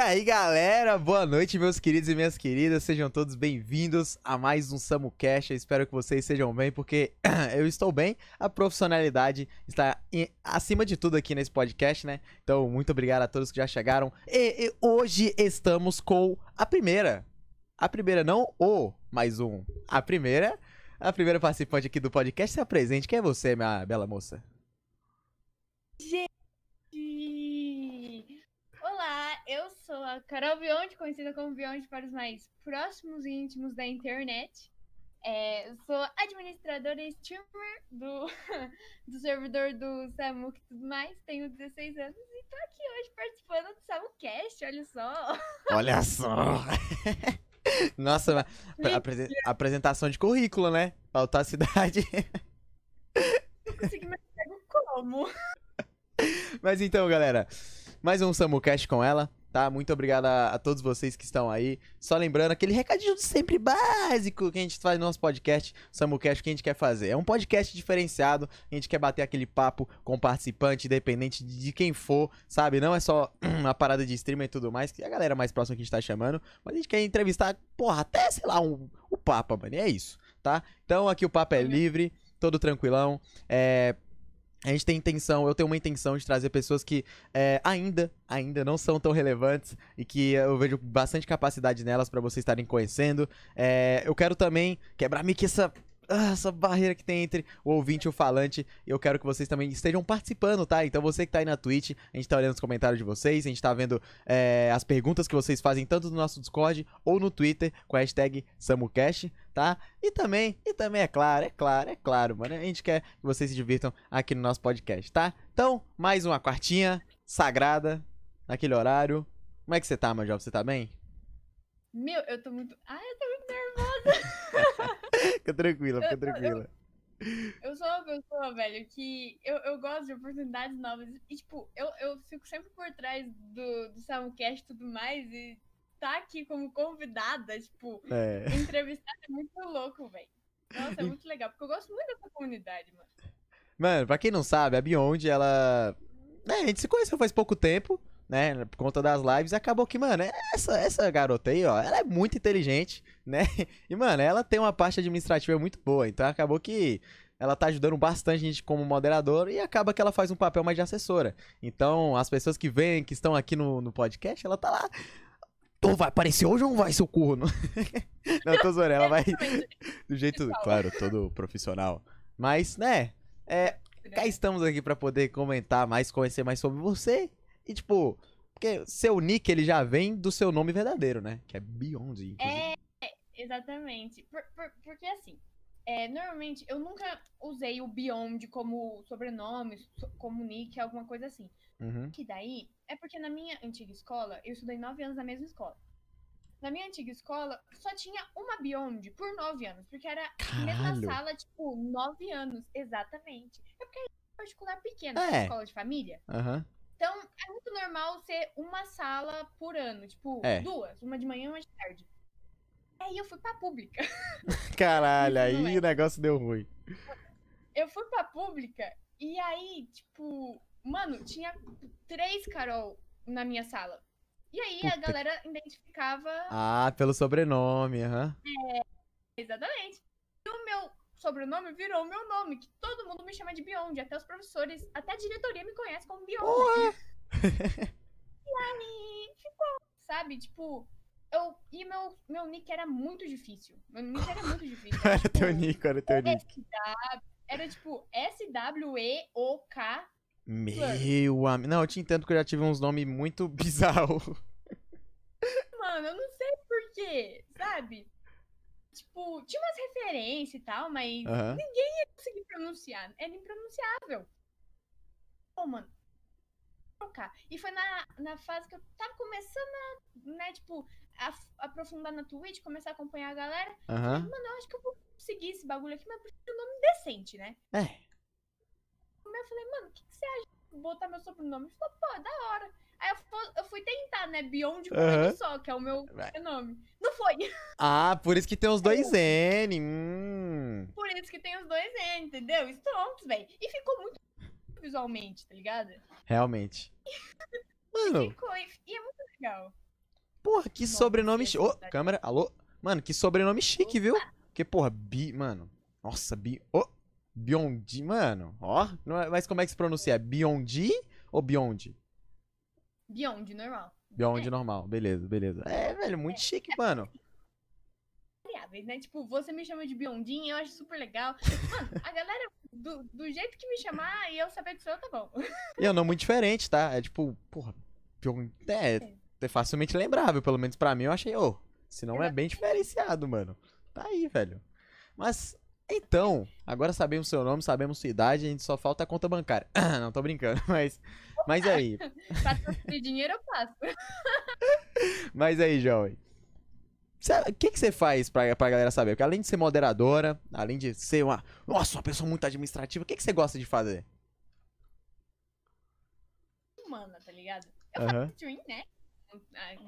aí, galera? Boa noite, meus queridos e minhas queridas. Sejam todos bem-vindos a mais um SamuCast. Eu espero que vocês estejam bem, porque eu estou bem. A profissionalidade está em- acima de tudo aqui nesse podcast, né? Então, muito obrigado a todos que já chegaram. E, e hoje estamos com a primeira. A primeira, não o mais um. A primeira. A primeira participante aqui do podcast. Se apresente. Quem é você, minha bela moça? E- Olá, eu sou a Carol Bionde, conhecida como Bionde para os mais próximos e íntimos da internet. É, sou administradora e streamer do, do servidor do Samuk e tudo mais. Tenho 16 anos e tô aqui hoje participando do SamuCast, olha só. Olha só! Nossa, apre- apresen- apresentação de currículo, né? Faltar a cidade. Não consegui pego como? Mas então, galera, mais um SamuCast com ela, tá? Muito obrigado a, a todos vocês que estão aí. Só lembrando aquele recadinho sempre básico que a gente faz no nosso podcast, SamuCast, o que a gente quer fazer. É um podcast diferenciado, a gente quer bater aquele papo com o participante, independente de, quem for, sabe? Não é só uma parada de streamer e tudo mais, que é a galera mais próxima que a gente tá chamando, mas a gente quer entrevistar, porra, até, sei lá, um, o Papa, mano, e é isso, tá? Então aqui o papo é livre, todo tranquilão, é... A gente tem intenção, eu tenho uma intenção de trazer pessoas que é, ainda, ainda não são tão relevantes e que eu vejo bastante capacidade nelas pra vocês estarem conhecendo. É, eu quero também quebrar meio que essa, ah, essa barreira que tem entre o ouvinte e o falante. E eu quero que vocês também estejam participando, tá? Então você que tá aí na Twitch, a gente tá olhando os comentários de vocês, a gente tá vendo é, as perguntas que vocês fazem tanto no nosso Discord ou no Twitter com a hashtag SamuCast, tá? E também, e também é claro, é claro, é claro, mano. A gente quer que vocês se divirtam aqui no nosso podcast, tá? Então, mais uma quartinha sagrada, naquele horário. Como é que você tá, Major? Você tá bem? Meu, eu tô muito. Ai, eu tô muito Fica tranquila, fica Eu- eu- tranquila. Eu sou uma pessoa, velho, que eu, eu gosto de oportunidades novas. E, tipo, eu, eu fico sempre por trás do, do Samcast e tudo mais. E tá aqui como convidada, tipo, É. entrevistar é muito louco, velho. Nossa, é muito legal, porque eu gosto muito dessa comunidade, mano. Mano, pra quem não sabe, a Beyond, ela. Né, a gente se conheceu faz pouco tempo, né? Por conta das lives, acabou que, mano, essa, essa garota aí, ó, ela é muito inteligente, né? E, mano, ela tem uma parte administrativa muito boa, então acabou que ela tá ajudando bastante a gente como moderadora e acaba que ela faz um papel mais de assessora. Então, as pessoas que vêm, que estão aqui no, no podcast, ela tá lá. Tô, vai aparecer hoje ou não vai, seu corno? não, tô zoando, ela vai do jeito, claro, todo profissional. Mas, né, é, cá estamos aqui pra poder comentar mais, conhecer mais sobre você. E, tipo, porque seu nick, ele já vem do seu nome verdadeiro, né? Que é Beyond, inclusive. É, exatamente. Por- por- porque assim, é, normalmente eu nunca usei o Beyond como sobrenome, so- como nick, alguma coisa assim. Uhum. Que daí é porque na minha antiga escola, eu estudei nove anos na mesma escola. Na minha antiga escola, só tinha uma Beyond por nove anos, porque era a mesma Caralho. sala, tipo, nove anos, exatamente. É porque era particular pequena, É. escola de família. Aham. Então, é muito normal ser uma sala por ano, tipo, É. duas, uma de manhã e uma de tarde. Aí eu fui pra pública. Caralho, aí é. o negócio deu ruim. Eu fui pra pública e aí, tipo, mano, tinha três Carol na minha sala. E aí a Puta galera identificava Ah, pelo sobrenome, aham. exatamente. E o meu sobrenome virou meu nome, que todo mundo me chama de Beyond, até os professores, até a diretoria me conhece como Beyond. Porra! E aí ficou, sabe? Tipo, eu. E meu, meu nick era muito difícil. Meu nick era muito difícil. Era tipo, teu nick, era teu nick. Era tipo S-W-E-O-K. Meu amigo. Não, eu te entendo que eu já tive uns nomes muito bizarros. Mano, eu não sei porquê, sabe? Tipo, tinha umas referências e tal, mas ninguém ia conseguir pronunciar. Era impronunciável. Pô, mano. trocar. E foi na, na fase que eu tava começando a, né, tipo, a, aprofundar na Twitch, começar a acompanhar a galera. Aham. Mano, eu acho que eu vou seguir esse bagulho aqui, mas eu preciso de um nome decente, né? É. Eu falei, mano, o que, que você acha de botar meu sobrenome? Ele falou, pô, da hora. Aí eu, fu- eu fui tentar, né? Beyond só, que é o meu nome. Não foi. Ah, por isso que tem os dois N. Hum. Por isso que tem os dois N, entendeu? Stonks, velho. E ficou muito visualmente, tá ligado? Realmente. Mano, Ficou, e, e é muito legal. Porra, que Nossa, sobrenome que chique. Ô, saudade. câmera, alô? Mano, que sobrenome chique, viu? Porque, porra, Bi. Mano. Nossa, Bi. Ô, Biondi, mano. Ó. é- Mas como é que se pronuncia? Biondi ou Biondi? Beyond, normal. Biondi É. normal. Beleza, beleza. É, velho, muito chique, mano. Variáveis, né? Tipo, você me chama de Biondinho, eu acho super legal. Mano, a galera, do, do jeito que me chamar e eu saber que sou eu, tá bom. E é um nome muito diferente, tá? É tipo, porra, Biondi. É, é facilmente lembrável, pelo menos pra mim. Eu achei, ô. se não é bem diferenciado, mano. Tá aí, velho. Mas, então, agora sabemos seu nome, sabemos sua idade, a gente só falta a conta bancária. não, tô brincando, mas. Mas aí, transferir dinheiro eu faço. mas aí, Joey. O que, que você faz pra, pra galera saber? Porque além de ser moderadora, além de ser uma. Nossa, uma pessoa muito administrativa, o que, que você gosta de fazer? Humana, tá ligado? Eu faço stream, né?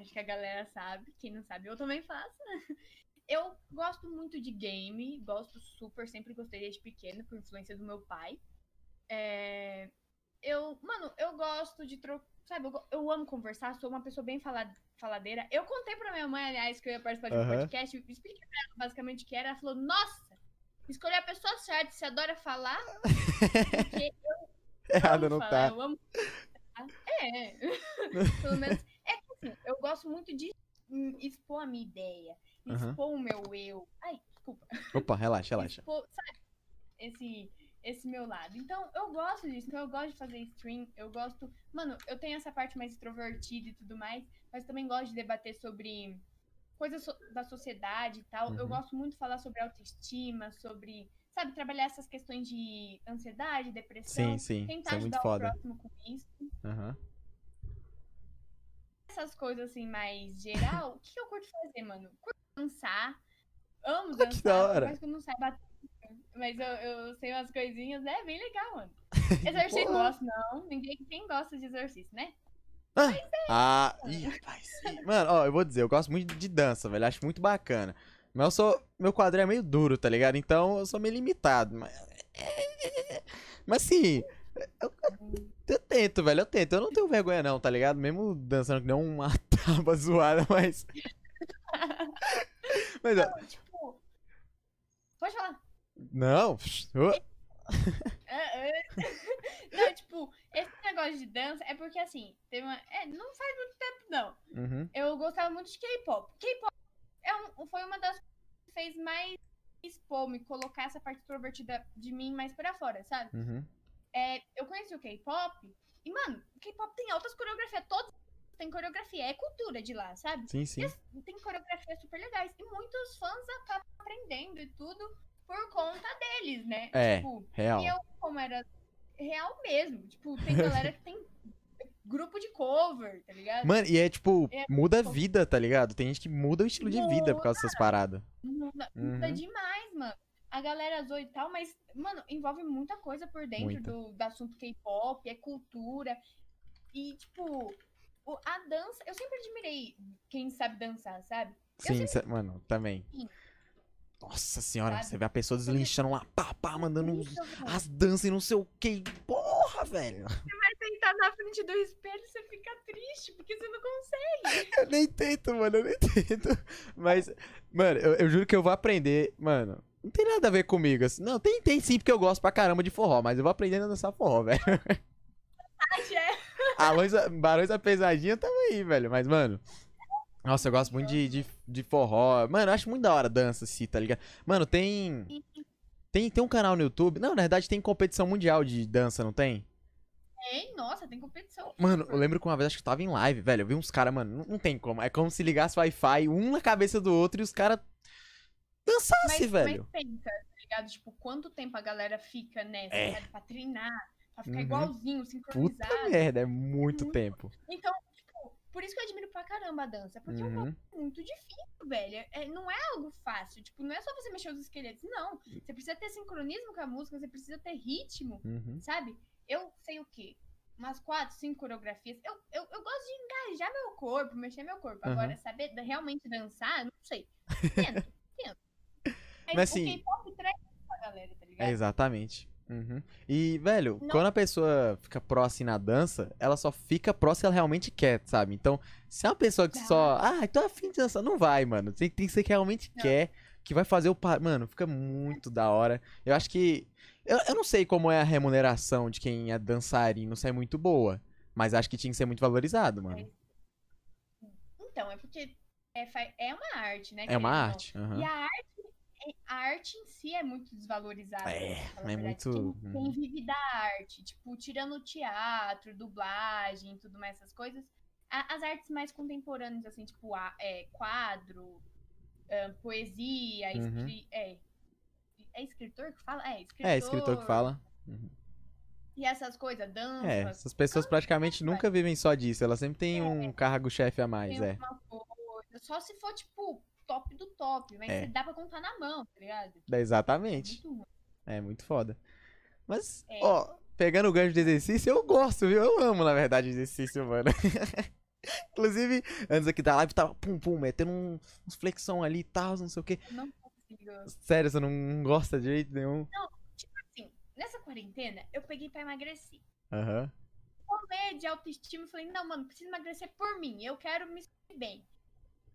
Acho que a galera sabe. Quem não sabe, eu também faço. Eu gosto muito de game, gosto super, sempre gostei desde pequena, por influência do meu pai. É, Eu, mano, eu gosto de trocar. Sabe, eu, eu amo conversar, sou uma pessoa bem fala- faladeira. Eu contei pra minha mãe, aliás, que eu ia participar de um podcast, eu expliquei pra ela basicamente o que era. Ela falou: Nossa, escolhi a pessoa certa, você adora falar. Porque Errado amo não falar, tá. Eu amo. É. Pelo menos. É que assim, eu gosto muito de expor a minha ideia, expor o meu eu. Ai, desculpa. Opa, relaxa, relaxa. Expor, sabe? Esse, esse meu lado. Então, eu gosto disso. Então, eu gosto de fazer stream. Eu gosto. Mano, eu tenho essa parte mais extrovertida e tudo mais, mas também gosto de debater sobre coisas so- da sociedade e tal. Eu Uhum. gosto muito de falar sobre autoestima, sobre. Sabe, trabalhar essas questões de ansiedade, Sim, depressão. sim. Tentar Isso é muito ajudar o próximo com isso. Aham. essas coisas assim mais geral, o que, eu curto fazer, mano? Curto dançar. Amo dançar. que da hora. Mas que eu não saiba Mas eu, eu sei umas coisinhas, é bem legal, mano. Exercício Porra. gosto, não. Ninguém quem gosta de exercício, né? Ah, ih, rapaz. ih. Mano, ó, eu vou dizer, eu gosto muito de dança, velho. Acho muito bacana. Mas eu sou. Meu quadril é meio duro, tá ligado? Então eu sou meio limitado. Mas. Mas assim. Eu, eu tento, velho. Eu tento. Eu não tenho vergonha, não, tá ligado? Mesmo dançando que nem uma tábua zoada, mas. Mas, ó. Tipo. Pode falar. Não. Não, tipo, esse negócio de dança é porque assim, teve uma. É, não faz muito tempo, não. Uhum. eu gostava muito de K-pop. K-pop é um- foi uma das coisas que fez mais expor, me colocar essa parte extrovertida de mim mais pra fora, sabe? Uhum. É, eu conheci o K-pop e, mano, o K-pop tem altas coreografias, todos têm coreografia, é cultura de lá, sabe? Sim, sim. E as- tem coreografias super legais e muitos fãs acabam aprendendo e tudo por conta deles, né? É, Tipo, Real. e eu, como era real mesmo, tipo, tem galera que tem grupo de cover, tá ligado? Mano, e é tipo, É, muda a vida, tá ligado? Tem gente que muda o estilo de vida por causa dessas paradas. Muda, muda Uhum. demais, mano. A galera zoa e tal, mas, mano, envolve muita coisa por dentro Muita. do, do assunto K-pop, é cultura. E, tipo, o- a dança. Eu sempre admirei quem sabe dançar, sabe? Sim, cê- mano, também. Sim. Nossa senhora, Sabe? você vê a pessoa deslinchando lá, pá, pá, mandando uns- as danças e não sei o que. Porra, velho. Sentar na frente do espelho, você fica triste, porque você não consegue. Eu nem tento, mano, eu nem tento. Mas, mano, eu, eu juro que eu vou aprender, mano. Não tem nada a ver comigo. Assim. Não, tem, tem sim, porque eu gosto pra caramba de forró, mas eu vou aprendendo a dançar forró, velho. É. Alões, Barões da Pesadinha tamo aí, velho. Mas, mano. Nossa, eu gosto muito de, de, de forró. Mano, eu acho muito da hora dança, assim, tá ligado? Mano, tem. Tem, tem um canal no YouTube. Não, na verdade tem competição mundial de dança, não tem? Tem, nossa, tem competição. Mano, eu lembro que uma vez acho que eu tava em live, velho. Eu vi uns caras, mano, não, não tem como. É como se ligasse Wi-Fi um na cabeça do outro e os caras dançassem, velho. Mas pensa, tá ligado? Tipo, quanto tempo a galera fica nessa, É. sabe? Pra treinar, pra ficar Uhum. igualzinho, Puta sincronizado. merda, é muito Muito. tempo. Então, por isso que eu admiro pra caramba a dança. Porque é um Uhum. muito difícil, velho. É, não é algo fácil. Tipo, não é só você mexer os esqueletos. Não. Você precisa ter sincronismo com a música, você precisa ter ritmo, Uhum. sabe? Eu sei o quê? Umas quatro, cinco coreografias. Eu, eu, eu gosto de engajar meu corpo, mexer meu corpo. Aham. Agora, saber realmente dançar, não sei. Tento, tento. Mas, Mas o assim- K-pop traz isso pra galera, tá ligado? É, exatamente. Uhum. E, velho, Não. quando a pessoa fica pró assim na dança, ela só fica pró se ela realmente quer, sabe? Então, se é uma pessoa que só. Ah, tô afim de dançar, não vai, mano. Tem, tem que ser que realmente Não. quer, que vai fazer o. pa- Mano, fica muito da hora. Eu acho que. Eu, eu não sei como é a remuneração de quem é dançarino, se é muito boa. Mas acho que tinha que ser muito valorizado, mano. Então, é porque é, é uma arte, né? É uma arte. aham. E a arte, é- a arte em si é muito desvalorizada. É, a é muito- Quem, uhum. quem vive da arte, tipo, tirando o teatro, dublagem, tudo mais, essas coisas. a- as artes mais contemporâneas, assim, tipo, a, é, quadro, ah, poesia, Uhum. escri- é, é escritor que fala? É, escritor. É, escritor que fala. E essas coisas, dança. É, essas pessoas praticamente nunca vivem só disso. Elas sempre têm um cargo-chefe a mais, é. Só se for, tipo, top do top. Mas É. dá pra contar na mão, tá ligado? É, Exatamente. Muito ruim. É muito foda. Mas, É. ó, pegando o gancho de exercício, eu gosto, viu? Eu amo, na verdade, exercício, mano. Inclusive, antes aqui da live, tava pum pum, metendo um, uns flexão ali e tal, não sei o quê. Não consigo. Sério, você não gosta de jeito nenhum? Tipo assim, nessa quarentena, eu peguei pra emagrecer. Aham. Rolê de autoestima, eu falei, não, mano, preciso emagrecer por mim. Eu quero me sentir bem.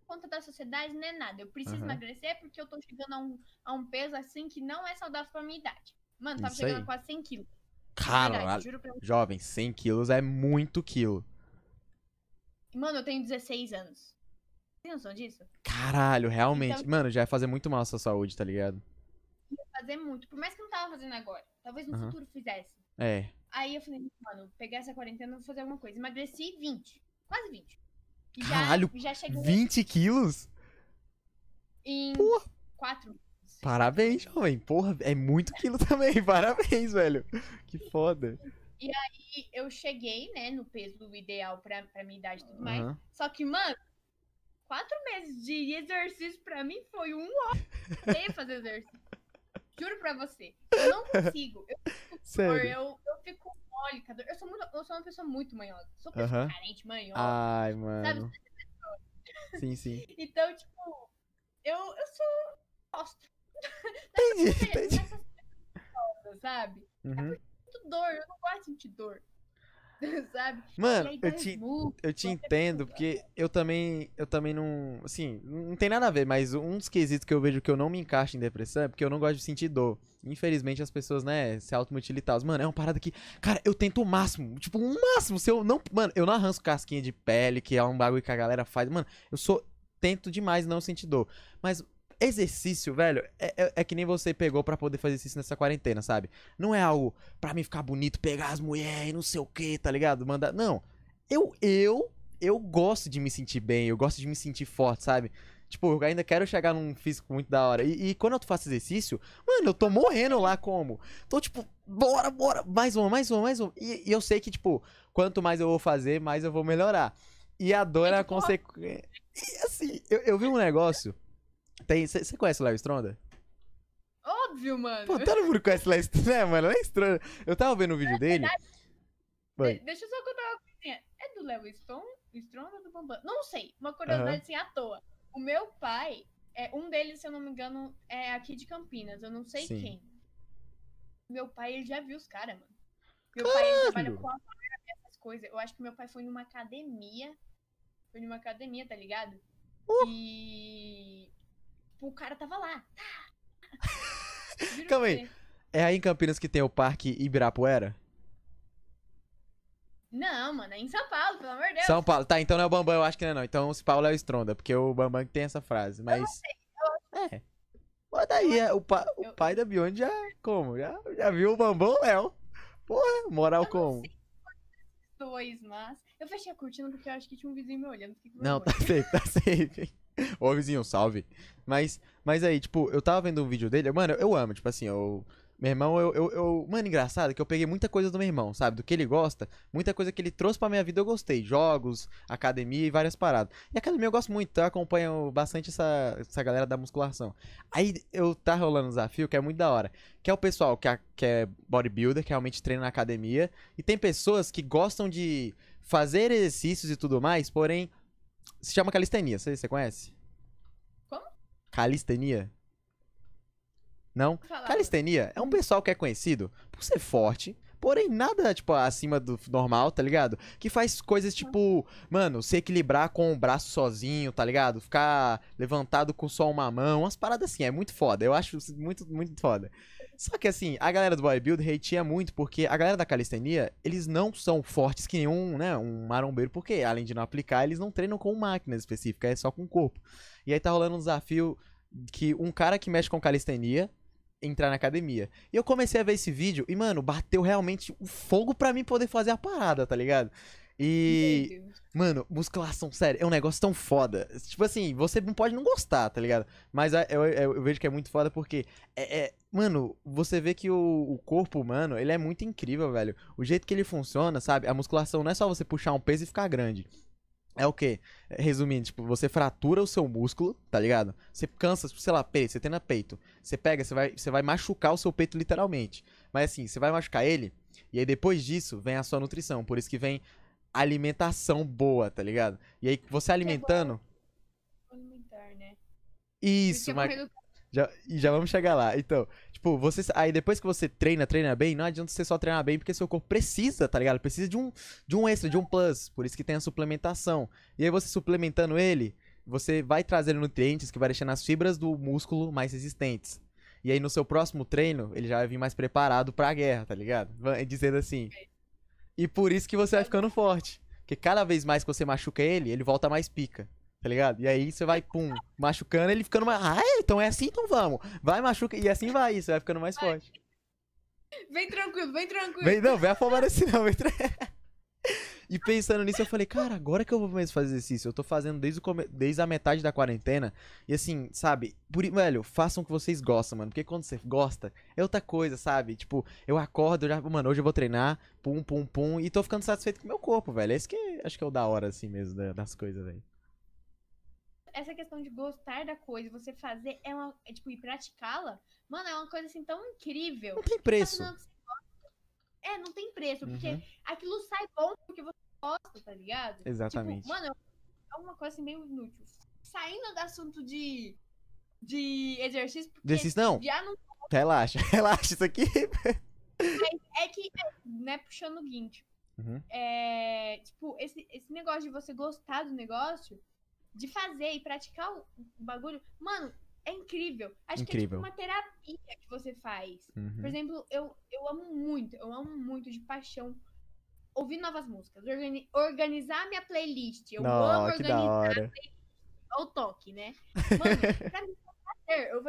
Conta da sociedade, não é nada. Eu preciso Aham. emagrecer porque eu tô chegando a um, a um peso assim que não é saudável pra minha idade. Mano, tava Isso chegando aí. a quase 100 quilos. Caralho. juro pra. Jovem, 100 quilos é muito quilo. Mano, eu tenho 16 anos. Tem noção disso? Caralho, realmente. Então- Mano, já vai fazer muito mal à sua saúde, tá ligado? Fazer muito. Por mais que eu não tava fazendo agora. Talvez no Aham. futuro fizesse. É. Aí eu falei, mano, pegar essa quarentena, vou fazer alguma coisa. Emagreci 20. Quase 20. Já- Caralho, Já, cheguei 20 quilos? em Porra. 4 meses. Parabéns, jovem. Porra, é muito quilo também. Parabéns, velho. Que foda. E eu cheguei, né, no peso ideal pra, pra minha idade e tudo mais. Aham. Só que, mano, quatro meses de exercício pra mim foi um ó. Odeio fazer exercício. Juro pra você. Eu não consigo. Eu fico Sério. eu, eu fico cólica. dor. Eu sou, muito, eu sou uma pessoa muito manhosa. Sou pessoa carente, manhosa. Ai, mano. Sim, sim. Então, tipo, eu, eu sou bosta. Entendi, entendi. sabe? Uhum. Muito dor, eu não gosto de sentir dor. sabe? Mano, aí eu te, eu te entendo, fica- porque eu também, eu também não, assim, não tem nada a ver, mas um dos quesitos que eu vejo que eu não me encaixo em depressão é porque eu não gosto de sentir dor. Infelizmente as pessoas, né, se automutilam tal. Mano, é uma parada que, cara, eu tento o máximo, tipo, o máximo, se eu não, mano, eu não arranco casquinha de pele, que é um bagulho que a galera faz, mano, eu sou, tento demais não sentir dor. Mas exercício, velho, é, é- é que nem você pegou pra poder fazer exercício nessa quarentena, sabe? Não é algo pra mim ficar bonito, pegar as mulheres, não sei o que, tá ligado? Mandar. Não. Eu, eu, eu gosto de me sentir bem, eu gosto de me sentir forte, sabe? Tipo, eu ainda quero chegar num físico muito da hora. E, e quando eu faço exercício, mano, eu tô morrendo lá como? Tô tipo, bora, bora, mais uma, mais uma, mais uma. E, e eu sei que, tipo, quanto mais eu vou fazer, mais eu vou melhorar. E a dor é a tipo, consequência. E assim, eu, eu vi um negócio. Tem. Você conhece o Léo Stronda? Óbvio, mano. Pô, todo mundo conhece o Léo Stronda, né, mano? Léo Stronda. Eu tava vendo o vídeo dele. Oi. De- Deixa eu só contar uma coisinha. É do Léo? Stone ou do Bambam? Não sei. Uma curiosidade assim à toa. O meu pai, é, um deles, se eu não me engano, é aqui de Campinas. Eu não sei Sim. quem. Meu pai, ele já viu os caras, mano. Meu pai, ele trabalha Caralho! com a essas coisas. Eu acho que meu pai foi numa academia. Foi numa academia, tá ligado? Uh! E. O cara tava lá. Juro Calma aí. É aí em Campinas que tem o Parque Ibirapuera? Não, mano, é em São Paulo, pelo amor de Deus. São Paulo. Tá, então não é o Bambam, eu acho que não é não. Então se Paulo é o Stronda, porque o Bambam que tem essa frase. Mas. É. Mas daí, é, o, pa- o Eu- pai da Beyond já. Como? Já, já viu o Bambam Léo. Porra, moral Eu não como? sei dois, mas. Eu fechei a cortina porque eu acho que tinha um vizinho me olhando. Não, tá safe, tá safe. Ô, vizinho, salve. Mas, mas aí, tipo, eu tava vendo um vídeo dele, mano, eu amo, tipo assim, eu. Meu irmão, eu, eu, eu- Mano, engraçado que eu peguei muita coisa do meu irmão, sabe? Do que ele gosta, muita coisa que ele trouxe pra minha vida eu gostei. Jogos, academia e várias paradas. E academia eu gosto muito, então eu acompanho bastante essa, essa galera da musculação. Aí eu tá rolando um desafio que é muito da hora. Que é o pessoal que, que é bodybuilder, que realmente treina na academia. E tem pessoas que gostam de fazer exercícios e tudo mais, porém. Se chama calistenia, você, você conhece? Como? Calistenia? Não? Falava. Calistenia é um pessoal que é conhecido por ser forte, porém nada, tipo, acima do normal, tá ligado? Que faz coisas tipo, mano, se equilibrar com o braço sozinho, tá ligado? Ficar levantado com só uma mão, umas paradas assim, é muito foda. Eu acho muito, muito foda. Só que assim, a galera do bodybuild hateia muito porque a galera da calistenia, eles não são fortes que nenhum, né, um marombeiro, porque além de não aplicar, eles não treinam com máquinas específicas, é só com o corpo. E aí tá rolando um desafio que um cara que mexe com calistenia entrar na academia. E eu comecei a ver esse vídeo e, mano, bateu realmente o fogo pra mim poder fazer a parada, tá ligado? E, mano, musculação, sério, é um negócio tão foda. Tipo assim, você não pode não gostar, tá ligado? Mas eu, eu- eu vejo que é muito foda porque, é, é- mano, você vê que o, o corpo humano, ele é muito incrível, velho. O jeito que ele funciona, sabe? A musculação não é só você puxar um peso e ficar grande. É o quê? É, Resumindo, tipo, você fratura o seu músculo, tá ligado? Você cansa, tipo, sei lá, peito, você treina peito. Você pega, você vai, você vai machucar o seu peito literalmente. Mas assim, você vai machucar ele, e aí depois disso vem a sua nutrição. Por isso que vem alimentação boa, tá ligado? E aí você alimentando. Alimentar, né? Isso, é mas. Já, já vamos chegar lá. Então, tipo, você. Aí depois que você treina, treina bem, não adianta você só treinar bem, porque seu corpo precisa, tá ligado? Precisa de um, de um extra, de um plus. Por isso que tem a suplementação. E aí você suplementando ele, você vai trazendo nutrientes que vai deixando as fibras do músculo mais resistentes. E aí no seu próximo treino, ele já vai vir mais preparado pra guerra, tá ligado? Dizendo assim. E por isso que você vai ficando forte. Porque cada vez mais que você machuca ele, ele volta mais pica. Tá ligado? E aí você vai, pum, machucando ele ficando mais. Ah, é? então é assim, então vamos. Vai, machuca. E assim vai, você vai ficando mais forte. Vem tranquilo, vem tranquilo. Vem, não, vem afobado assim não. Vem tra- E pensando nisso, eu falei, cara, agora que eu vou mesmo fazer exercício, eu tô fazendo desde, o come... desde a metade da quarentena. E assim, sabe, por... velho, façam o que vocês gostam, mano. Porque quando você gosta, é outra coisa, sabe? Tipo, eu acordo, eu já, mano, hoje eu vou treinar, pum, pum, pum, e tô ficando satisfeito com o meu corpo, velho. Esse que acho que é o da hora, assim mesmo, da- das coisas, velho. Essa questão de gostar da coisa, você fazer, é uma. É, tipo, e praticá-la, mano, é uma coisa assim tão incrível. Não tem preço. gosta. É, não tem preço, porque Uhum, aquilo sai bom porque você gosta, tá ligado? exatamente. Tipo, mano, é uma coisa assim meio inútil. Saindo do assunto de, de exercício, Exercício não, já não relaxa, relaxa, isso aqui. é que, né, puxando o guincho. Uhum. É, tipo, esse, esse negócio de você gostar do negócio, de fazer e praticar o, bagulho, mano, é incrível. Acho que é tipo Incrível. uma terapia que você faz. Por Uhum. exemplo, eu, eu amo muito, eu amo muito de paixão ouvir novas músicas, organi- organizar minha playlist. Eu amo Não, da organizar hora. ao toque, né? Mano, pra mim é um prazer. Eu,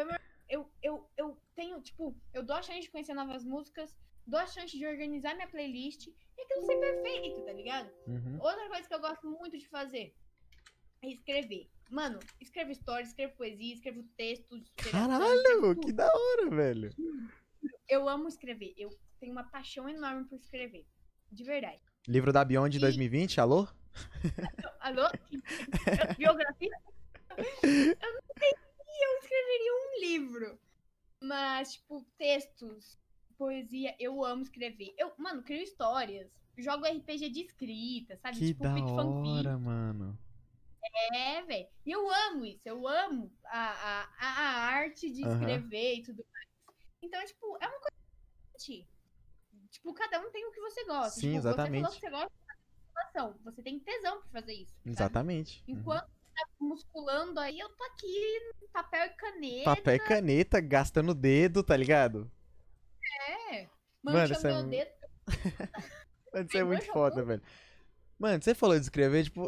eu, eu, eu tenho, tipo, eu dou a chance de conhecer novas músicas, dou a chance de organizar minha playlist e aquilo ser perfeito, tá ligado? Uhum. Outra coisa que eu gosto muito de fazer é escrever. Mano, escrevo história, escrevo poesia, escrevo textos. Caralho, que da hora, velho. Eu amo escrever. Eu tenho uma paixão enorme por escrever. De verdade. Livro da Beyond E- 2020, alô? Alô? Biografia? Eu não sei se eu escreveria um livro. Mas, tipo, textos, poesia, eu amo escrever. Eu, mano, crio histórias. Jogo RPG de escrita, sabe? Que tipo, da fic fanfic. hora, mano. É, velho. E eu amo isso. Eu amo a, a, a arte de escrever e tudo mais. Então, tipo, é uma coisa. Tipo, cada um tem o que você gosta. Sim, tipo, exatamente. Você falou que você gosta de. Você tem tesão pra fazer isso. sabe? Exatamente. Uhum. Enquanto você tá musculando aí, eu tô aqui no papel e caneta. Papel e caneta, gastando dedo, tá ligado? É. Mano, Mancha isso é meu mu- dedo. Mano, isso é muito foda, velho. Mano, você falou de escrever, tipo,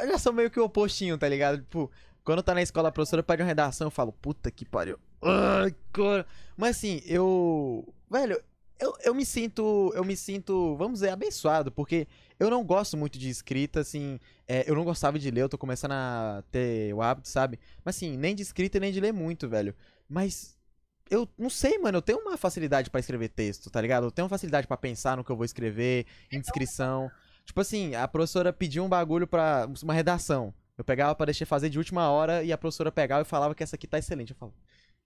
eu já sou meio que o opostinho, tá ligado? Tipo, quando tá na escola, a professora pede uma redação, eu falo, puta que pariu. Mas assim, eu. Velho, eu, eu me sinto. Eu me sinto, vamos dizer, abençoado, porque eu não gosto muito de escrita, assim. é, eu não gostava de ler, eu tô começando a ter o hábito, sabe? Mas assim, nem de escrita nem de ler muito, velho. Mas. Eu não sei, mano, eu tenho uma facilidade pra escrever texto, tá ligado? Eu tenho uma facilidade pra pensar no que eu vou escrever, em descrição. Tipo assim, a professora pediu um bagulho pra. uma redação. Eu pegava pra deixar fazer de última hora e a professora pegava e falava que essa aqui tá excelente. Eu falo,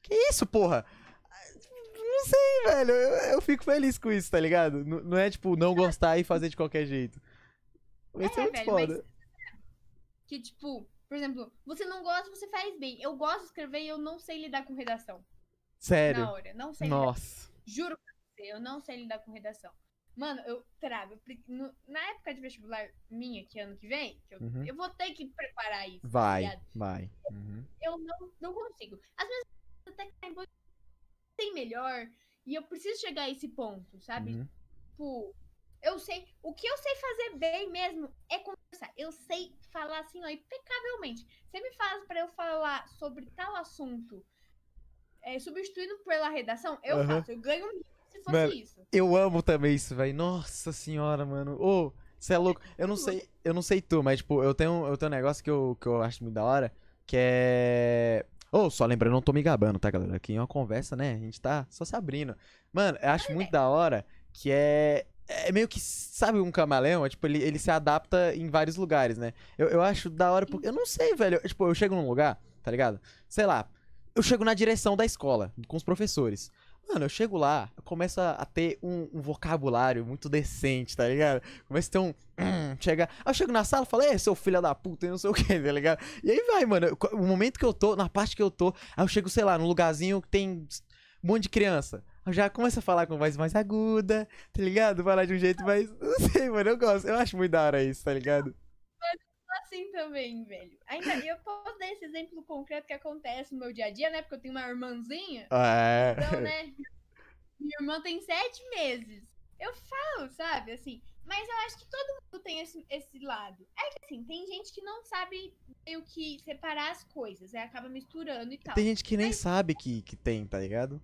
que isso, porra? Não sei, velho. Eu, eu fico feliz com isso, tá ligado? N- não é tipo não gostar e fazer de qualquer jeito. Isso é, É, muito velho, foda. Que, tipo, por exemplo, você não gosta, você faz bem. Eu gosto de escrever e eu não sei lidar com redação. Sério? na hora. Não sei lidar. Nossa. Juro pra você, eu não sei lidar com redação. Mano, eu travo. eu na época de vestibular minha, que é ano que vem, que eu, Uhum. eu vou ter que preparar isso. tá Vai, ligado? vai. Uhum. eu não, não consigo. Às vezes até que tá em boa- tem melhor. E eu preciso chegar a esse ponto, sabe? Uhum. Tipo, eu sei. O que eu sei fazer bem mesmo é conversar. Eu sei falar assim, ó, impecavelmente. Você me faz pra eu falar sobre tal assunto, é, substituindo pela redação, eu Aham. faço. Eu ganho se fosse Mano, isso. Eu amo também isso, velho. Nossa senhora, mano. Ô, você é louco. Eu não sei, eu não sei tu, mas tipo, eu tenho, eu tenho um negócio que eu, que eu acho muito da hora, que é Ô, só lembrando, eu não tô me gabando, tá, galera? Aqui é uma conversa, né? A gente tá só se abrindo. Mano, eu acho muito da hora que é. É meio que, sabe, um camaleão? É, tipo, ele, ele se adapta em vários lugares, né? Eu, eu acho da hora porque. Eu não sei, velho. Eu, tipo, eu chego num lugar, tá ligado? Sei lá. Eu chego na direção da escola, com os professores. Mano, eu chego lá, eu começo a ter um, um vocabulário muito decente, tá ligado? Começa a ter um. hum, chega. Aí eu chego na sala e falo, ei, seu filho da puta, e não sei o que, tá ligado? E aí vai, mano. O momento que eu tô, na parte que eu tô, aí eu chego, sei lá, num lugarzinho que tem um monte de criança. Já começo a falar com voz mais aguda, tá ligado? Falar de um jeito mais. Não sei, mano, eu gosto. Eu acho muito da hora isso, tá ligado? Assim também, velho. Ainda eu posso dar esse exemplo concreto que acontece no meu dia a dia, né? Porque eu tenho uma irmãzinha. É. Então, né? Minha irmã tem sete meses. Eu falo, sabe, assim. Mas eu acho que todo mundo tem esse, esse lado. É que assim, tem gente que não sabe meio que separar as coisas, aí acaba misturando e tal. Tem gente que nem sabe que, que tem, tá ligado?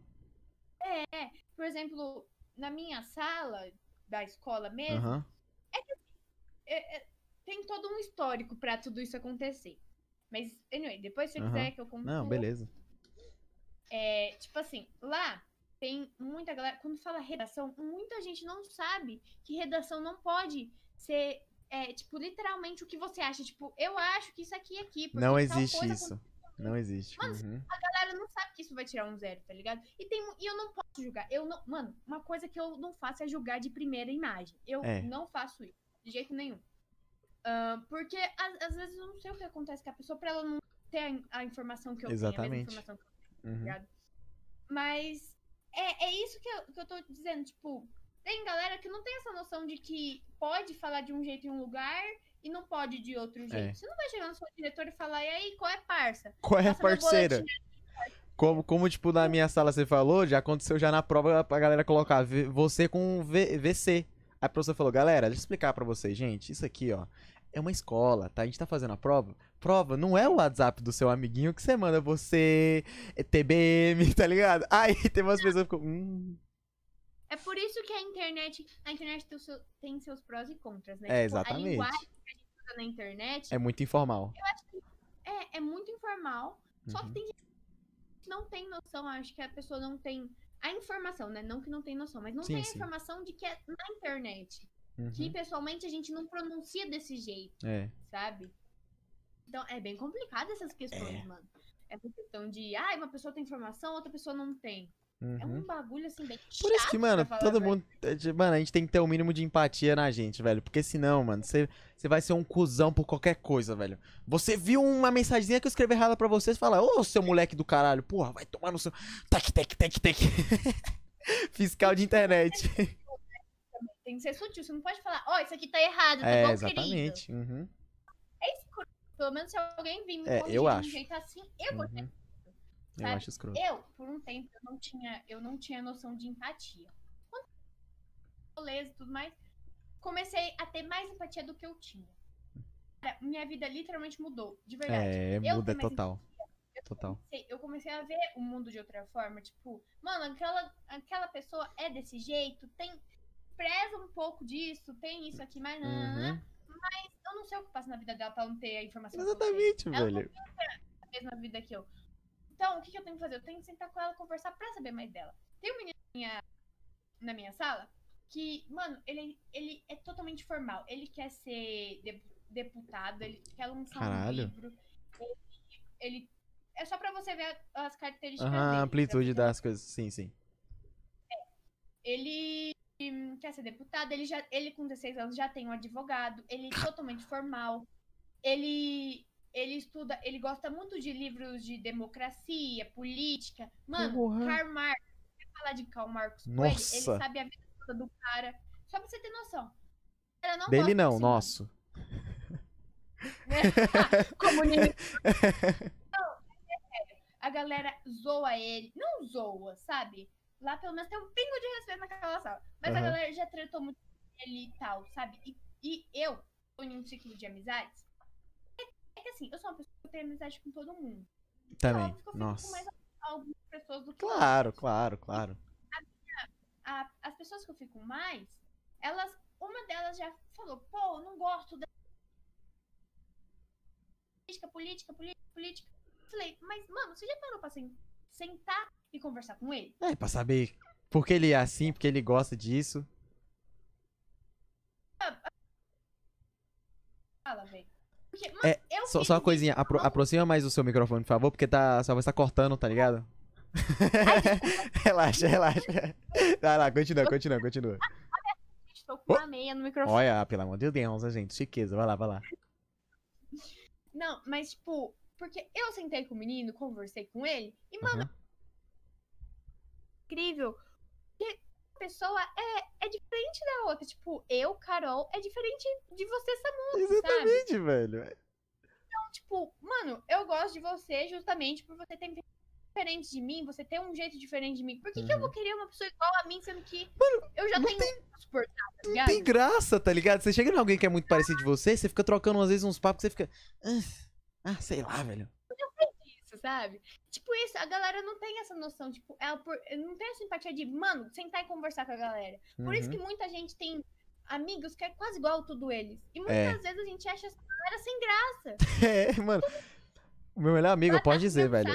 Por exemplo, na minha sala da escola mesmo, Aham. é- é- tem todo um histórico pra tudo isso acontecer. Mas, anyway, depois se você Aham. quiser que eu conte. Não, beleza. É, tipo assim, lá tem muita galera. Quando fala redação, muita gente não sabe que redação não pode ser, é, tipo, literalmente o que você acha. Tipo, eu acho que isso aqui é aqui. Não existe isso. Não existe. Mano, Uhum. A galera não sabe que isso vai tirar um zero, tá ligado? E, tem, e eu não posso julgar. Eu não, mano, uma coisa que eu não faço é julgar de primeira imagem. Eu É. não faço isso, de jeito nenhum. Porque às, às vezes eu não sei o que acontece com a pessoa pra ela não ter a, a informação que eu tenho, a Exatamente. mesma informação que eu tenho, Uhum. Mas é, é isso que eu, que eu tô dizendo, tipo, tem galera que não tem essa noção de que pode falar de um jeito em um lugar e não pode de outro jeito. É. Você não vai chegar no seu diretor e falar, e aí, qual é parça? Qual é, meu parceira? Como, como, tipo, na minha sala você falou, já aconteceu já na prova pra galera colocar você com v, VC. Aí a professora falou, galera, deixa eu explicar pra vocês, gente, isso aqui, ó, é uma escola, tá? A gente tá fazendo a prova. Prova não é o WhatsApp do seu amiguinho que você manda você é TBM, tá ligado? Aí tem umas pessoas que ficam, hum, É por isso que a internet, a internet tem, seu- tem seus prós e contras, né? É, Tipo, exatamente. A linguagem que a gente usa na internet é muito informal. é, é muito informal, só que Uhum. tem gente que não tem noção, acho que a pessoa não tem a informação, né? Não que não tem noção, mas não Sim, tem a sim. informação de que é na internet. Que Uhum. pessoalmente a gente não pronuncia desse jeito, É. sabe? Então é bem complicado essas questões, É. mano. Essa questão de, ah, uma pessoa tem informação, outra pessoa não tem. É Uhum. um bagulho assim bem Por isso que, mano, todo mundo. é, Mano, a gente tem que ter o mínimo de empatia na gente, velho. Porque senão, mano, você vai ser um cuzão por qualquer coisa, velho. Você viu uma mensagenzinha que eu escrevi errada pra você, você fala, ô, seu moleque do caralho, porra, vai tomar no seu. Tec, tec, tec, tec. Fiscal de internet. Tem que ser sutil, você não pode falar, ó, isso aqui tá errado, tá É, bom, querido? exatamente. Uhum. Pelo menos se alguém vir me É, eu de um acho. jeito assim, eu vou ter. uhum. Eu sabe? acho escroto. Eu, por um tempo, eu não tinha, eu não tinha noção de empatia. Quando rolês e tudo mais, comecei a ter mais empatia do que eu tinha. Cara, minha vida literalmente mudou, de verdade. É, Eu muda total. Total. comecei- eu comecei a ver o mundo de outra forma, tipo, mano, aquela, aquela pessoa é desse jeito, tem preza um pouco disso, tem isso aqui, mas não, Uhum. eu não sei o que passa na vida dela pra não ter a informação. Exatamente, Ela não velho. a mesma vida que eu. Então, o que, que eu tenho que fazer? Eu tenho que sentar com ela, conversar pra saber mais dela. Tem um menino na minha, na minha sala que, mano, ele, ele é totalmente formal. Ele quer ser de- deputado, ele quer lançar Caralho. um livro. Ele, ele- é só pra você ver as características Aham, dele. a amplitude das coisas. Sim, sim. Ele quer ser deputado, ele já ele com 16 anos já tem um advogado, ele é totalmente formal. Ele ele estuda, ele gosta muito de livros de democracia, política. Mano, Porra. Karl Marx, você falar de Karl Marx com ele, Nossa. ele sabe a vida toda do cara. Só pra você ter noção. Não Dele não, nosso. Comunista. Não, é sério. A galera zoa ele. Não zoa, sabe? Lá pelo menos tem um pingo de respeito naquela sala. Mas a Aham. galera já tretou muito ele e tal, sabe? E, e eu, tô em um ciclo de amizades. É, é que assim, eu sou uma pessoa que tem amizade com todo mundo. Também. Óbvio que eu fico com Nossa. mais algumas pessoas do que Claro, claro, claro. a- as pessoas que eu fico mais, elas, uma delas já falou, pô, eu não gosto da política, política, política, política. Falei, mas, mano, você já parou pra sen- sentar e conversar com ele? É, pra saber por que ele é assim, porque ele gosta disso. Fala, velho. É, Só, só uma coisinha, apro- aproxima mais o seu microfone, por favor, porque tá, sua voz tá cortando, tá ligado? relaxa, relaxa. Vai lá, continua, continua, continua. Tô com uma meia no microfone. Olha, pelo amor de Deus, gente, chiqueza, vai lá, vai lá. Não, mas, tipo, porque eu sentei com o menino, conversei com ele, e, mano. Incrível. Porque a pessoa é, é diferente da outra. Tipo, eu, Carol, é diferente de você, Samu, sabe? Exatamente, velho. Então, tipo, mano, eu gosto de você justamente por você ter diferente de mim, você ter um jeito diferente de mim. Por que, que eu Uhum. vou querer uma pessoa igual a mim, sendo que eu já tenho um suportar, tá Não tem graça, tá ligado? Você chega em alguém que é muito parecido de você, você fica trocando às vezes uns papos você fica. "Ah, Ah, sei lá, velho. Isso, sabe? Tipo isso, a galera não tem essa noção, tipo, ela por- não tem essa empatia de, mano, sentar e conversar com a galera. Por isso Uhum. que muita gente tem amigos que é quase igual a tudo eles. E muitas É. vezes a gente acha essa galera sem graça. É, mano. O meu melhor amigo, pode dizer, velho.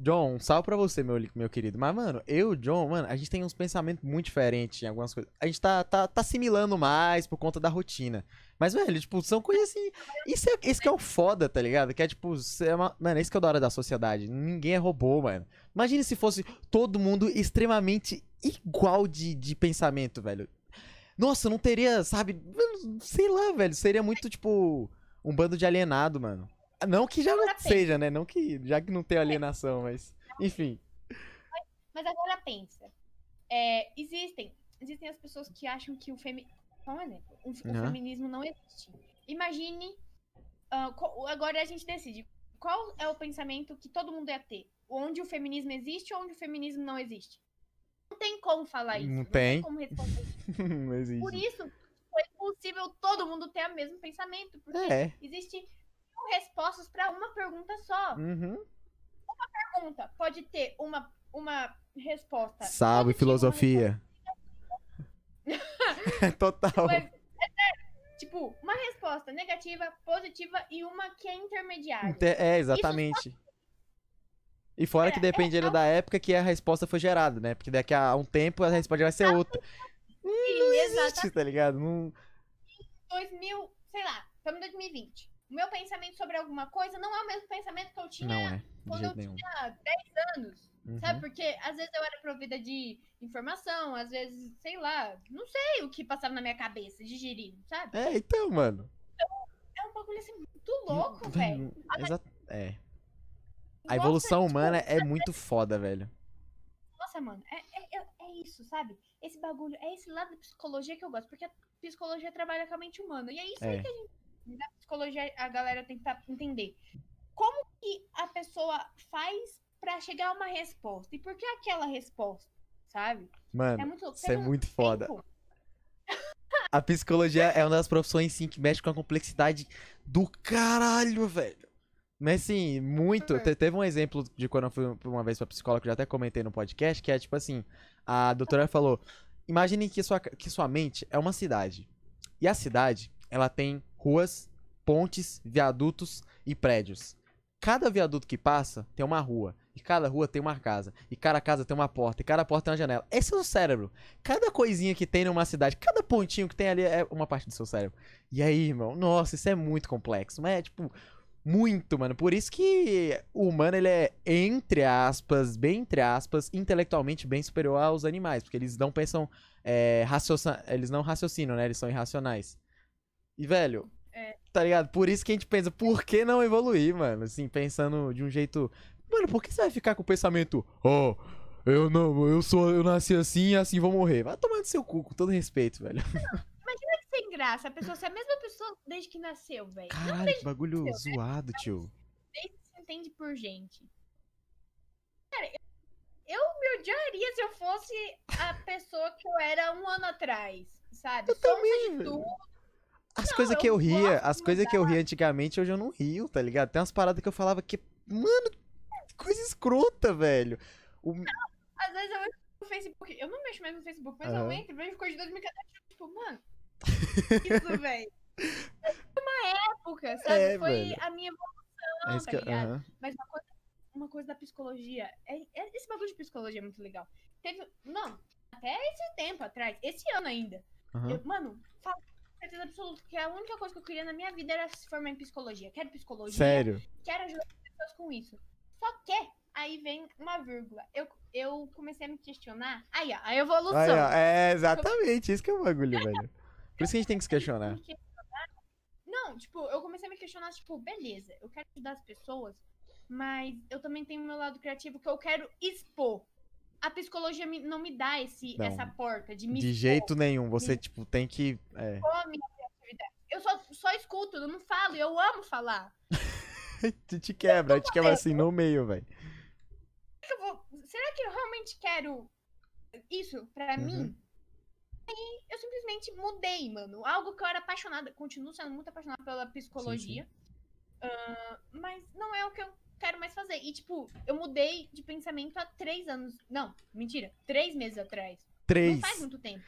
John, salve pra você, meu, meu querido. Mas, mano, eu John, mano, a gente tem uns pensamentos muito diferentes em algumas coisas. A gente tá, tá, tá assimilando mais por conta da rotina. Mas, velho, tipo, são coisas assim. Isso, é, isso que é o foda, tá ligado? Que é tipo, é uma... mano, isso que é o da hora da sociedade. Ninguém é robô, mano. Imagine se fosse todo mundo extremamente igual de, de pensamento, velho. Nossa, não teria, sabe? Sei lá, velho. Seria muito, tipo, um bando de alienado, mano. Não que já não Agora pensa. seja, né? Não que. Já que não tem alienação, mas. Enfim. Mas agora pensa. É, existem, existem as pessoas que acham que o feminismo. Só um exemplo. O, o feminismo não existe. Imagine. ah, qual- agora a gente decide. Qual é o pensamento que todo mundo ia ter? Onde o feminismo existe ou onde o feminismo não existe? Não tem como falar isso. Não Não tem. tem como responder. não existe. Por isso, foi possível todo mundo ter o mesmo pensamento. Porque É. existe mil respostas para uma pergunta só. Uhum. Pergunta pode ter uma, uma resposta. Salve, uma filosofia. Total. Mas, é sério, tipo, uma resposta negativa, positiva e uma que é intermediária. Inte- É, exatamente. E fora que É, depende ainda da época que a resposta foi gerada, né? Porque daqui a um tempo a resposta vai ser outra. Sim, Existe, exatamente. tá ligado? Não... 2000, sei lá, estamos em 2020. O meu pensamento sobre alguma coisa não é o mesmo pensamento que eu tinha é, quando eu nenhum. tinha 10 anos. Uhum. Sabe? Porque às vezes eu era provida de informação, às vezes, sei lá, não sei o que passava na minha cabeça, digerindo, sabe? É, então, mano. É um bagulho assim muito louco, velho. Exa- É. A evolução tipo, humana é muito foda, velho. Nossa, mano, é, é, é- é isso, sabe? Esse bagulho, é esse lado da psicologia que eu gosto, porque a psicologia trabalha com a mente humana. E é isso É. aí que a gente. Na psicologia, a galera tem que tá- entender. Como que a pessoa faz pra chegar a uma resposta? E por que aquela resposta? Sabe? É Mano, muito louco. isso é muito foda. tempo- A psicologia é uma das profissões, sim, que mexe com a complexidade do caralho, velho. Mas, assim, muito. Uhum. Te- teve um exemplo de quando eu fui uma vez pra psicóloga, que eu já até comentei no podcast, que é tipo assim: a doutora falou, imagine que sua, que sua mente é uma cidade. E a cidade, ela tem ruas, pontes, viadutos e prédios. Cada viaduto que passa tem uma rua. E cada rua tem uma casa. E cada casa tem uma porta. E cada porta tem uma janela. Esse é o cérebro. Cada coisinha que tem numa cidade, cada pontinho que tem ali é uma parte do seu cérebro. E aí, irmão, nossa, isso é muito complexo. Mas é, tipo, muito, mano. Por isso que o humano, ele é, entre aspas, bem entre aspas, intelectualmente bem superior aos animais. Porque eles não pensam, é, eles não raciocinam, né? Eles são irracionais. E, velho, Tá ligado? Por isso que a gente pensa, por que não evoluir, mano? Assim, pensando de um jeito. Mano, por que você vai ficar com o pensamento, ó, eu não, eu sou, eu nasci assim e assim vou morrer? Vai tomar no seu cu, com todo respeito, velho. Sem graça, a pessoa ser a mesma pessoa desde que nasceu, velho. Caralho, que bagulho zoado, tio. desde que se entende por gente. Cara, eu, eu me odiaria se eu fosse a pessoa que eu era um ano atrás, sabe? Eu Sonsa também, de tudo. As Não, coisas que eu eu ria, as coisas que eu ria antigamente, hoje eu não rio, tá ligado? Tem umas paradas que eu falava que, mano, coisa escrota, velho. O- Às vezes eu entro no Facebook, eu não mexo mais no Facebook, mas eu Aham. entro vejo coisa de 2014, tipo, mano, isso, velho. Foi uma época, sabe? É, Foi velho. a minha evolução, É tá eu- ligado? aham. Mas uma coisa, uma coisa da psicologia, é, é- esse bagulho de psicologia é muito legal. Teve, não, até esse tempo atrás, esse ano ainda, aham. eu, mano, com certeza absoluta que a única coisa que eu queria na minha vida era se formar em psicologia. Quero psicologia, Sério. quero ajudar as pessoas com isso. Só que, aí vem uma vírgula. Eu, eu comecei a me questionar. Aí, ó, a evolução. Aí, ó, é exatamente isso que é o bagulho, velho. Por isso que a gente tem que se questionar. Não, tipo, eu comecei a me questionar, tipo, beleza, eu quero ajudar as pessoas, mas eu também tenho o meu lado criativo que eu quero expor. A psicologia me- não me dá esse, Não. essa porta de me De jeito nenhum. Você, tipo, tem que. É. Eu só, só escuto, eu não falo, eu amo falar. Te, te quebra, te quebra assim no meio, velho. Será que eu realmente quero isso pra Uhum. mim? Aí eu simplesmente mudei, mano. Algo que eu era apaixonada, continuo sendo muito apaixonada pela psicologia. Ah, mas não é o que eu quero mais fazer. E, tipo, eu mudei de pensamento há três anos. Não, mentira. Três meses atrás. Três. Não faz muito tempo.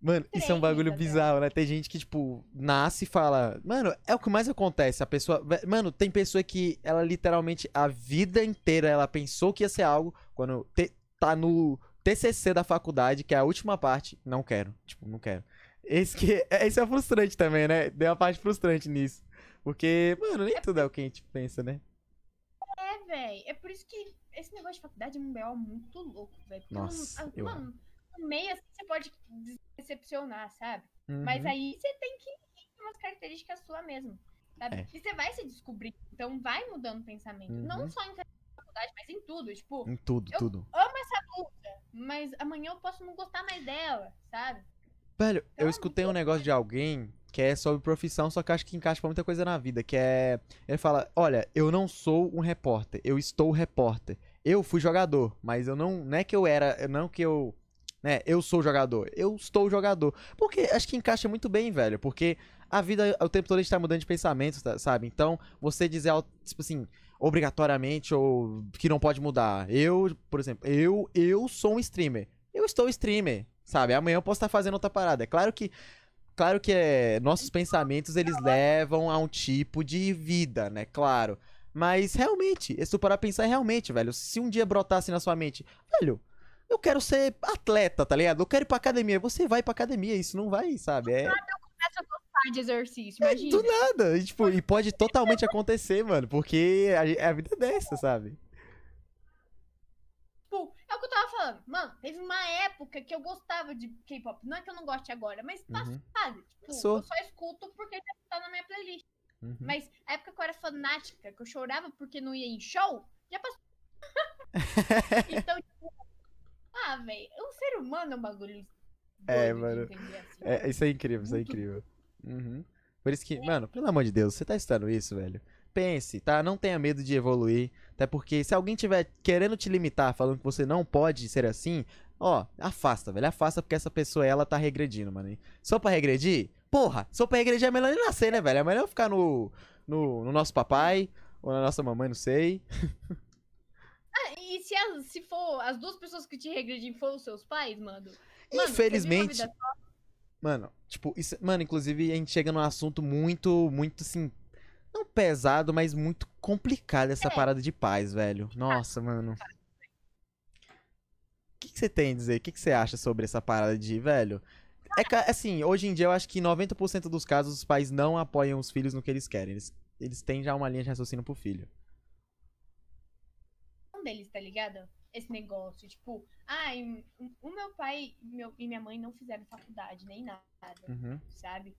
Mano, isso é um bagulho bizarro, né? Tem gente que, tipo, nasce e fala. Mano, é o que mais acontece. A pessoa. Mano, tem pessoa que ela literalmente a vida inteira ela pensou que ia ser algo. Quando te- tá no TCC da faculdade, que é a última parte, não quero. Tipo, não quero. Esse, que, esse é frustrante também, né? Tem uma parte frustrante nisso. Porque, mano, nem tudo é o que a gente pensa, né? É, véi. É por isso que esse negócio de faculdade é um B.O. muito louco, velho. Porque não- Nossa, ah, eu Mano, no meio assim você pode decepcionar, sabe? Mas Uhum. aí você tem que ir umas características suas mesmo. Sabe? É. E você vai se descobrir. Então vai mudando o pensamento. Não Uhum. só em faculdade, mas em tudo. Tipo, Em tudo, Eu- tudo. amo essa blusa, mas amanhã eu posso não gostar mais dela, sabe? Velho, eu Então, escutei um negócio de alguém que é sobre profissão, só que acho que encaixa pra muita coisa na vida, que é... Ele fala, olha, eu não sou um repórter, eu estou repórter. Eu fui jogador, mas eu não... Não é que eu era... Não que eu... Né, eu sou jogador, eu estou jogador. Porque acho que encaixa muito bem, velho, porque a vida o tempo todo a gente tá mudando de pensamento, sabe? Então, você dizer, tipo assim, obrigatoriamente ou que não pode mudar. Eu, por exemplo, eu, eu sou um streamer. Eu estou streamer, sabe? Amanhã eu posso estar fazendo outra parada. É claro que claro que é, nossos pensamentos eles levam a um tipo de vida, né? Claro. Mas realmente, se tu parar pensar realmente, velho, se um dia brotasse na sua mente, velho, eu quero ser atleta, tá ligado? Eu quero ir pra academia. Você vai pra academia, isso não vai, sabe? É, Começa a gostar de exercício, é imagina. do nada. E, tipo, e pode totalmente acontecer, mano, porque a, a vida é dessa, sabe? É o que eu tava falando. Mano, teve uma época que eu gostava de K-pop. Não é que eu não goste agora, mas passou, Uhum. sabe? Tipo, eu só escuto porque já tá na minha playlist. Uhum. Mas a época que eu era fanática, que eu chorava porque não ia em show, já passou. então, tipo, ah, velho, o ser humano é um bagulho. É, mano. entender, assim. É, isso é incrível, isso é incrível. Uhum. Por isso que, mano, pelo amor de Deus, você tá estudando isso, velho. Pense, tá? Não tenha medo de evoluir. Até porque se alguém tiver querendo te limitar, falando que você não pode ser assim, ó, afasta, velho. Afasta porque essa pessoa, ela tá regredindo, mano. E Só pra regredir? Porra, só pra regredir é melhor nem nascer, né, velho? É melhor ficar no, no, no nosso papai ou na nossa mamãe, não sei. Ah, e se, as- se for as duas pessoas que te regredim foram os seus pais, mano? Mano, Infelizmente, Mano, tipo, isso, mano, inclusive a gente chega num assunto muito, muito assim, não pesado, mas muito complicado essa parada de paz, velho. Nossa, mano. O que, que você tem a dizer? O que, que você acha sobre essa parada de, velho? É assim, hoje em dia eu acho que 90% dos casos os pais não apoiam os filhos no que eles querem. Eles, eles têm já uma linha de raciocínio pro filho. um deles, tá ligado? Esse negócio, tipo, ai, o meu pai meu, e minha mãe não fizeram faculdade, nem nada, Uhum. sabe?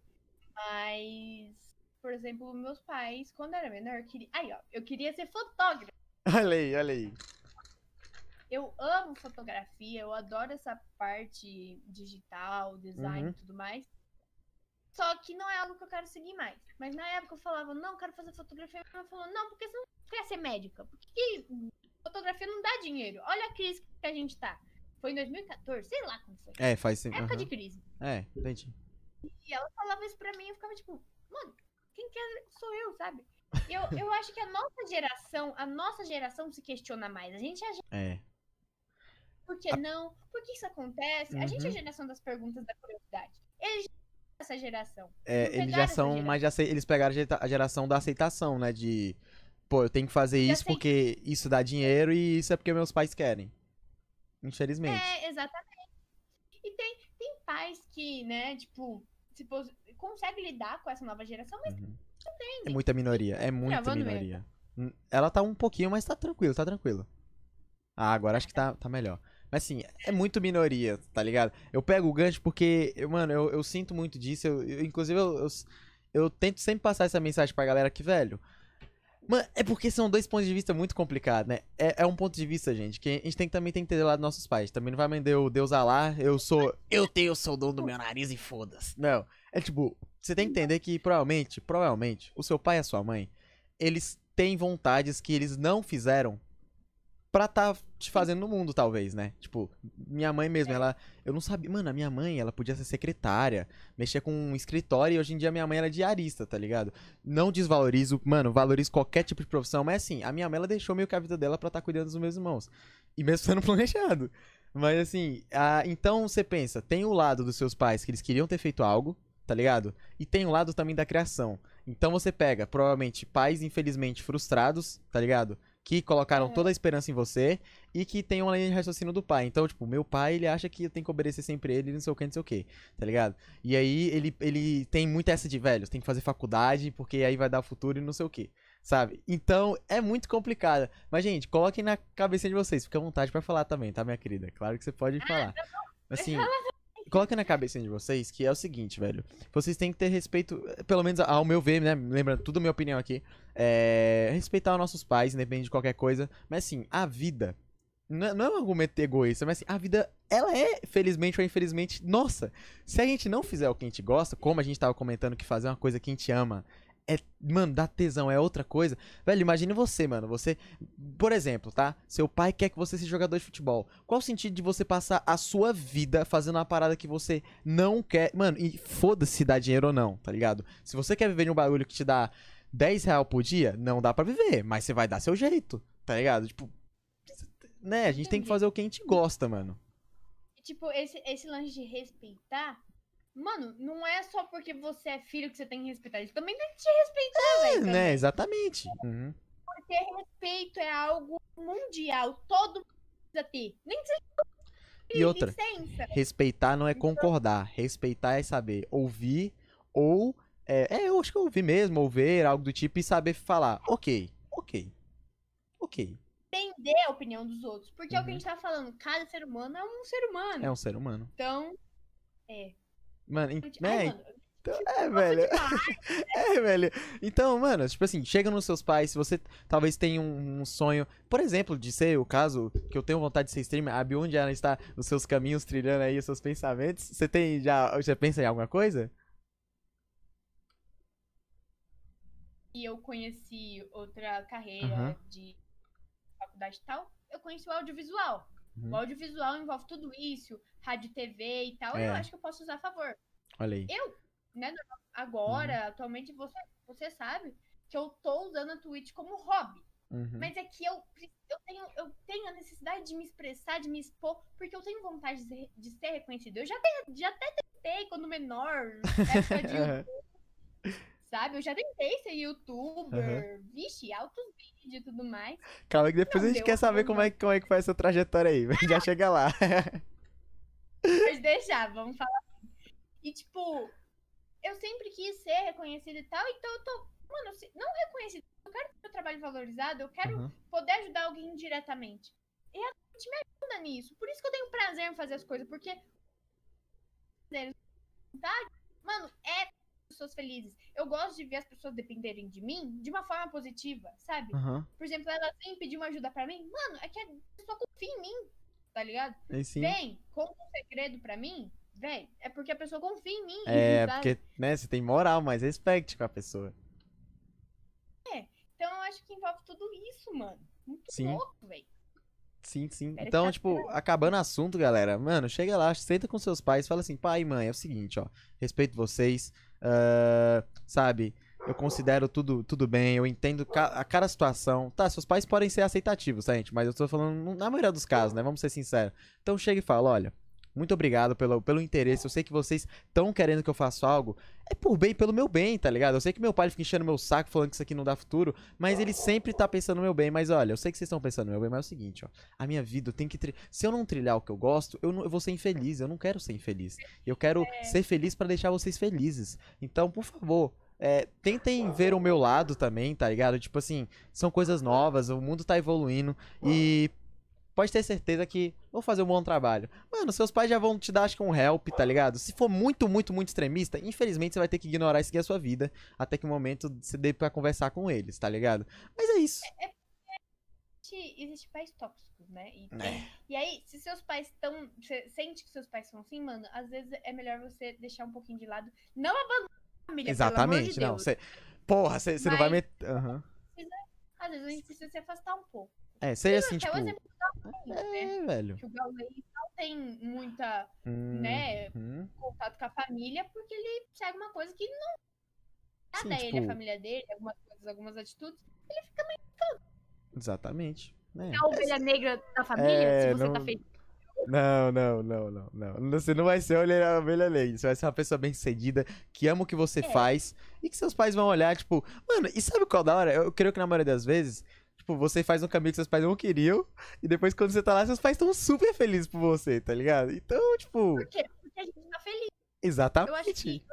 Mas por exemplo, meus pais, quando eu era menor, queria... aí, ó, eu queria ser fotógrafa. Olha aí, olha aí. Eu amo fotografia, eu adoro essa parte digital, design Uhum. e tudo mais. Só que não é algo que eu quero seguir mais. Mas na época eu falava, não, eu quero fazer fotografia. Mãe falou, não, porque você não quer ser médica. Porque que fotografia não dá dinheiro. Olha a crise que a gente tá. Foi em 2014, sei lá como foi. É, faz sim. Época de aham. crise. É, entendi. E ela falava isso pra mim e eu ficava tipo, mano, quem quer sou eu, sabe? Eu, eu acho que a nossa geração, a nossa geração se questiona mais. A gente é É. por que não? Por que isso acontece? A gente é a Uhum. geração das perguntas da curiosidade. Eles essa geração. É, Não eles já são, mas já sei, eles pegaram a gera- a geração da aceitação, né? De, pô, eu tenho que fazer Já isso sei. porque isso dá dinheiro e isso é porque meus pais querem. Infelizmente. É, exatamente. E tem, tem pais que, né, tipo, se pos... conseguem lidar com essa nova geração, mas Uhum. É muita minoria, é muita Gravando mesmo. minoria. Hum, Ela tá um pouquinho, mas tá tranquilo, tá tranquilo. Ah, agora acho que tá, tá melhor. Mas assim, é muito minoria, tá ligado? Eu pego o gancho porque, eu, mano, eu, eu sinto muito disso. Eu, eu- inclusive, eu, eu, eu tento sempre passar essa mensagem pra galera que, velho. Mano, é porque são dois pontos de vista muito complicados, né? É, é um ponto de vista, gente, que a gente tem, também tem que ter do lado dos nossos pais. Também não vai mandar o Deus Alá, eu sou. Eu tenho, eu sou o dono do meu nariz e foda-se. Não. É tipo, você tem que entender que provavelmente, provavelmente, o seu pai e a sua mãe, eles têm vontades que eles não fizeram pra tá te fazendo no mundo, talvez, né? Tipo, minha mãe mesmo, ela. Eu não sabia. Mano, a minha mãe, ela podia ser secretária, mexer com um escritório e hoje em dia minha mãe ela é diarista, tá ligado? Não desvalorizo, mano, valorizo qualquer tipo de profissão, mas assim, a minha mãe ela deixou meio que a vida dela pra estar cuidando dos meus irmãos. E mesmo sendo planejado. Mas assim, a- então você pensa, tem o lado dos seus pais que eles queriam ter feito algo, tá ligado? E tem o lado também da criação. Então você pega, provavelmente, pais infelizmente frustrados, tá ligado? Que colocaram Uhum. toda a esperança em você e que tem uma linha de raciocínio do pai. Então, tipo, meu pai, ele acha que eu tenho que obedecer sempre ele, não sei o que, não sei o que, tá ligado? E aí ele, ele tem muito essa de, velho, tem que fazer faculdade, porque aí vai dar futuro e não sei o que, sabe? Então, é muito complicado. Mas, gente, coloquem na cabeça de vocês, fica à vontade pra falar também, tá, minha querida? Claro que você pode falar. Assim, coloquem na cabeça de vocês que é o seguinte, velho. Vocês têm que ter respeito, pelo menos ao meu ver, né? Lembrando, tudo minha opinião aqui. É. Respeitar os nossos pais, independente de qualquer coisa. Mas assim, a vida. Não é, não é um argumento egoísta, mas assim, a vida, ela é, felizmente ou infelizmente, nossa. Se a gente não fizer o que a gente gosta, como a gente tava comentando que fazer uma coisa que a gente ama é, mano, dá tesão, é outra coisa. Velho, imagine você, mano. Você, por exemplo, tá? Seu pai quer que você seja jogador de futebol. Qual o sentido de você passar a sua vida fazendo uma parada que você não quer? Mano, e foda-se se dá dinheiro ou não, tá ligado? Se você quer viver num bagulho que te dá 10 real por dia, não dá pra viver, mas você vai dar seu jeito, tá ligado? Tipo, né? A gente tem que fazer o que a gente gosta, mano. Tipo, esse, esse lance de respeitar. Mano, não é só porque você é filho que você tem que respeitar. Eles também tem que te respeitar, velho. né? Exatamente. Uhum. Porque respeito é algo mundial. Todo mundo precisa ter. Nem que seja E outra, licença. Respeitar não é concordar. Respeitar é saber ouvir ou. É, é, eu acho que ouvir mesmo, ou ver algo do tipo e saber falar. Ok, ok. Ok. Entender a opinião dos outros. Porque é o que a Uhum. gente tá falando. Cada ser humano é um ser humano. É um ser humano. Então. Mano, em- Ai, né? mano, Então, é, velho. É, velho. Então, mano, tipo assim, chega nos seus pais, se você talvez tenha um, um sonho, por exemplo, de ser o caso que eu tenho vontade de ser streamer, a onde ela está nos seus caminhos, trilhando aí os seus pensamentos, você tem já, você pensa em alguma coisa? e eu conheci outra carreira Aham. de faculdade e tal, eu conheci o audiovisual. Uhum. O audiovisual envolve tudo isso, rádio, TV e tal, É. eu acho que eu posso usar a favor. Olha aí. Né, normal- agora, Uhum. atualmente, você, você sabe que eu tô usando a Twitch como hobby. Uhum. Mas é que eu, eu, tenho, eu tenho a necessidade de me expressar, de me expor, porque eu tenho vontade de ser, de ser reconhecido. Eu já, te- já até tentei quando menor, época de. sabe? Eu já tentei ser youtuber, vixe, altos vídeos e tudo mais. Calma que depois Não a gente quer saber como é, como é que foi essa trajetória aí. Já chega lá. Mas deixar, vamos falar. E tipo, eu sempre quis ser reconhecida e tal, então eu tô, mano, não reconhecida, eu quero ter meu trabalho valorizado, eu quero Uhum. poder ajudar alguém indiretamente. E a gente me ajuda nisso. Por isso que eu tenho prazer em fazer as coisas, porque. Mano, é pessoas felizes. Eu gosto de ver as pessoas dependerem de mim de uma forma positiva, sabe? Aham. Por exemplo, ela vem pedir uma ajuda pra mim. Mano, é que a pessoa confia em mim, tá ligado? Aí sim. Vem, conta um segredo pra mim, vem. É porque a pessoa confia em mim. É, sabe? porque, né, você tem moral, mas respeite com a pessoa. Então eu acho que envolve tudo isso, mano. Muito Sim. louco, velho. Sim, sim. Então, tá tipo, acabando o assunto, galera, mano, chega lá, senta com seus pais, fala assim, pai e mãe, é o seguinte, ó, respeito vocês, ah, sabe, eu considero tudo, tudo bem, eu entendo ca- a cada situação. Tá, seus pais podem ser aceitativos, tá, gente? Mas eu tô falando na maioria dos casos, né? Vamos ser sinceros. Então chega e fala, olha, muito obrigado pelo, pelo interesse, eu sei que vocês estão querendo que eu faça algo, é por bem, pelo meu bem, tá ligado? Eu sei que meu pai fica enchendo meu saco falando que isso aqui não dá futuro, mas ele sempre tá pensando no meu bem. Mas olha, eu sei que vocês estão pensando no meu bem, mas é o seguinte, ó. A minha vida tenho que. tri- Se eu não trilhar o que eu gosto, eu, não- eu vou ser infeliz. Eu não quero ser infeliz. Eu quero ser feliz pra deixar vocês felizes. Então, por favor. é, tentem ver o meu lado também, tá ligado? Tipo assim, são coisas novas, o mundo tá evoluindo e pode ter certeza que vou fazer um bom trabalho. Mano, seus pais já vão te dar, acho que um help, tá ligado? Se for muito, muito, muito extremista, infelizmente você vai ter que ignorar e seguir a sua vida até que o momento você dê pra conversar com eles, tá ligado? Mas é isso. Existe, existe pais tóxicos, né? E, É. e aí, se seus pais estão. Você sente que seus pais são assim, mano, às vezes é melhor você deixar um pouquinho de lado. Não abandonar a família, pelo amor Exatamente, de não. Você, porra, você não vai meter. Aham. Às vezes a gente precisa se afastar um pouco. É, seja assim, tipo. o exemplo do Gaulês, né? É, velho. Que o Gaulês não tem muita Hum, Né? uhum. contato com a família porque ele segue uma coisa que não Sim, nada ele, tipo- a família dele, algumas coisas, algumas atitudes. Exatamente. É. É a ovelha negra da família, É, se você não- tá feito. Não, não, não, não, não. Você não vai ser a ovelha negra. Você vai ser uma pessoa bem sucedida, que ama o que você É. faz e que seus pais vão olhar, tipo, mano, e sabe qual da hora? Eu creio que na maioria das vezes, tipo, você faz um caminho que seus pais não queriam, e depois quando você tá lá, seus pais estão super felizes por você, tá ligado? Então, tipo, Por quê? Porque a gente tá feliz. exatamente. Eu acho que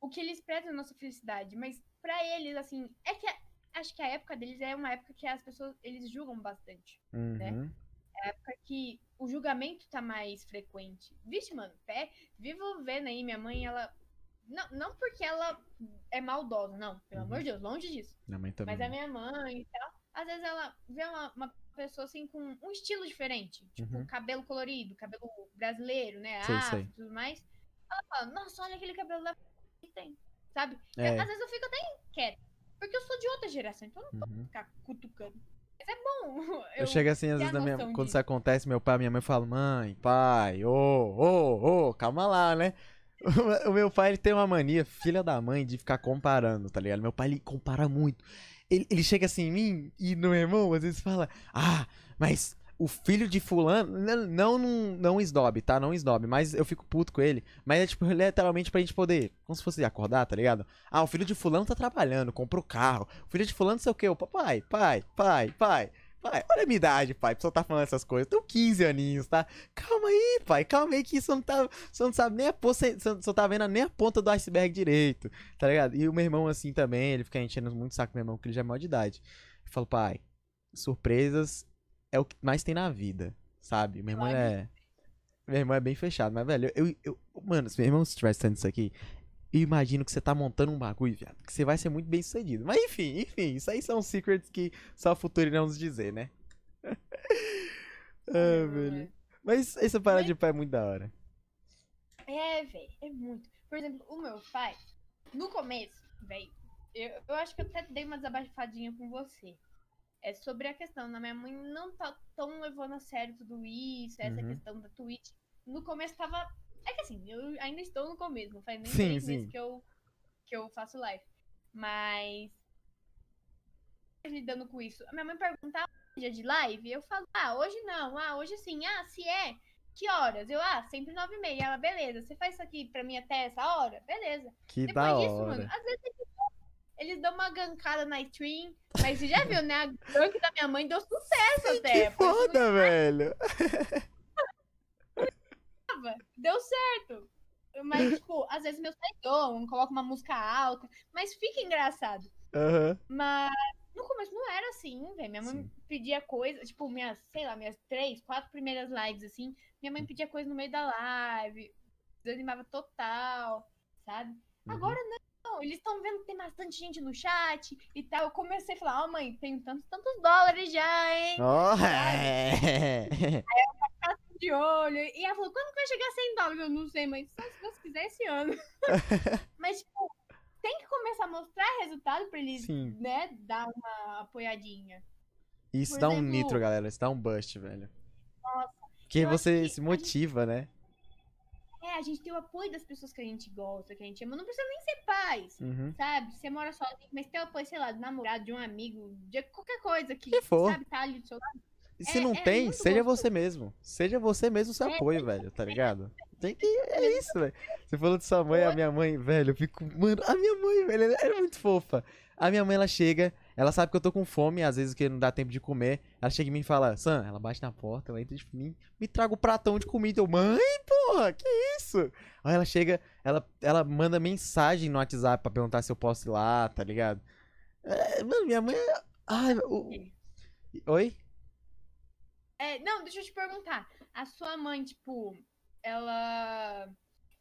o que eles prezam é a nossa felicidade, mas pra eles, assim, é que acho que a época deles é uma época que as pessoas, eles julgam bastante. Uhum. É a época que o julgamento tá mais frequente. Vixe, mano, pé, vivo vendo aí minha mãe, ela... Não, não porque ela é maldosa, não. Pelo Uhum. amor de Deus, longe disso. Minha mãe também. Mas a minha mãe e tal, às vezes ela vê uma, uma pessoa assim com um estilo diferente. Tipo, Uhum. cabelo colorido, cabelo brasileiro, né? Sei, Afro sei. e tudo mais. Ela fala, nossa, olha aquele cabelo lá que tem. Sabe? É. Eu- às vezes eu fico até inquieta. Porque eu sou de outra geração, então eu não Uhum. vou ficar cutucando. Mas é bom. Eu, chego assim, às vezes, minha... quando disso. isso acontece, meu pai e minha mãe falam, mãe, pai, ô, ô, ô, calma lá, né? O meu pai, ele tem uma mania, filha da mãe, de ficar comparando, tá ligado? Meu pai, ele compara muito. Ele, ele chega assim em mim e no meu irmão, às vezes fala, ah, mas o filho de fulano, não, não, não, esnobe, tá? Não esnobe, mas eu fico puto com ele. Mas é, tipo, literalmente pra gente poder, como se fosse acordar, tá ligado? Ah, o filho de fulano tá trabalhando, comprou carro. O filho de fulano não sei o quê. O papai, pai, pai, pai. Pai, olha a minha idade, pai, pra você tá falando essas coisas. Eu tenho 15 aninhos, tá? Calma aí, pai, calma aí que você não tá. Você não sabe nem a ponta. Você você tá vendo nem a ponta do iceberg direito, tá ligado? E o meu irmão, assim, também, ele fica enchendo muito saco meu irmão, porque ele já é maior de idade. Eu falo, pai, surpresas é o que mais tem na vida, sabe? Meu irmão é. Meu irmão é bem fechado, mas, velho, eu. eu mano, se meu irmão estivesse sendo isso aqui, eu imagino que você tá montando um bagulho, viado. Que você vai ser muito bem sucedido. Mas enfim, enfim, isso aí são secrets que só o futuro irá nos dizer, né? ah, velho. Mas essa parada de pai é muito da hora. É, velho, é muito. Por exemplo, o meu pai, no começo, velho, eu, eu acho que eu até dei uma desabafadinha com você. É sobre a questão, na minha mãe não tá tão levando a sério tudo isso, essa Uhum. questão da Twitch. No começo tava. É que assim, eu ainda estou no começo, não faz nem Sim, três sim. meses que eu, que eu faço live. Mas. Lidando com isso. A minha mãe pergunta ah, dia de live, eu falo, ah, hoje não, ah, hoje sim, ah, se é, que horas? Eu, ah, sempre nove e meia. Ela, beleza, você faz isso aqui pra mim até essa hora? Beleza. Que Depois da disso, hora. mano, às vezes eles dão, eles dão uma gancada na stream, mas você já viu, né? A gank da minha mãe deu sucesso até. que foda, velho. tava, Deu certo. Mas, tipo, às vezes meus pais dão, colocam uma música alta, mas fica engraçado. Aham. Mas no começo não era assim, velho. Minha mãe Sim. pedia coisa, tipo, minhas, sei lá, minhas três, quatro primeiras lives, assim. Minha mãe pedia coisa no meio da live, desanimava total, sabe? Uhum. Agora não. eles estão vendo que tem bastante gente no chat e tal. Eu comecei a falar, ó, mãe, tenho tantos, tantos dólares já, hein? Oh, é. De olho. E ela falou, quando que vai chegar a 100 dólares? Eu não sei, mas só se Deus quiser esse ano. mas, tipo, tem que começar a mostrar resultado pra eles, Sim. né, dar uma apoiadinha. Isso Por dá um exemplo- nitro, galera. Isso dá um bust, velho. Nossa. Porque você que se motiva, né? É, a gente tem o apoio das pessoas que a gente gosta, que a gente ama. Não precisa nem ser pais. Uhum. Sabe? Você mora sozinho, mas tem o apoio, sei lá, do namorado, de um amigo, de qualquer coisa que, Que for. sabe, tá ali do seu lado. E se É- não é tem, muito seja você mesmo. Seja você mesmo seu É, apoio, velho, tá ligado? Tem que. É isso, velho. Você falou de sua mãe, a minha mãe, velho, eu fico. Mano, a minha mãe, velho, ela é muito fofa. A minha mãe, ela chega, ela sabe que eu tô com fome, às vezes que não dá tempo de comer. Ela chega em mim e fala, Sam, ela bate na porta, ela entra de mim, me traga o pratão de comida. Eu, mãe, porra, que isso? Aí ela chega, ela, ela manda mensagem no WhatsApp pra perguntar se eu posso ir lá, tá ligado? É, mano, minha mãe. é- Ai, o... Oi? É, não, deixa eu te perguntar. A sua mãe, tipo, ela.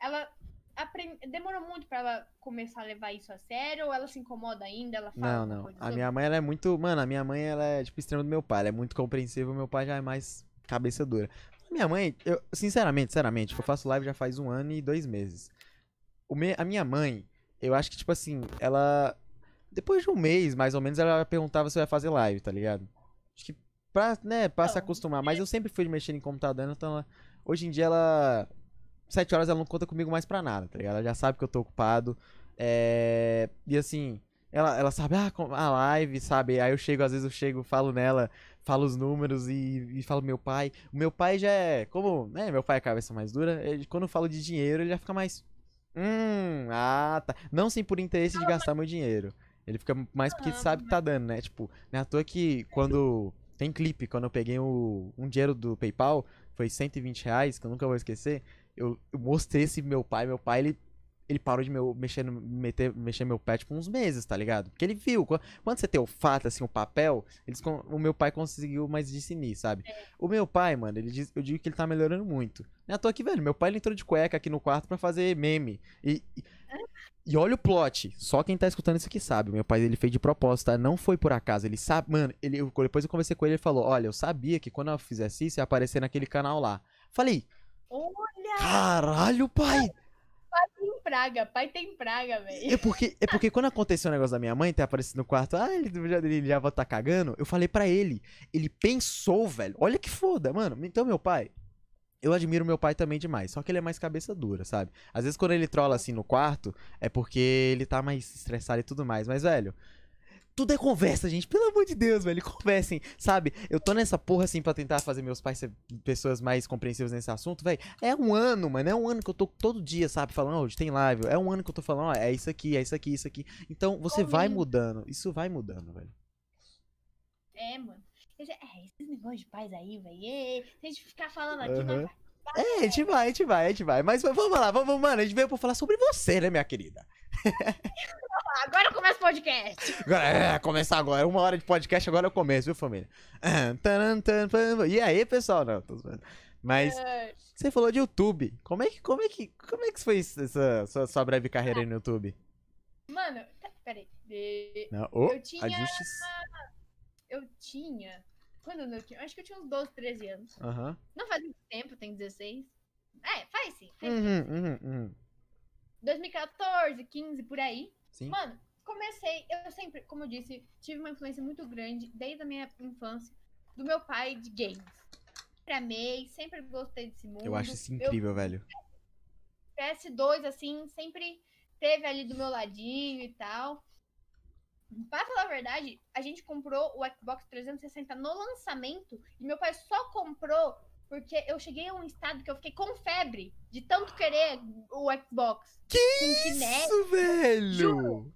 Ela apren- demorou muito pra ela começar a levar isso a sério? Ou ela se incomoda ainda? Ela fala Não, não. A minha mãe, ela é muito. Mano, a minha mãe, ela é tipo extremo do meu pai. Ela é muito compreensiva. Meu pai já é mais cabeça dura. Minha mãe, eu, sinceramente, sinceramente, eu faço live já faz um ano e dois meses. O me, a minha mãe, eu acho que, tipo assim, ela. Depois de um mês, mais ou menos, ela perguntava se eu ia fazer live, tá ligado? Acho que pra, né, pra se Então, acostumar. Mas eu sempre fui mexer em computador, então ela, hoje em dia ela. Sete horas ela não conta comigo mais pra nada, tá ligado? Ela já sabe que eu tô ocupado. É... E assim, ela, ela sabe, ah, a live, sabe? Aí eu chego, às vezes eu chego, falo nela, falo os números e, e falo meu pai. O meu pai já é, como, né, meu pai é a cabeça mais dura, ele- quando eu falo de dinheiro, ele já fica mais, hum, ah, tá. Não sem por interesse de gastar meu dinheiro. Ele fica mais porque Ah, sabe que tá dando, né? Tipo, não é à toa que quando, tem clipe, quando eu peguei o, um dinheiro do PayPal, foi 120 reais, que eu nunca vou esquecer, eu, eu mostrei esse meu pai, meu pai, ele ele parou de meu, mexer, no- meter, mexer meu pé, tipo, uns meses, tá ligado? Porque ele viu. Quando, você tem o fato, assim, o papel, eles, o meu pai conseguiu mais discernir, sabe? O meu pai, mano, ele diz, eu digo que ele tá melhorando muito. Não é à toa que, velho, meu pai ele entrou de cueca aqui no quarto pra fazer meme. E, e, e olha o plot. Só quem tá escutando isso aqui sabe. Meu pai, ele fez de propósito, tá? Não foi por acaso. Ele sabe, mano, ele, eu- depois eu conversei com ele, ele falou, olha, eu sabia que quando eu fizesse isso, ia aparecer naquele canal lá. Falei, Olha, caralho, pai! Tem praga, pai tem praga, velho. É porque, é porque quando aconteceu o negócio da minha mãe ter aparecido no quarto, ah, ele já, ele já vai estar cagando, eu falei pra ele. Ele pensou, velho. Olha que foda, mano. Então, meu pai. Eu admiro meu pai também demais, só que ele é mais cabeça dura, sabe? Às vezes quando ele trola assim no quarto, é porque ele tá mais estressado e tudo mais. Mas, velho, tudo é conversa, gente. Pelo amor de Deus, velho. Conversem, sabe? Eu tô nessa porra assim pra tentar fazer meus pais ser pessoas mais compreensivas nesse assunto, velho. É um ano, mano. É um ano que eu tô todo dia, sabe? Falando, hoje tem live. É um ano que eu tô falando, ó, é isso aqui, é isso aqui, isso aqui. Então você vai mudando. Isso vai mudando, velho. É, mano. É, esses negócios de pais aí, velho. é, Se a gente ficar falando aqui, Aham. vai- É, a gente vai, a gente vai, a gente vai. Mas vamos lá, vamos, mano. A gente veio pra falar sobre você, né, minha querida? agora começa o podcast. Agora, é, começar agora. Uma hora de podcast, agora eu começo, viu, família? E aí, pessoal? Não, tô zoando. Mas É, você falou de YouTube. Como é que, como é que, como é que foi essa sua, sua breve carreira aí no YouTube? Mano, tá, peraí. É, Não, oh, Eu tinha- ajustes. Eu tinha. Quando eu tinha? Acho que eu tinha uns 12, 13 anos. Aham. Não faz muito tempo, eu tenho 16. É, faz sim. Faz. Uhum, uhum, uhum. 2014, 15, por aí. Sim. Mano, comecei. Eu sempre, como eu disse, tive uma influência muito grande desde a minha infância do meu pai de games. Sempre amei, sempre gostei desse mundo. Eu acho isso Eu- incrível, velho. PS2, assim, sempre teve ali do meu ladinho e tal. Pra falar a verdade, a gente comprou o Xbox 360 no lançamento e meu pai só comprou porque eu cheguei a um estado que eu fiquei com febre de tanto querer o Xbox. Que. Isso, velho! Juro.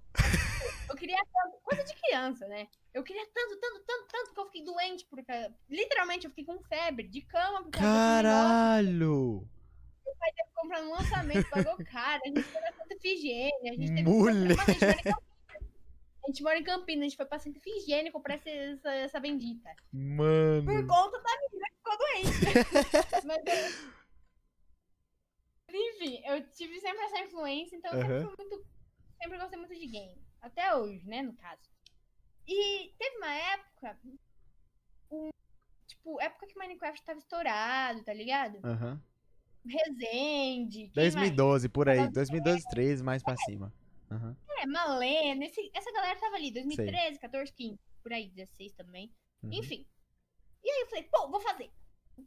Eu queria tanto, coisa de criança, né? Eu queria tanto, tanto, tanto, tanto que eu fiquei doente por causa. Literalmente, eu fiquei com febre de cama por causa desse negócio. Caralho! comprar no lançamento, pagou caro, a gente na Santa Efigênia, a gente teve que Mulher. comprar- Mano, a gente mora em Campinas. A gente foi pra Santa Efigênia comprar essa, essa, essa bendita. Por Mano. conta da menina que ficou doente. Mas eu... Enfim, eu tive sempre essa influência, então eu sempre muito sempre gostei muito de game. Até hoje, né, no caso. E teve uma época. Um, tipo, época que Minecraft tava estourado, tá ligado? Aham. Resende. quem 2012, por aí. Tava- 2012, 13, mais pra cima. Mais? É, Malena. esse- essa galera tava ali, 2013, 14, 15, por aí, 16 também. Uhum. Enfim. E aí eu falei, pô, vou fazer.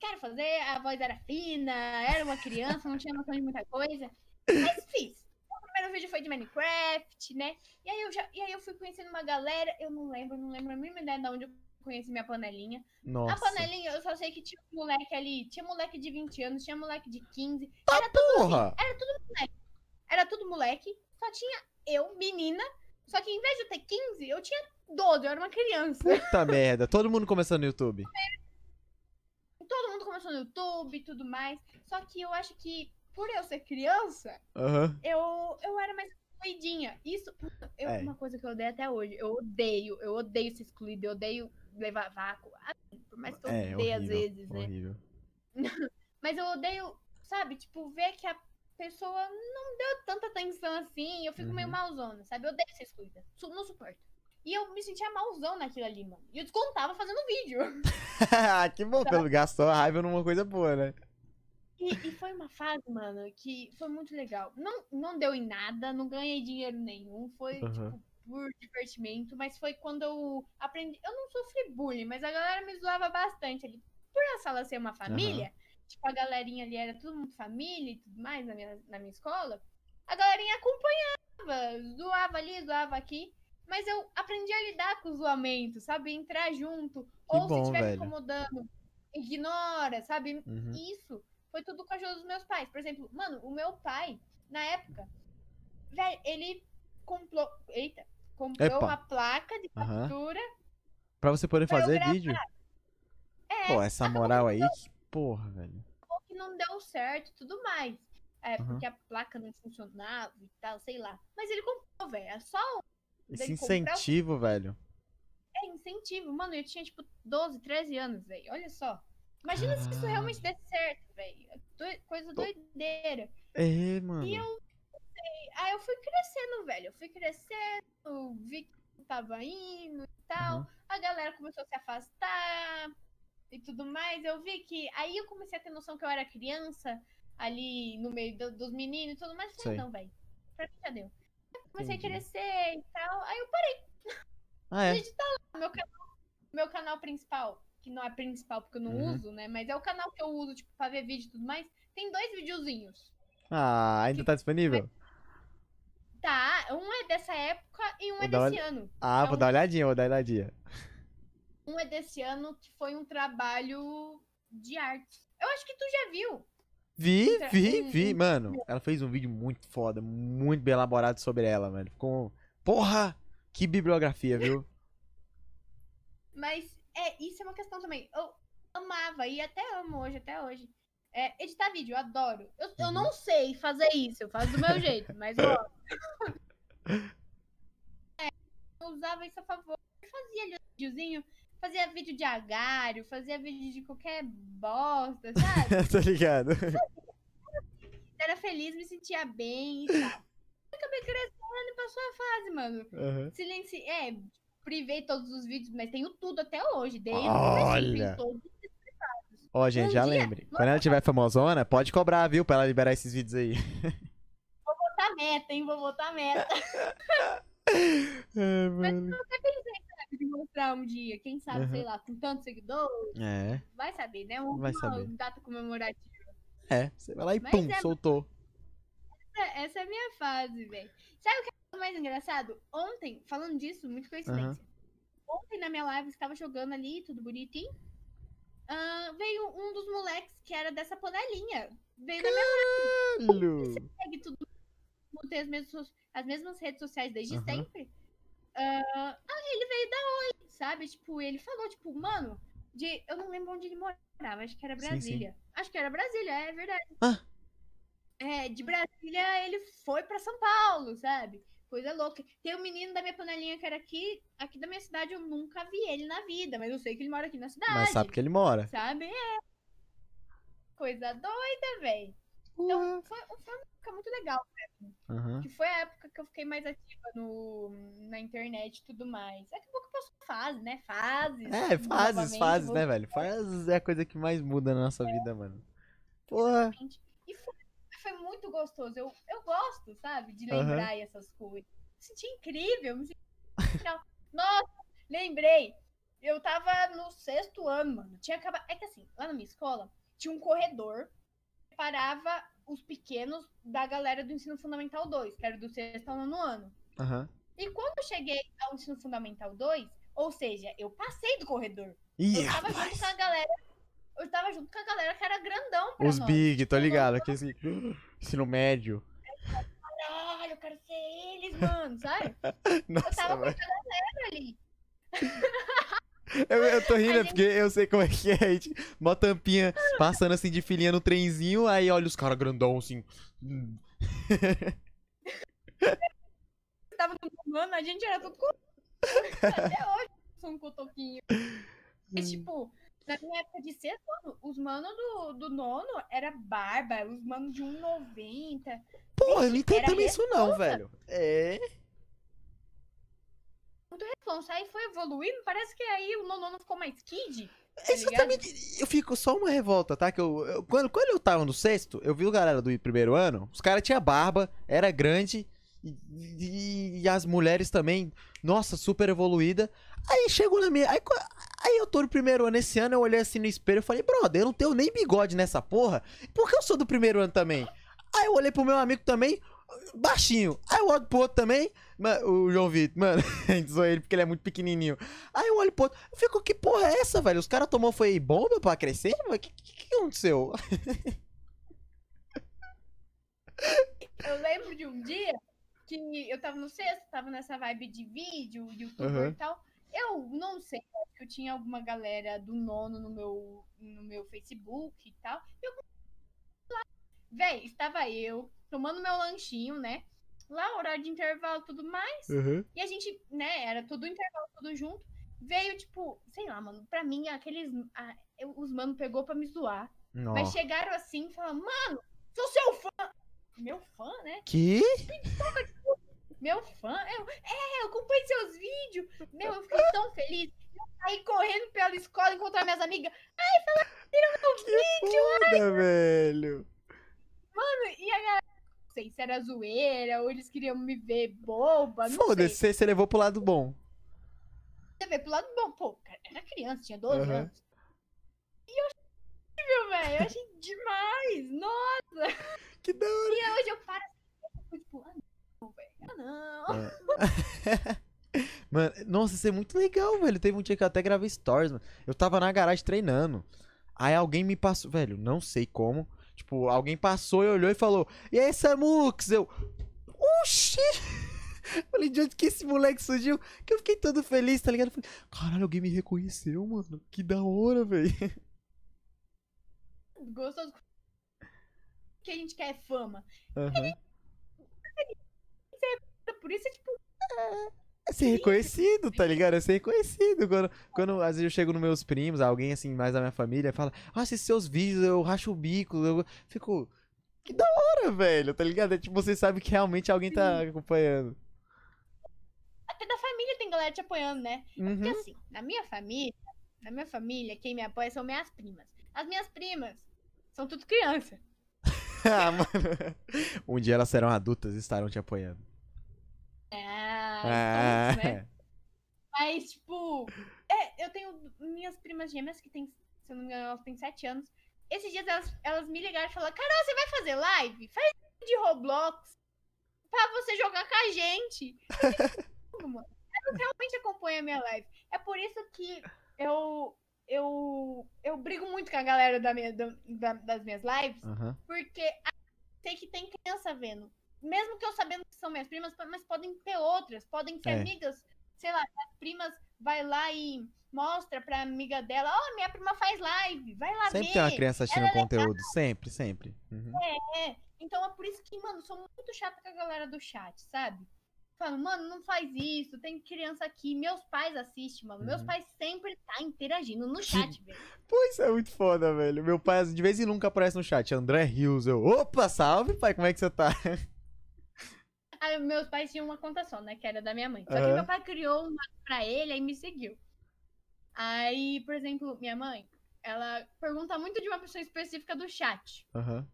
Quero fazer, a voz era fina, era uma criança, não tinha noção de muita coisa. Mas fiz. O primeiro vídeo foi de Minecraft, né? E aí eu já, e aí eu fui conhecendo uma galera, eu não lembro, não lembro a mínima ideia de onde eu conheci minha panelinha. Nossa. A panelinha, eu só sei que tinha um moleque ali, tinha moleque de 20 anos, tinha moleque de 15, Porra! era tudo moleque, só tinha eu, menina, só que em vez de eu ter 15, eu tinha 12, eu era uma criança. Puta merda. Todo mundo começando no YouTube. todo mundo começou no YouTube e tudo mais. Só que eu acho que, por eu ser criança, Aham. eu, eu era mais excluidinha. Isso é É. uma coisa que eu odeio até hoje. Eu odeio, eu odeio ser excluída, eu odeio levar vácuo. Assim, Por mais que eu É, odeie às horrível. vezes, né? Horrível. Mas eu odeio, sabe, tipo, ver que a pessoa não deu tanta atenção assim. Eu fico meio Uhum. malzona, sabe? Eu odeio ser excluída. Su- Não suporto. E eu me sentia malzão naquilo ali, mano. E eu descontava fazendo vídeo. que bom, pelo gastou a raiva numa coisa boa, né? E, e foi uma fase, mano, que foi muito legal. Não, não deu em nada, não ganhei dinheiro nenhum. Foi, Aham. tipo, por divertimento. Mas foi quando eu aprendi. Eu não sofri bullying, mas a galera me zoava bastante ali. Por a sala ser uma família, tipo, a galerinha ali era tudo muito família e tudo mais na minha, na minha escola. A galerinha acompanhava, zoava ali, zoava aqui. Mas eu aprendi a lidar com o zoamento, sabe? Entrar junto. Ou bom, se estiver me incomodando, ignora, sabe? Uhum. Isso foi tudo com a ajuda dos meus pais. Por exemplo, mano, o meu pai, na época, velho, ele comprou. Eita! Comprou Epa. uma placa de captura. Pra você poder fazer vídeo. É, Pô, essa moral aí, que porra, velho. que não deu certo e tudo mais. É, Aham. porque a placa não funcionava e tal, sei lá. Mas ele comprou, velho. É só Esse Dele comprar incentivo, velho. é incentivo. Mano, eu tinha, tipo, 12, 13 anos, velho. Olha só. Imagina se isso Caralho. realmente desse certo, velho. É Coisa doideira. É, mano. E eu Aí eu fui crescendo, velho. Eu fui crescendo, vi que tava indo e tal. Uhum. A galera começou a se afastar e tudo mais. Eu vi que. Aí eu comecei a ter noção que eu era criança ali no meio do- dos meninos e tudo mais. Eu Falei, não, velho. Pra mim já deu. Comecei Entendi. a crescer e tal. Aí eu parei. Ah, é? Tá lá. Meu canal, meu canal principal, que não é principal porque eu não Uhum. uso, né? Mas é o canal que eu uso, tipo, pra ver vídeo e tudo mais. Tem dois videozinhos. Ah, ainda tá disponível? Tá, um é dessa época e um Vou é uma- desse ano. Ah, vou Então- dar uma olhadinha, vou dar uma olhadinha. Um é desse ano que foi um trabalho de arte. Eu acho que tu já viu. Vi, vi, vi. Mano, ela fez um vídeo muito foda, muito bem elaborado sobre ela, velho. Ficou. Porra! Que bibliografia, viu? Mas é, isso é uma questão também. Eu amava e até amo hoje, até hoje. É, editar vídeo, eu adoro. Eu, eu Uhum. não sei fazer isso, eu faço do meu jeito, mas eu amo. É, eu usava isso a favor. Eu fazia ali um videozinho, fazia vídeo de agário, fazia vídeo de qualquer bosta, sabe? tá ligado? Era feliz, me sentia bem e tal. Eu acabei crescendo e passou a fase, mano. Aham. Silenci... É, privei todos os vídeos, mas tenho tudo até hoje. Desde Olha! todos. Ó, gente, já Um dia- lembre. Quando ela tiver famosona, pode cobrar, viu? Pra ela liberar esses vídeos aí. Vou botar meta, hein? Vou botar meta. É, mano. de mostrar um dia, quem sabe, Uhum. sei lá, com tantos seguidores, É, vai saber, né? Uma, Vai saber. data comemorativa. é. Você vai lá e Mas pum, é- soltou. Essa, essa é a minha fase, velho. Sabe o que é o mais engraçado? Ontem, falando disso, muito coincidência. Ontem na minha live, estava jogando ali, tudo bonitinho. ah, veio um dos moleques que era dessa panelinha. Veio na minha Caralho! segue tudo. Tem as mesmas, as mesmas redes sociais desde Aham. sempre. Ah, ele veio dar oi, sabe? Tipo, ele falou, tipo, mano, de, eu não lembro onde ele morava, acho que era Sim, sim. Brasília. Acho que era Brasília, é verdade. Ah. É, de Brasília ele foi pra São Paulo, sabe? Coisa louca. Tem um menino da minha panelinha que era aqui, aqui da minha cidade, eu nunca vi ele na vida, mas eu sei que ele mora aqui na cidade. Mas sabe que ele mora. Sabe? É. Coisa doida, velho. Então, foi, foi uma época muito legal. Aham. Que foi a época que eu fiquei mais ativa no, na internet e tudo mais. Daqui a pouco passou fase, né? Fases. É, fases, fases, vou- né, velho? Fases é a coisa que mais muda na nossa vida, mano. Porra. Exatamente. E foi, foi muito gostoso. Eu, eu gosto, sabe? De lembrar essas coisas. Me senti incrível. Me senti. Nossa, lembrei. Eu tava no sexto ano, mano. Tinha acabado. É que assim, lá na minha escola, tinha um corredor que separava os pequenos da galera do ensino fundamental 2, que era do sexto ao nono ano. Aham. E quando eu cheguei ao ensino fundamental 2, ou seja, eu passei do corredor. Ih, Eu tava junto rapaz. com a galera. Eu tava junto com a galera que era grandão Os nós. big, tô ligado. Assim, ensino médio. Caralho, eu quero ser eles, mano, sabe? Nossa, Eu tava com mano. essa galera ali. Eu, eu tô rindo A é gente- porque eu sei como é que é. A gente, mó tampinha passando assim de filinha no trenzinho, aí olha os caras grandão assim. Hum. Tava mano, a gente era tudo com. Até hoje sou um cotoquinho. Mas, tipo, na minha época de sexto ano, os manos do, do nono era barba, os manos de 1,90. Porra, eu não entendo isso não, velho. É. Responsa, aí foi evoluindo, parece que aí o nono ficou mais kid. Tá exatamente. Eu fico só uma revolta, tá? Que eu, eu- quando, quando eu tava no sexto, eu vi o galera do primeiro ano, os caras tinham barba, era grande, e, e- e as mulheres também, nossa, super evoluída. Aí chegou na minha. Aí, aí eu tô no primeiro ano esse ano, eu olhei assim no espelho e falei, brother, eu não tenho nem bigode nessa porra, por que eu sou do primeiro ano também? Aí eu olhei pro meu amigo também, baixinho. Aí eu olho pro outro também, ma- o João Vitor, mano, a gente zoa ele porque ele é muito pequenininho. Aí eu olho pro outro, eu fico, que porra é essa, velho? Os caras tomou foi bomba pra crescer? O que, que, que aconteceu? Eu lembro de um dia que eu tava no sexto, tava nessa vibe de vídeo, youtuber Aham. e tal. Eu não sei, acho que eu tinha alguma galera do nono no meu, no meu Facebook e tal. E eu véi, estava eu tomando meu lanchinho, né? Lá, horário de intervalo e tudo mais. E a gente, né, era tudo intervalo, tudo junto. Veio, tipo, sei lá, mano, pra mim, aqueles. ah, eu- os mano pegou pra me zoar. Mas Nossa. chegaram assim e falaram, mano, sou seu fã. Meu fã, né? Que? Meu fã? Eu, é, eu acompanho seus vídeos. Meu, eu fiquei tão feliz. Eu saí correndo pela escola, encontrar minhas amigas. Foda, velho. E a galera, sei se era zoeira ou eles queriam me ver boba. Foda-se, você você levou pro lado bom. Você vê pro lado bom. Pô, cara, era criança, tinha 12 Aham. anos. E eu achei incrível, velho. Eu achei demais. Nossa. Que da hora. E hoje eu paro assim, tipo, ah, não, velho. Ah, não. Mano, nossa, isso é muito legal, velho. Teve um dia que eu até gravei stories, mano. Eu tava na garagem treinando. Aí alguém me passou, velho, não sei como. Tipo, alguém passou e olhou e falou: E aí, Samux? Eu. Oxi! Falei, de onde que esse moleque surgiu? Que eu fiquei todo feliz, tá ligado? Falei, caralho, alguém me reconheceu, mano. Que da hora, velho. Gostoso. Que a gente quer fama. Aham. Por isso é tipo, É ser reconhecido, tá ligado? É ser reconhecido. Quando, quando às vezes eu chego nos meus primos, alguém assim, mais da minha família, fala, nossa, esses seus vídeos, eu racho o bico. Eu fico, que da hora, velho, tá ligado? É tipo, você sabe que realmente alguém tá acompanhando. até da família tem galera te apoiando, né? Porque Uhum. assim, na minha família, na minha família, quem me apoia são minhas primas. As minhas primas são tudo criança. ah, mano. Um dia elas serão adultas e estarão te apoiando. Ah, estamos, né? Mas, tipo, é, eu tenho minhas primas gêmeas que tem, se eu não me engano, elas têm 7 anos. Esses dias elas, elas me ligaram e falaram: Carol, você vai fazer live? Faz de Roblox pra você jogar com a gente. Eu falei, "Mano, Elas realmente acompanham a minha live. É por isso que eu, eu, eu brigo muito com a galera da minha, da- da- das minhas lives, Aham. porque sei que tem criança vendo. Mesmo que eu sabendo que são minhas primas, mas podem ter outras, podem ser É. amigas, sei lá, minhas primas vai lá e mostra pra amiga dela, ó, minha prima faz live, vai lá Sempre ver. tem uma criança assistindo Ela é conteúdo. Sempre, sempre. Uhum. É, então é por isso que, mano, sou muito chata com a galera do chat, sabe? Falo, mano, não faz isso, tem criança aqui. Meus pais assistem, mano. Meus Uhum. pais sempre tá interagindo no chat, velho. Pô, isso é muito foda, velho. Meu pai, de vez em nunca aparece no chat. André Rios. Eu, opa, salve, pai, como é que você tá? pai, meus pais tinham uma conta só, né? Que era da minha mãe. Só que Aham. meu pai criou uma pra ele e me seguiu. Aí, por exemplo, minha mãe, ela pergunta muito de uma pessoa específica do chat. Aham.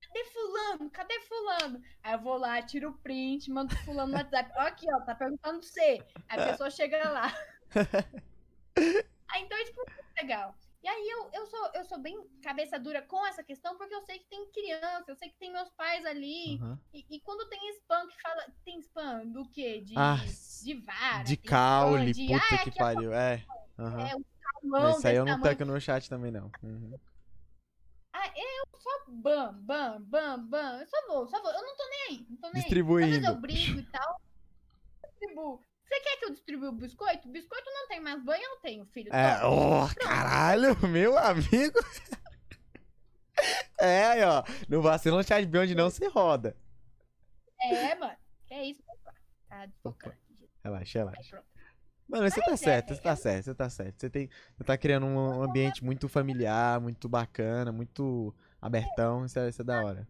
Cadê fulano? Cadê fulano? Aí eu vou lá, tiro o print, mando fulano no WhatsApp. Ó aqui, ó, tá perguntando pra você. Aí a pessoa chega lá. Aí então, tipo, muito legal. E aí eu, eu, sou, eu sou bem cabeça dura com essa questão, porque eu sei que tem criança, eu sei que tem meus pais ali. aham. E, e quando tem spam que fala. Tem spam do quê? De, Ah, de vara. De caule, de, puta "Ah, que é pariu. É. Aham. É, um isso aí eu não tamanho. teco no chat também, não. Uhum. Ah, eu só bam, bam, bam, bam. Eu só vou, só vou. Eu não tô nem aí. Não tô nem aí. Distribuindo. vezes eu brigo e tal. Distribuo. Você quer que eu distribua o biscoito? Biscoito não tem mais banho, eu tenho, filho. É, oh, caralho, meu amigo. É, aí, ó. Não vacila no chat onde não se roda. É, mano. Que é isso. Tá desfocando. Relaxa, relaxa. Pronto. Mano, você tá é, certo, você tá eu- certo, você tá certo. Você, tem, você tá criando um ambiente muito familiar, muito bacana, muito abertão. Isso é, isso é da hora.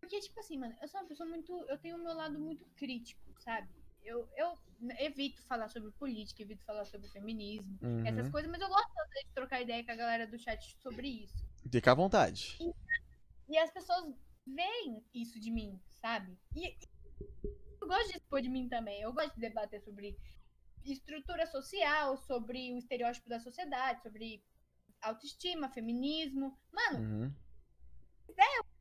Porque, tipo assim, mano, eu sou uma pessoa muito. Eu tenho o meu lado muito crítico, sabe? Eu, eu evito falar sobre política, evito falar sobre feminismo, essas Uhum. coisas, mas eu gosto de trocar ideia com a galera do chat sobre isso. Fica à vontade. E as pessoas veem isso de mim, sabe? E, e eu gosto de expor de mim também. Eu gosto de debater sobre estrutura social, sobre o estereótipo da sociedade, sobre autoestima, feminismo. Mano, Uhum.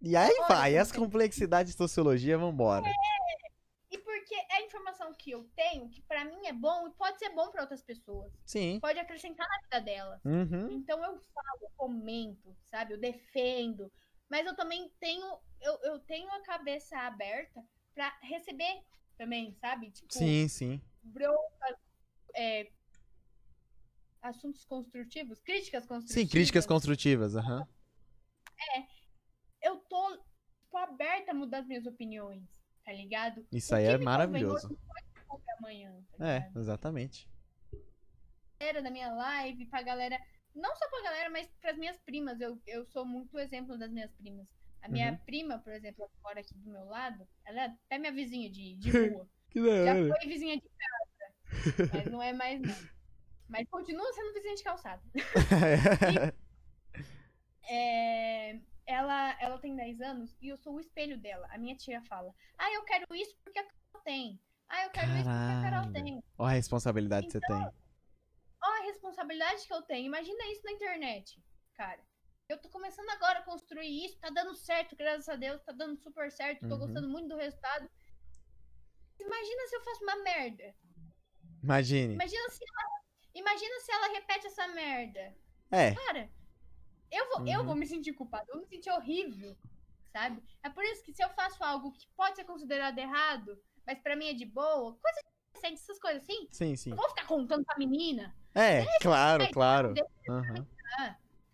E aí vai, as complexidades de sociologia, vambora. e porque é a informação que eu tenho, que pra mim é bom e pode ser bom pra outras pessoas. Sim. Pode acrescentar na vida delas. Uhum. Então eu falo, eu comento, sabe? Eu defendo. Mas eu também tenho, eu, eu tenho a cabeça aberta pra receber também, sabe? Tipo, Sim, sim. broncas, é, assuntos construtivos, críticas construtivas. Sim, críticas construtivas, aham. Eu tô tipo, aberta a mudar as minhas opiniões, tá ligado? Isso aí é maravilhoso. amanhã, tá É, exatamente. galera da minha live, pra galera. Não só pra galera, mas pras minhas primas. Eu, eu sou muito exemplo das minhas primas. A minha Uhum. prima, por exemplo, que mora aqui do meu lado, ela é até minha vizinha de, de rua. Que da Já foi vizinha de casa, mas não é mais não. Mas continua sendo vizinha de calçada. É, ela, ela tem 10 anos e eu sou o espelho dela. A minha tia fala: Ah, eu quero isso porque a Carol tem. Ah, eu quero isso porque a Carol Caralho. tem. Ó a responsabilidade que você tem. Ó, a responsabilidade que eu tenho. Imagina isso na internet, cara. Eu tô começando agora a construir isso, tá dando certo, graças a Deus, tá dando super certo, tô Uhum. gostando muito do resultado. Imagina se eu faço uma merda. Imagine. Imagina se ela, imagina se ela repete essa merda. É, Cara, eu vou, eu Uhum. vou me sentir culpada, eu vou me sentir horrível, sabe? É por isso que se eu faço algo que pode ser considerado errado, mas pra mim é de boa, coisa de essas coisas assim, sim, sim. eu vou ficar contando pra menina, É, claro, claro. Aham.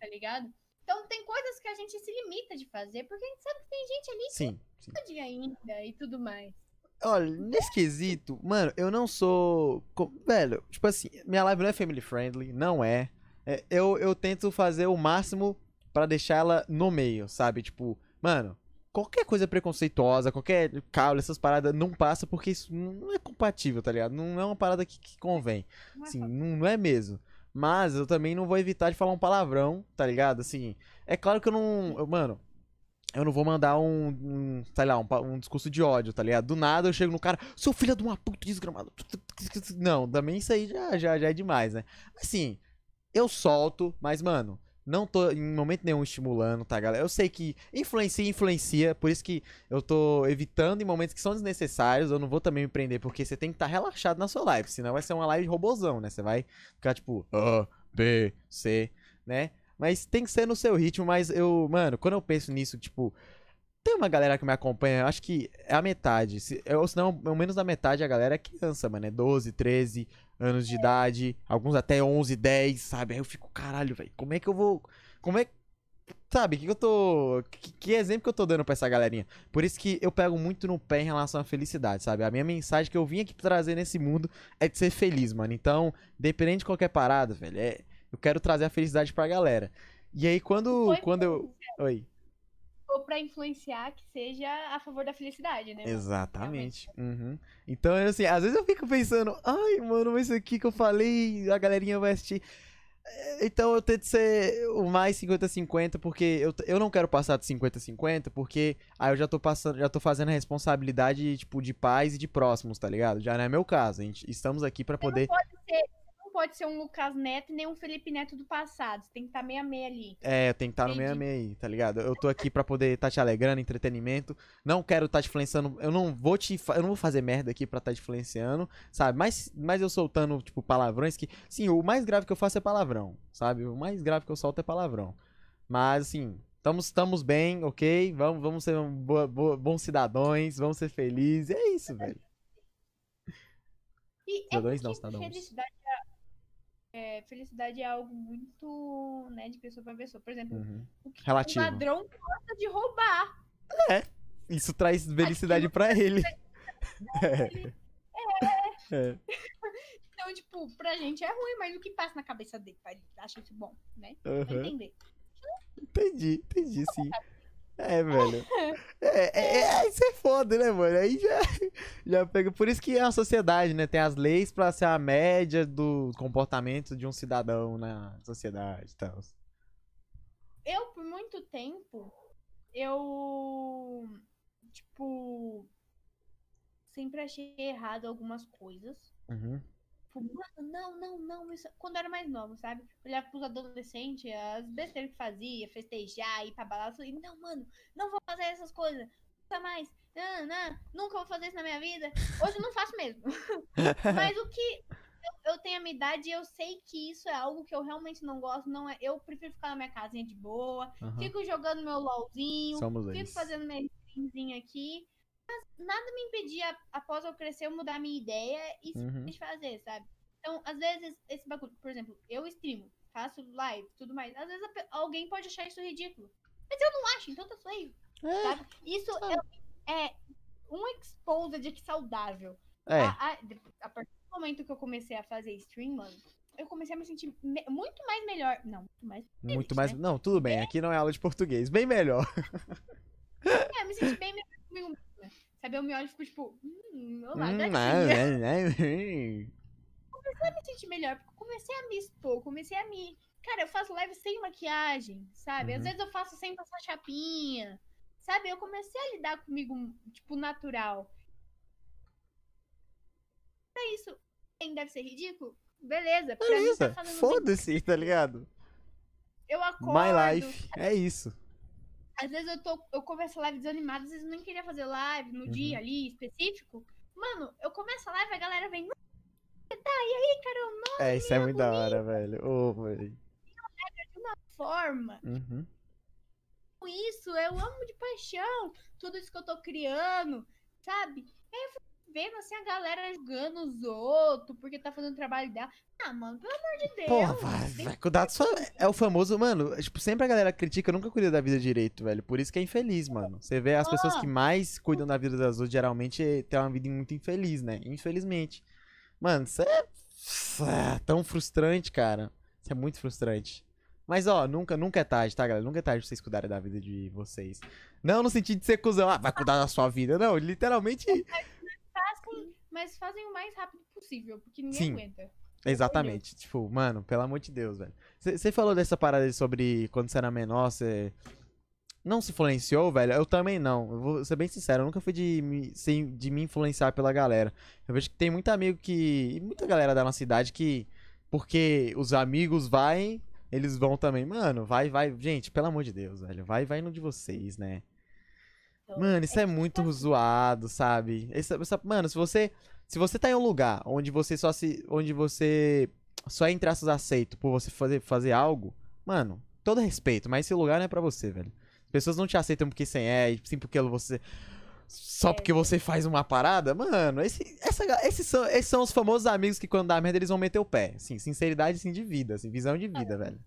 tá ligado? Então tem coisas que a gente se limita de fazer, porque a gente sabe que tem gente ali Sim, sim. que pode ainda e tudo mais. Olha, nesse quesito, mano, eu não sou. Velho, tipo assim, minha live não é family friendly, não é. É, eu, eu tento fazer o máximo pra deixar ela no meio, sabe? Tipo, mano, qualquer coisa preconceituosa, qualquer caule, essas paradas não passa porque isso não é compatível, tá ligado? Não é uma parada que, que convém. É Assim, não, não é mesmo. Mas eu também não vou evitar de falar um palavrão, tá ligado? Assim, é claro que eu não. eu- mano, eu não vou mandar um, um sei lá, um, um discurso de ódio, tá ligado? Do nada eu chego no cara, seu filho de uma puta desgramado. Não, também isso aí já, já, já é demais, né? Assim, eu solto, mas, mano, não tô em momento nenhum estimulando, tá, galera? Eu sei que influencia, influencia, por isso que eu tô evitando em momentos que são desnecessários. Eu não vou também me prender, porque você tem que estar relaxado na sua live, senão vai ser uma live de robozão, né? Você vai ficar tipo, A, B, C, né? Mas tem que ser no seu ritmo, mas eu, mano, quando eu penso nisso, tipo, tem uma galera que me acompanha, acho que é a metade. Se, ou senão, pelo menos da metade a galera é criança, mano. É 12, 13 anos de idade, alguns até 11, 10, sabe? Aí eu fico, caralho, velho, como é que eu vou. Como é que. Sabe, o que, que eu tô. Que, que exemplo que eu tô dando pra essa galerinha? Por isso que eu pego muito no pé em relação à felicidade, sabe? A minha mensagem que eu vim aqui trazer nesse mundo é de ser feliz, mano. Então, independente de qualquer parada, velho, é, eu quero trazer a felicidade pra galera. E aí, quando, Foi quando eu. Oi. Ou pra influenciar que seja a favor da felicidade, né? Exatamente. Uhum. Então, assim, às vezes eu fico pensando, ai, mano, mas isso aqui que eu falei, a galerinha vai assistir. É, Então eu tento ser o mais 50-50, porque eu, eu não quero passar de 50-50, porque aí eu já tô passando, já tô fazendo a responsabilidade, tipo, de pais e de próximos, tá ligado? Já não é meu caso. A gente, estamos aqui pra poder. Não pode ser um Lucas Neto nem um Felipe Neto do passado. Você tem que estar meia meia ali. É, eu tenho que estar no meio a Entendi. meio aí, tá ligado? Eu tô aqui pra poder estar te alegrando, entretenimento. Não quero estar te influenciando. Eu não vou te. Eu não vou fazer merda aqui pra estar te influenciando, sabe? Mas, mas eu soltando, tipo, palavrões que. Sim, o mais grave que eu faço é palavrão, sabe? O mais grave que eu solto é palavrão. Mas, assim. Estamos, estamos bem, ok? Vamos, vamos ser um bons cidadãos, vamos ser felizes. É isso, velho. E Cidadãos é não, cidadãos. Felicidade é, é, felicidade é algo muito, né, de pessoa pra pessoa. Por exemplo, Uhum. o que Relativo. o ladrão gosta de roubar. Isso traz felicidade pra ele. É. Então, tipo, pra gente é ruim, mas o que passa na cabeça dele? Ele acha isso bom, né? Uhum. entender. Entendi, entendi sim. É, velho. É, é, é, isso é foda, né, mano? Aí já, já pega. Por isso que é uma sociedade, né? Tem as leis pra ser a média do comportamento de um cidadão na sociedade e tal. Eu, por muito tempo, eu, tipo, sempre achei errado algumas coisas. Uhum. Tipo, mano, não, não, não. Isso... Quando eu era mais novo, sabe? Olhava pros adolescentes, as besteiras que fazia, festejar, ir pra balada. eu Falei, não, mano, não vou fazer essas coisas. Nunca mais. Não, não, nunca vou fazer isso na minha vida. Hoje eu não faço mesmo. Mas o que eu, eu tenho a minha idade e eu sei que isso é algo que eu realmente não gosto. Não é, eu prefiro ficar na minha casinha de boa. Aham. Fico jogando meu LOLzinho. Somos Fico eles. fazendo minha streamzinha aqui. Mas nada me impedia, após eu crescer, eu mudar minha ideia e Uhum. fazer, sabe? Então, às vezes, esse bagulho, por exemplo, eu streamo, faço live, tudo mais. Às vezes alguém pode achar isso ridículo. Mas eu não acho, então tá suave, É, sabe? Isso é, é um exposed de que saudável. é. A, a- a partir do momento que eu comecei a fazer stream, mano, eu comecei a me sentir me- muito mais melhor. Não, muito mais. Muito mais. né? Não, tudo bem. Aqui não é aula de português. Bem melhor. É, eu me senti bem melhor comigo. Sabe, eu me olho e fico tipo, hum, olá, Hum, gatinha. ah, é, é, é. me sentir melhor, porque eu comecei a me expor, comecei a me. Cara, eu faço live sem maquiagem, sabe? Às Uhum. vezes eu faço sem passar chapinha, sabe? Eu comecei a lidar comigo, tipo, natural. É isso. Quem deve ser ridículo? Beleza, mim Beleza. tá Foda-se, tá ligado? Eu acordo. My life. É isso. Às vezes eu tô. Eu começo a live desanimada, às vezes eu nem queria fazer live no Uhum. dia ali específico. Mano, eu começo a live, a galera vem. "Mano, Você tá? E aí, Carol? Nossa, É, isso é muito da hora, velho. Ô, velho. de uma forma. Uhum. isso, eu amo de paixão tudo isso que eu tô criando, sabe? Aí eu fico vendo assim a galera julgando os outros porque tá fazendo o trabalho dela. Ah, mano, pelo amor de Deus. Porra, vai, tem- vai cuidar da sua. É o famoso, mano. Tipo, sempre a galera critica, nunca cuida da vida direito, velho. Por isso que é infeliz, mano. Você vê as pessoas Ah. que mais cuidam da vida das outras, geralmente têm uma vida muito infeliz, né? Infelizmente. Mano, isso é. é tão frustrante, cara. Isso é muito frustrante. Mas, ó, nunca, nunca é tarde, tá, galera? Nunca é tarde pra vocês cuidarem da vida de vocês. Não no sentido de ser cuzão, ah, vai cuidar da sua vida. Não, literalmente. Mas fazem o mais rápido possível, porque ninguém Sim. aguenta. Exatamente. Tipo, mano, pelo amor de Deus, velho. Você falou dessa parada aí sobre quando você era menor, você não se influenciou, velho? Eu também não. Eu vou ser bem sincero, eu nunca fui de me, sem- de me influenciar pela galera. Eu vejo que tem muito amigo que. Muita galera da nossa cidade que. Porque os amigos vai, eles vão também. Mano, vai, vai. Gente, pelo amor de Deus, velho. Vai, vai no de vocês, né? Então, Mano, isso é tipo muito zoado, sabe? Essa- essa- mano, se você se você tá em um lugar onde você só se onde você só é entre aspas aceito por você fazer fazer algo, mano, todo respeito, mas esse lugar não é pra você, velho. As pessoas não te aceitam porque você é, e sim porque você só É, porque você faz uma parada, mano, esse, essa, esses, são, esses são os famosos amigos que quando dá merda eles vão meter o pé. Assim, sinceridade assim, de vida, assim, visão de vida, velho.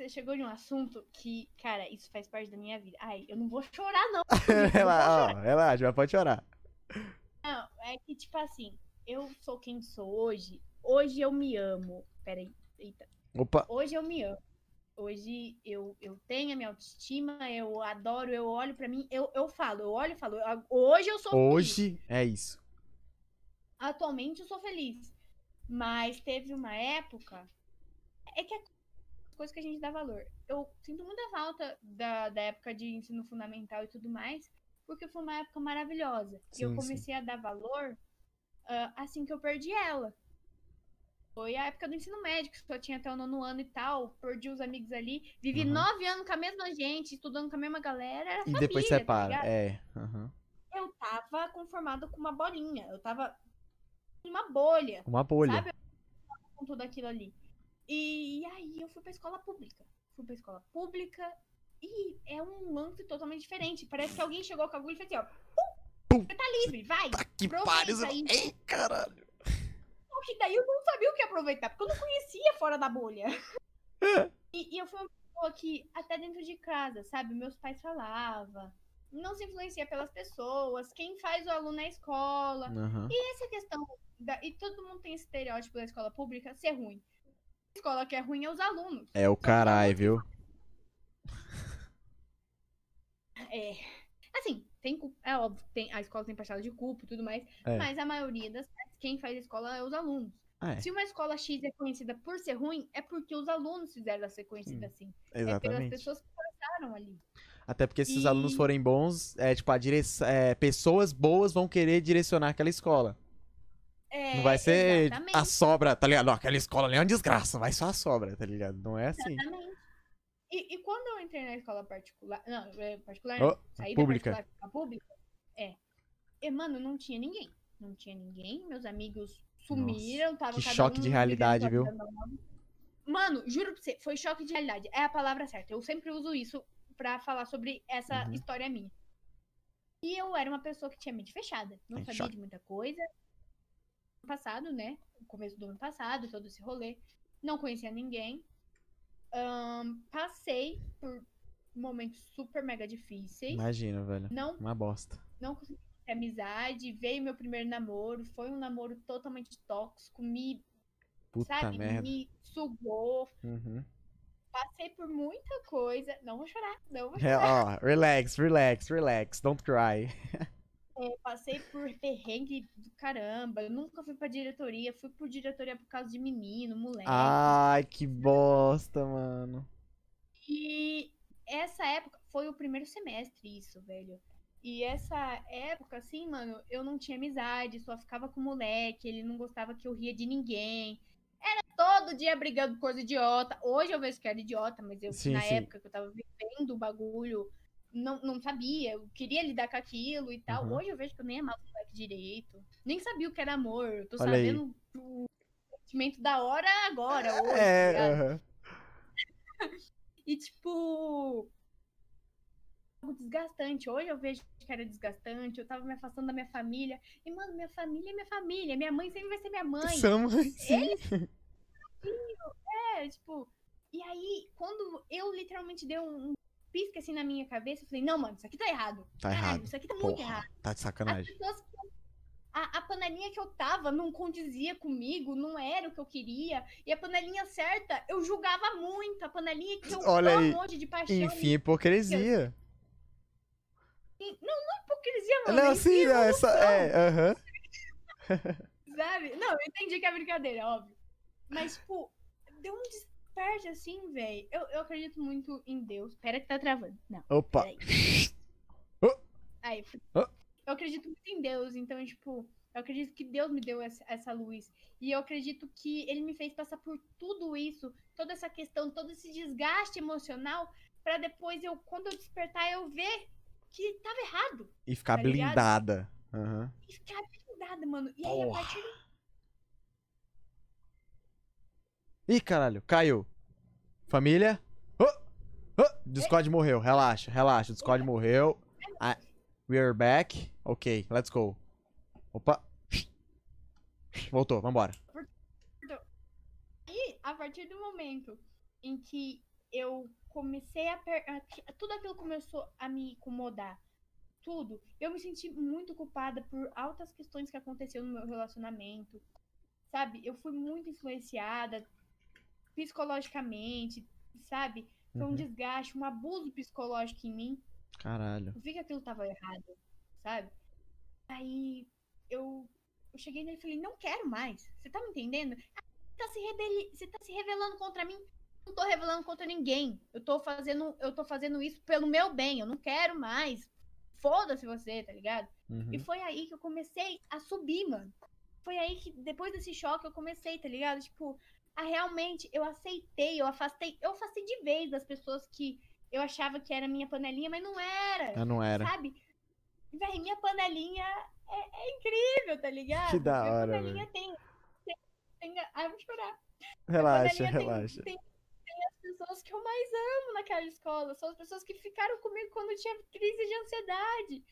Você chegou de um assunto que, cara, isso faz parte da minha vida. Ai, eu não vou chorar, não. Relaxa, ó, relaxa, mas pode chorar. Não, é que, tipo assim, eu sou quem sou hoje. Hoje eu me amo. Peraí, eita. Opa, Hoje eu me amo. Hoje eu, eu tenho a minha autoestima, eu adoro, eu olho pra mim, eu, eu falo, eu olho e falo, "Ah, hoje eu sou feliz. Hoje é isso. Atualmente eu sou feliz. Mas teve uma época. É que é coisa que a gente dá valor. Eu sinto muita falta da, da época de ensino fundamental e tudo mais, porque foi uma época maravilhosa. e Sim, eu sim. comecei a dar valor ah, assim que eu perdi ela. Foi a época do ensino médio, que só tinha até o nono ano e tal. Perdi os amigos ali. Vivi Uhum. nove anos com a mesma gente, estudando com a mesma galera. Era E família, depois tá separa. ligado? é. aham. Eu tava conformado com uma bolinha. Eu tava em uma bolha Uma bolha. sabe? Com tudo aquilo ali. E aí eu fui pra escola pública. Fui pra escola pública e é um lance totalmente diferente. Parece que alguém chegou com a agulha e fez assim, ó. Pum, Você tá livre, vai. Tá que pariu. Ei, caralho. Só que daí eu não sabia o que aproveitar, porque eu não conhecia fora da bolha. E, e eu fui uma pessoa que, até dentro de casa, sabe? Meus pais falavam. Não se influencia pelas pessoas. Quem faz o aluno é a escola. Aham. essa questão da, e todo mundo tem esse estereótipo da escola pública ser ruim. A escola que é ruim é os alunos. É o caralho, viu? É. Assim, tem é óbvio, tem, a escola tem parcela de culpa e tudo mais, É. mas a maioria das vezes, quem faz a escola é os alunos. Ah, é, Se uma escola X é conhecida por ser ruim, é porque os alunos fizeram ela ser conhecida assim. É pelas exatamente. pessoas que passaram ali. Até porque se os E- alunos forem bons, é tipo, a direção, é, pessoas boas vão querer direcionar aquela escola. É, Não vai ser exatamente, a sobra, tá ligado? Não, aquela escola ali é uma desgraça, vai só a sobra, tá ligado? Não é assim. Exatamente. E, e quando eu entrei na escola particular. Não, é particular Oh. Saí pública. da particular pública. É. E, mano, não tinha ninguém. Não tinha ninguém. Meus amigos sumiram. tava que choque um de realidade, viu? Mano, juro pra você, foi choque de realidade. É a palavra certa. Eu sempre uso isso pra falar sobre essa Uhum. história minha. E eu era uma pessoa que tinha mente fechada. Não É, sabia choque. de muita coisa. Passado, né? No começo do ano passado, todo esse rolê. Não conhecia ninguém. Ahn, passei por momentos super mega difíceis. Imagina, velho. Não, Uma bosta. não consegui ter amizade. Veio meu primeiro namoro. Foi um namoro totalmente tóxico. Me, Puta sabe, merda. me sugou. Uhum. Passei por muita coisa. Não vou chorar, não vou É, chorar. ó, relax, relax, relax. Don't cry. É, passei por perrengue do caramba. Eu nunca fui pra diretoria. Fui por diretoria por causa de menino, moleque. Ai, que bosta, mano. E essa época foi o primeiro semestre, isso, velho. E essa época, assim, mano, eu não tinha amizade, só ficava com o moleque, ele não gostava que eu ria de ninguém. Era todo dia brigando por coisa idiota. Hoje eu vejo que era idiota, mas eu, Sim, na sim. época que eu tava vivendo o bagulho, não, não sabia, eu queria lidar com aquilo e tal. Uhum. Hoje eu vejo que eu nem amava o moleque direito. Nem sabia o que era amor. Eu tô Olha aí. sabendo o sentimento da hora agora, hoje. tá ligado? É, aham. E, tipo. Algo desgastante. Hoje eu vejo que era desgastante. Eu tava me afastando da minha família. E, mano, minha família é minha família. Minha mãe sempre vai ser minha mãe. São, sim. É, tipo. E aí, quando eu literalmente dei um pisca assim na minha cabeça, eu falei: não, mano, isso aqui tá errado. Tá Caralho, errado. Isso aqui tá muito Porra, errado. tá de sacanagem. pessoas eu- A, a panelinha que eu tava não condizia comigo, não era o que eu queria. E a panelinha certa, eu julgava muito. A panelinha que eu Olha aí. amo hoje de paixão. Enfim, hipocrisia. hipocrisia, mano. Não, em sim, si, não, essa. É, aham. Sabe? Não, eu entendi que é brincadeira, óbvio. Mas, tipo, deu um desperte assim, velho. Eu, eu acredito muito em Deus. Pera que tá travando. Não, Opa. peraí. Oh. Aí, eu acredito muito em Deus, então, tipo, eu acredito que Deus me deu essa, essa luz. E eu acredito que ele me fez passar por tudo isso, toda essa questão, todo esse desgaste emocional, pra depois eu, quando eu despertar, eu ver que tava errado. E ficar Tá blindada. Aham. E ficar blindada, mano. E aí, a partir Ih, caralho, caiu. Família? Oh, oh, Discord morreu, relaxa, relaxa. Discord morreu. Ah, we are back. Ok, let's go. Opa. Voltou, vambora. E a partir do momento em que eu comecei a, per... Tudo aquilo começou a me incomodar. Tudo. Eu me senti muito culpada por altas questões que aconteceram no meu relacionamento. Sabe? Eu fui muito influenciada psicologicamente. sabe? Foi um Uhum. desgaste, um abuso psicológico em mim. Caralho. Eu vi que aquilo tava errado, sabe? Aí eu, eu cheguei nele e falei, não quero mais. Você tá me entendendo? Ah, Você tá se, rebeli... você tá se revelando contra mim? Não tô revelando contra ninguém. Eu tô fazendo, eu tô fazendo isso pelo meu bem. Eu não quero mais. Foda-se você, tá ligado? Uhum. E foi aí que eu comecei a subir, mano. Foi aí que, depois desse choque, eu comecei, tá ligado? Tipo, a realmente, eu aceitei, eu afastei, eu afastei de vez das pessoas que eu achava que era minha panelinha, mas não era. Ah, não era. Sabe? Véi, minha panelinha é, é incrível, tá ligado? Que da minha hora, panelinha tem, tem, tem. Ai, eu vou chorar. Minha Relaxa, relaxa. Tem, tem as pessoas que eu mais amo naquela escola. São as pessoas que ficaram comigo quando eu tinha crise de ansiedade.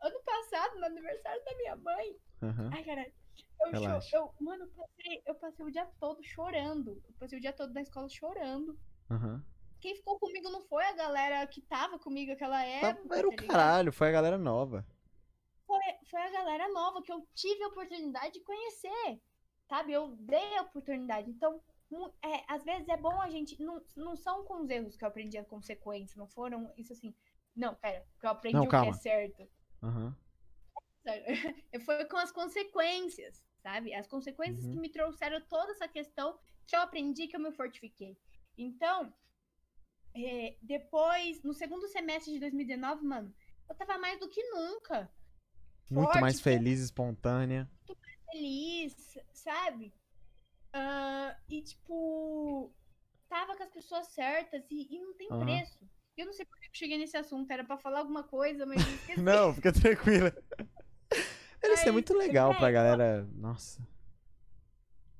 Ano passado, no aniversário da minha mãe. Aham. Ai, caralho. Eu, eu, mano, eu passei, eu passei o dia todo chorando. Eu passei o dia todo na escola chorando. Aham. Quem ficou comigo não foi a galera que tava comigo aquela Tá- época. Era o tá caralho, foi a galera nova. foi, foi a galera nova que eu tive a oportunidade de conhecer. Sabe? Eu dei a oportunidade. Então, é, às vezes é bom a gente. Não, não são com os erros que eu aprendi a consequência. Não foram isso assim. Não, pera, que eu aprendi Não, o que é certo. Aham. Foi com as consequências, sabe? As consequências Uhum. que me trouxeram toda essa questão que eu aprendi, que eu me fortifiquei. Então, é, depois, no segundo semestre de 2019, mano, eu tava mais do que nunca Muito Forte, mais fo- feliz, espontânea. feliz, sabe? Ah, e, tipo, tava com as pessoas certas e, e não tem Aham. preço. Eu não sei por que eu cheguei nesse assunto, era pra falar alguma coisa, mas. Não, fica tranquila. Deve ser muito legal pra galera. Nossa.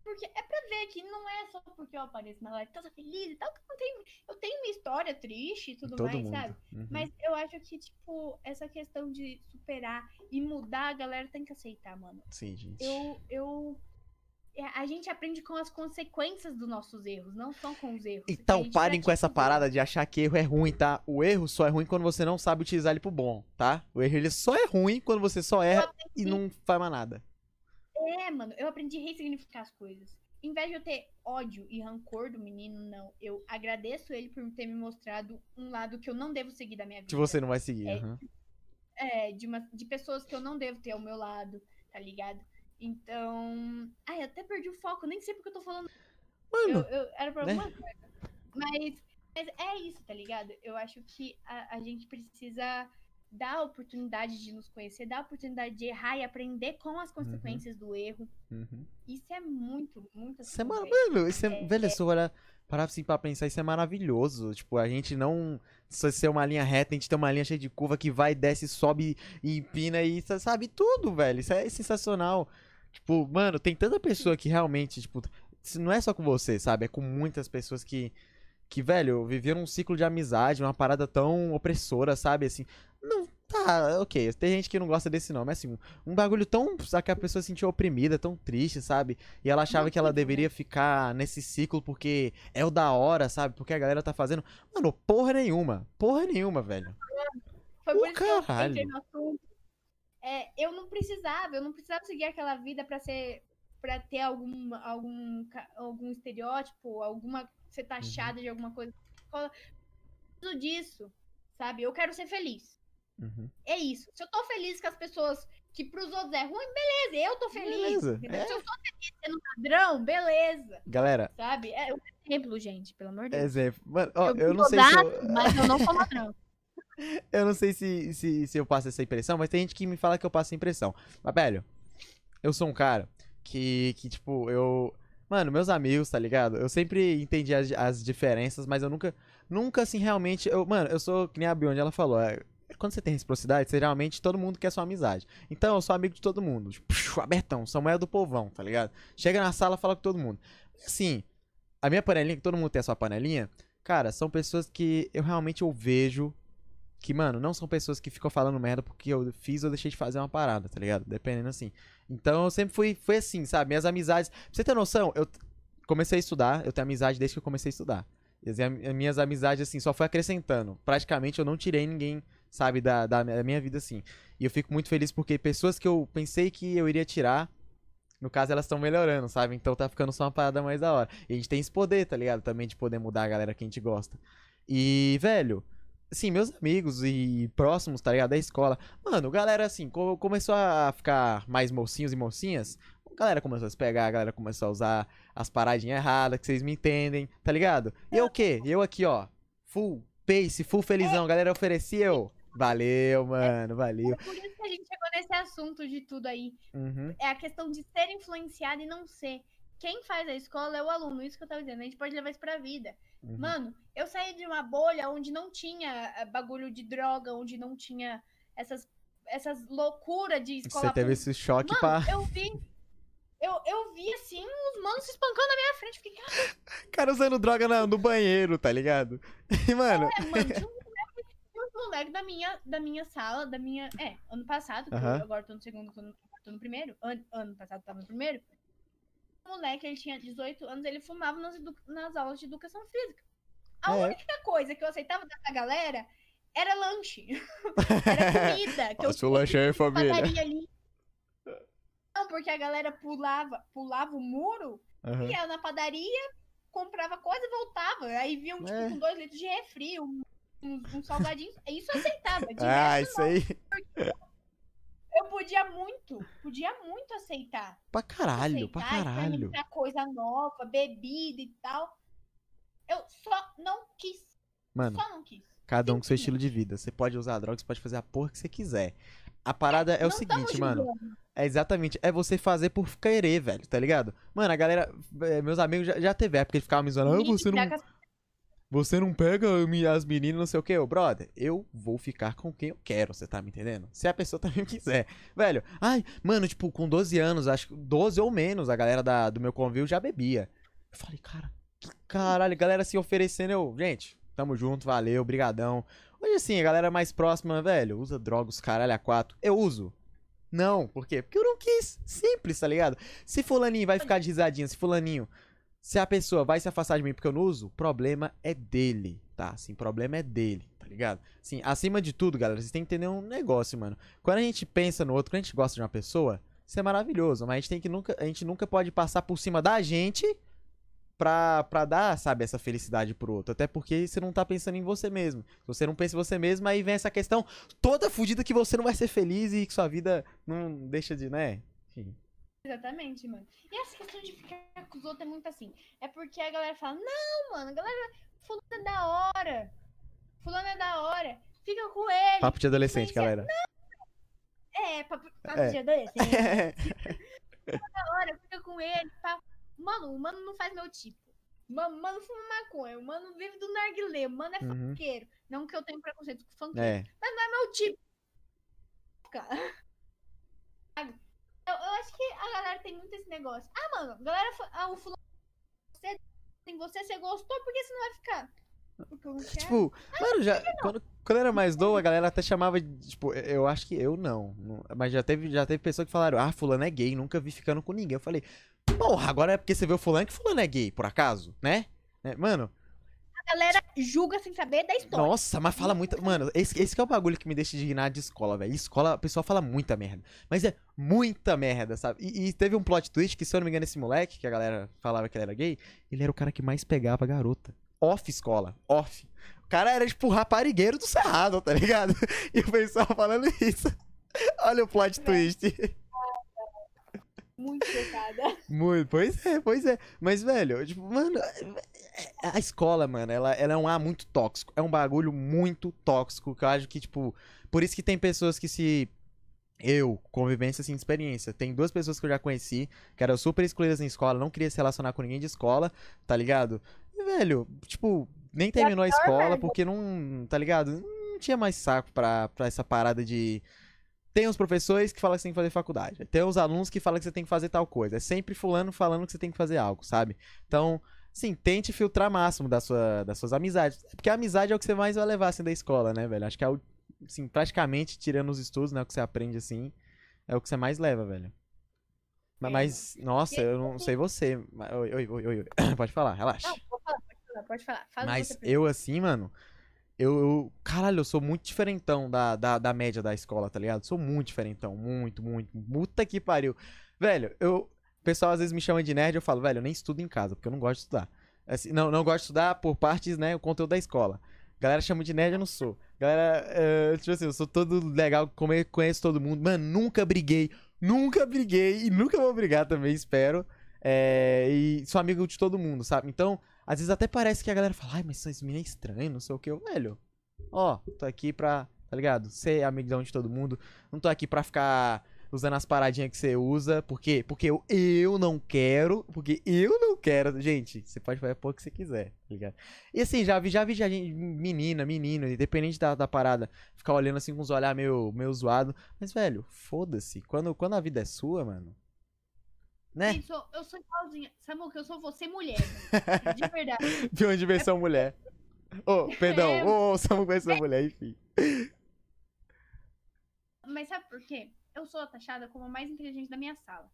Porque é pra ver que não é só porque eu apareço na live toda feliz e tal, que eu não tenho. Eu tenho uma história triste e tudo Todo mais, mundo. sabe? Uhum. Mas eu acho que, tipo, essa questão de superar e mudar, a galera tem que aceitar, mano. Sim, gente. Eu. eu a gente aprende com as consequências dos nossos erros, não só com os erros. Então parem com essa parada de achar que erro é ruim, tá? O erro só é ruim quando você não sabe utilizar ele pro bom, tá? O erro ele só é ruim quando você só erra e não faz mais nada. É, mano, eu aprendi a ressignificar as coisas. Em vez de eu ter ódio e rancor do menino, não. Eu agradeço ele por ter me mostrado um lado que eu não devo seguir da minha vida. Que você não vai seguir. É, aham. É, de, uma, de pessoas que eu não devo ter ao meu lado, tá ligado? Então. Ai, eu até perdi o foco, nem sei porque eu tô falando. Eu, Mano, eu- era pra né? alguma coisa. Mas, mas é isso, tá ligado? Eu acho que a, a gente precisa dar a oportunidade de nos conhecer, dar a oportunidade de errar e aprender com as consequências do erro. uhum. Isso é muito, muito Isso é, mano, isso é, É, velho, se eu olhar- parar assim pra pensar, isso é maravilhoso. Tipo, a gente não só ser uma linha reta, a gente tem uma linha cheia de curva que vai, desce, sobe e empina e sa- sabe tudo, velho. Isso é sensacional. Tipo, mano, tem tanta pessoa que realmente, tipo, não é só com você, sabe? É com muitas pessoas que, que velho, viveram um ciclo de amizade, uma parada tão opressora, sabe? Assim, não, tá, ok. Tem gente que não gosta desse nome, mas assim, um bagulho tão, que a pessoa se sentiu oprimida, tão triste, sabe? E ela achava que ela Horrível, né? deveria ficar nesse ciclo porque é o da hora, sabe? Porque a galera tá fazendo. Mano, porra nenhuma. Porra nenhuma, velho. Foi por isso que eu caralho. no assunto. É, eu não precisava, eu não precisava seguir aquela vida pra ser para ter algum algum algum estereótipo, alguma ser Uhum. taxada de alguma coisa. Tudo disso, sabe? Eu quero ser feliz. Uhum. É isso. Se eu tô feliz com as pessoas que pros outros é ruim, beleza, eu tô feliz. É. Se eu tô feliz sendo padrão, beleza. Galera, Sabe? É um exemplo, gente, pelo amor de Deus. exemplo. Mano, ó, eu, eu não sei se eu, dado, mas eu não sou ladrão. eu não sei se, se, se eu passo essa impressão, mas tem gente que me fala que eu passo essa impressão. Mas, velho, eu sou um cara que, que tipo, eu. Mano, meus amigos, tá ligado? Eu sempre entendi as, as diferenças, mas eu nunca, nunca assim, realmente. Eu, mano, eu sou que nem a Beyond, ela falou. é, quando você tem reciprocidade, você realmente todo mundo quer sua amizade. Então, eu sou amigo de todo mundo. Tipo, abertão, Samuel do povão, tá ligado? Chega na sala, fala com todo mundo. Assim, a minha panelinha, que todo mundo tem a sua panelinha, cara, são pessoas que eu realmente eu vejo que, mano, não são pessoas que ficam falando merda porque eu fiz ou deixei de fazer uma parada, tá ligado? Dependendo assim. Então eu sempre fui, fui assim, sabe? Minhas amizades. Pra você ter noção, eu comecei a estudar, eu tenho amizade desde que eu comecei a estudar. E as minhas amizades, assim, só foi acrescentando. Praticamente eu não tirei ninguém, sabe, da, da da minha vida, assim. E eu fico muito feliz porque pessoas que eu pensei que eu iria tirar, No caso, elas estão melhorando, sabe? Então tá ficando só uma parada mais da hora. E a gente tem esse poder, tá ligado? Também de poder mudar a galera que a gente gosta. E, velho, assim, meus amigos e próximos, tá ligado? Da escola. Mano, galera, assim, co- começou a ficar mais mocinhos e mocinhas. A galera começou a se pegar, a galera começou a usar as paradinhas erradas, que vocês me entendem, tá ligado? E eu o quê? Eu aqui, ó, full pace, full felizão. A galera oferecia eu. Valeu, mano, valeu. Por isso que a gente chegou nesse assunto de tudo aí. Uhum. É a questão de ser influenciado e não ser. Quem faz a escola é o aluno, isso que eu tava dizendo. A gente pode levar isso pra vida. uhum. Mano, eu saí de uma bolha onde não tinha eh, bagulho de droga, onde não tinha essas, essas loucuras de escola Você teve esse choque Mano, pra. eu vi. Eu, eu vi assim, os manos se espancando na minha frente. Fiquei, cara, Cara usando droga na- no banheiro, tá ligado? E, mano. mano, tinha um moleque da minha, da minha sala, da minha. É, ano passado, eu agora tô no segundo, tô no, tô no primeiro. Ano, ano passado tava no primeiro. O moleque, ele tinha 18 anos, ele fumava nas, nas aulas de educação física. A É. única coisa que eu aceitava dessa galera era lanche. era comida. Que eu Nossa, o lanche é família. padaria ali. Não, porque a galera pulava, pulava o muro, ia na padaria, comprava coisa e voltava. Aí viam, tipo, É. com dois litros de refri, um, um, um salgadinho. Isso eu aceitava. De Ah, isso aí. eu podia muito, podia muito aceitar. Pra caralho, pra aceitar, caralho. experimentar coisa nova, bebida e tal. Eu só não quis. Mano, Só não quis. cada um com seu estilo de vida. Você pode usar droga, você pode fazer a porra que você quiser. A parada é o Não tamo seguinte, mano. É exatamente, é você fazer por querer, velho, tá ligado? Mano, a galera, é, meus amigos já, já teve época que ficavam me zoando, ah, você não, você não pega as meninas, não sei o que, ô, brother, eu vou ficar com quem eu quero, você tá me entendendo? Se a pessoa também quiser. Velho, ai, mano, tipo, com 12 anos, acho que 12 ou menos, a galera da, do meu convívio já bebia. Eu falei, cara, que caralho, galera se oferecendo, eu, gente, tamo junto, valeu, brigadão. Hoje assim, a galera mais próxima, velho, usa drogas, caralho, a quatro. Eu uso. Não, por quê? Porque eu não quis. Simples, tá ligado? Se fulaninho vai ficar de risadinha, se fulaninho. Se a pessoa vai se afastar de mim porque eu não uso, problema é dele, tá? Assim, problema é dele, tá ligado? Assim, acima de tudo, galera, vocês têm que entender um negócio, mano. Quando a gente pensa no outro, quando a gente gosta de uma pessoa, isso é maravilhoso, mas a gente tem que nunca, a gente nunca pode passar por cima da gente pra, pra dar, sabe, essa felicidade pro outro. Até porque você não tá pensando em você mesmo. Se você não pensa em você mesmo, aí vem essa questão toda fodida que você não vai ser feliz e que sua vida não deixa de, né? Enfim. Exatamente, mano. E essa questão de ficar com os outros é muito assim. É porque a galera fala, não, mano, a galera, fulano é da hora. Fulano é da hora. Fica com ele. Papo de adolescente, Influencia- galera. É, papo, papo É. de adolescente. da hora, fica com ele. pá. Mano, o mano não faz meu tipo. Mano, mano fuma maconha. O mano vive do narguilé. O mano é Uhum. funkeiro. Não que eu tenho preconceito com funkeiro. É. Mas não é meu tipo. Cara. Eu, eu acho que a galera tem muito esse negócio. Ah, mano, a galera. Ah, o fulano. Você, em você, você gostou, por que você não vai ficar? Porque eu não quero. Tipo, mano, já. Quando, quando era mais novo, a galera até chamava de. Tipo, eu- acho que eu não. não- Mas já teve, já teve pessoa que falaram, ah, fulano é gay, nunca vi ficando com ninguém. Eu falei, porra, agora é porque você vê o fulano que fulano é gay, por acaso, né? É, mano, a galera julga sem saber da história. nossa, mas fala muito. Mano, esse, esse que é o bagulho que me deixa indignado de escola, velho. Escola, a pessoa fala muita merda. Mas é muita merda, sabe? E, e teve um plot twist que, se eu não me engano, esse moleque, que a galera falava que ele era gay, ele era o cara que mais pegava a garota. Off escola, off. O cara era, tipo, o raparigueiro do Cerrado, tá ligado? E o pessoal falando isso. Olha o plot twist. Muito chocada. Muito, pois é, pois é. Mas, velho, tipo, mano, a escola, mano, ela, ela é um ar muito tóxico. É um bagulho muito tóxico que eu acho que, tipo, por isso que tem pessoas que se. Eu, convivência sem experiência. Tem duas pessoas que eu já conheci, que eram super excluídas em escola, não queria se relacionar com ninguém de escola, tá ligado? E, velho, tipo, nem terminou a escola porque não, tá ligado? Não tinha mais saco pra, pra essa parada de. Tem os professores que falam que você tem que fazer faculdade. Tem os alunos que falam que você tem que fazer tal coisa. É sempre fulano falando que você tem que fazer algo, sabe? Então, sim, tente filtrar máximo da sua, das suas amizades. Porque a amizade é o que você mais vai levar, assim, da escola, né, velho? Acho que é o, assim, praticamente, tirando os estudos, né, o que você aprende, assim, é o que você mais leva, velho. Ma- É. Mas, nossa, eu não sei você. mas- Oi, oi, oi, oi. Pode falar, relaxa. Não, pode falar, pode falar, pode falar. Fala Mas eu, assim, mano, eu, eu- Caralho, eu sou muito diferentão da, da, da média da escola, tá ligado? Sou muito diferentão. Muito, muito. Puta que pariu. Velho, eu. pessoal às vezes me chama de nerd, eu falo, velho, eu nem estudo em casa, porque eu não gosto de estudar. Assim, não, não gosto de estudar por partes, né, o conteúdo da escola. Galera chama de nerd, eu não sou. Galera, uh, tipo assim, eu sou todo legal, conheço todo mundo. Mano, nunca briguei, nunca briguei e nunca vou brigar também, espero. É, e sou amigo de todo mundo, sabe? Então, às vezes até parece que a galera fala, ai, mas esse menino é estranho, não sei o que. Eu, velho, ó, tô aqui pra, tá ligado? Ser amigão de todo mundo. Não tô aqui pra ficar usando as paradinhas que você usa. Por quê? Porque eu, eu não quero. Porque eu não quero. Gente, você pode fazer o que você quiser, tá ligado? E assim, já vi, já vi já gente, menina, menino, independente da, da parada, ficar olhando assim com os olhar meio, meio zoado. Mas, velho, foda-se. Quando, quando a vida é sua, mano. Né? Eu sou, eu sou igualzinha. Samu, que eu sou você mulher. De verdade. Viu uma diversão mulher. Ô, oh, perdão. É... Ô, oh, Samu conhece é... mulher, enfim. Mas sabe por quê? eu sou taxada como a mais inteligente da minha sala.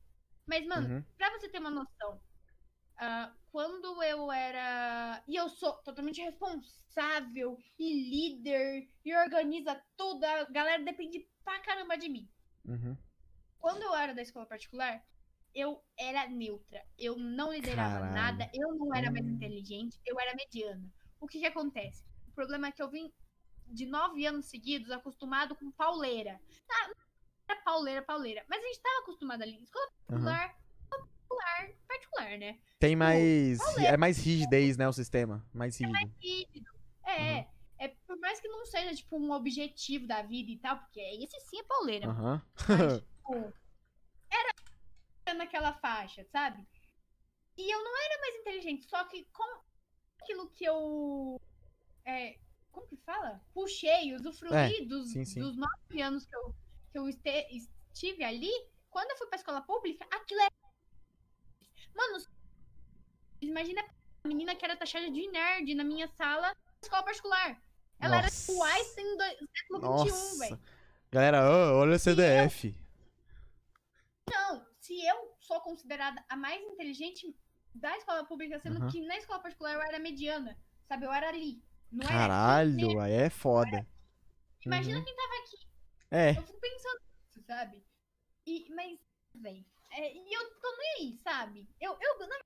Mas, mano, uhum. pra você ter uma noção, uh, quando eu era. E eu sou totalmente responsável e líder e organiza tudo, a galera depende pra caramba de mim. Uhum. Quando eu era da escola particular, eu era neutra. Eu não liderava Caralho. nada, eu não era mais hum. inteligente, eu era mediana. O que que acontece? O problema é que eu vim de nove anos seguidos acostumado com pauleira. Ah, era pauleira, pauleira. Mas a gente tava acostumado ali. Escola particular, uhum. particular, particular, né? Tem tipo, mais. Pauleira. É mais rigidez, né? O sistema. Mais rígido. É mais rígido. É. Uhum. É, por mais que não seja, tipo, um objetivo da vida e tal, porque esse sim é pauleira. Uhum. Mas, tipo, era naquela faixa, sabe? E eu não era mais inteligente, só que com aquilo que eu. É, como que fala? Puxei, usufruí é, dos, sim, sim. dos nove anos que eu que eu este, estive ali, quando eu fui pra escola pública, aquilo é. Mano, imagina a menina que era taxada de nerd na minha sala na escola particular. Ela Nossa. era o Einstein do século XXI, velho. Galera, olha o CDF. Eu... Não, se eu sou considerada a mais inteligente da escola pública, sendo que na escola particular eu era mediana, sabe? Eu era ali. Caralho, era... aí é foda. Imagina uhum. quem tava aqui é. Eu fico pensando nisso, sabe? E, mas, velho, é, e eu tô nem aí, sabe? Eu, eu, na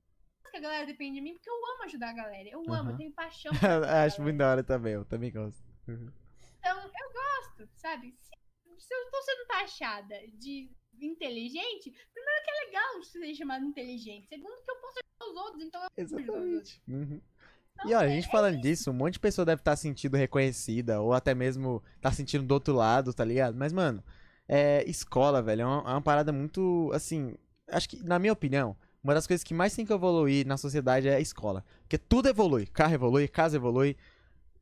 que a galera depende de mim, porque eu amo ajudar a galera. Eu amo, eu tenho paixão. Acho muito da hora também, eu também gosto. Uhum. Então, eu gosto, sabe? Se, se eu tô sendo taxada de inteligente, primeiro que é legal ser chamado inteligente. Segundo que eu posso ajudar os outros, então eu Exatamente. Uhum. E olha, a gente falando disso, um monte de pessoa deve estar tá sentindo reconhecida, ou até mesmo tá sentindo do outro lado, tá ligado? Mas, mano, é, escola, velho, é uma, é uma parada muito, assim, acho que, na minha opinião, uma das coisas que mais tem que evoluir na sociedade é a escola. Porque tudo evolui. Carro evolui, casa evolui,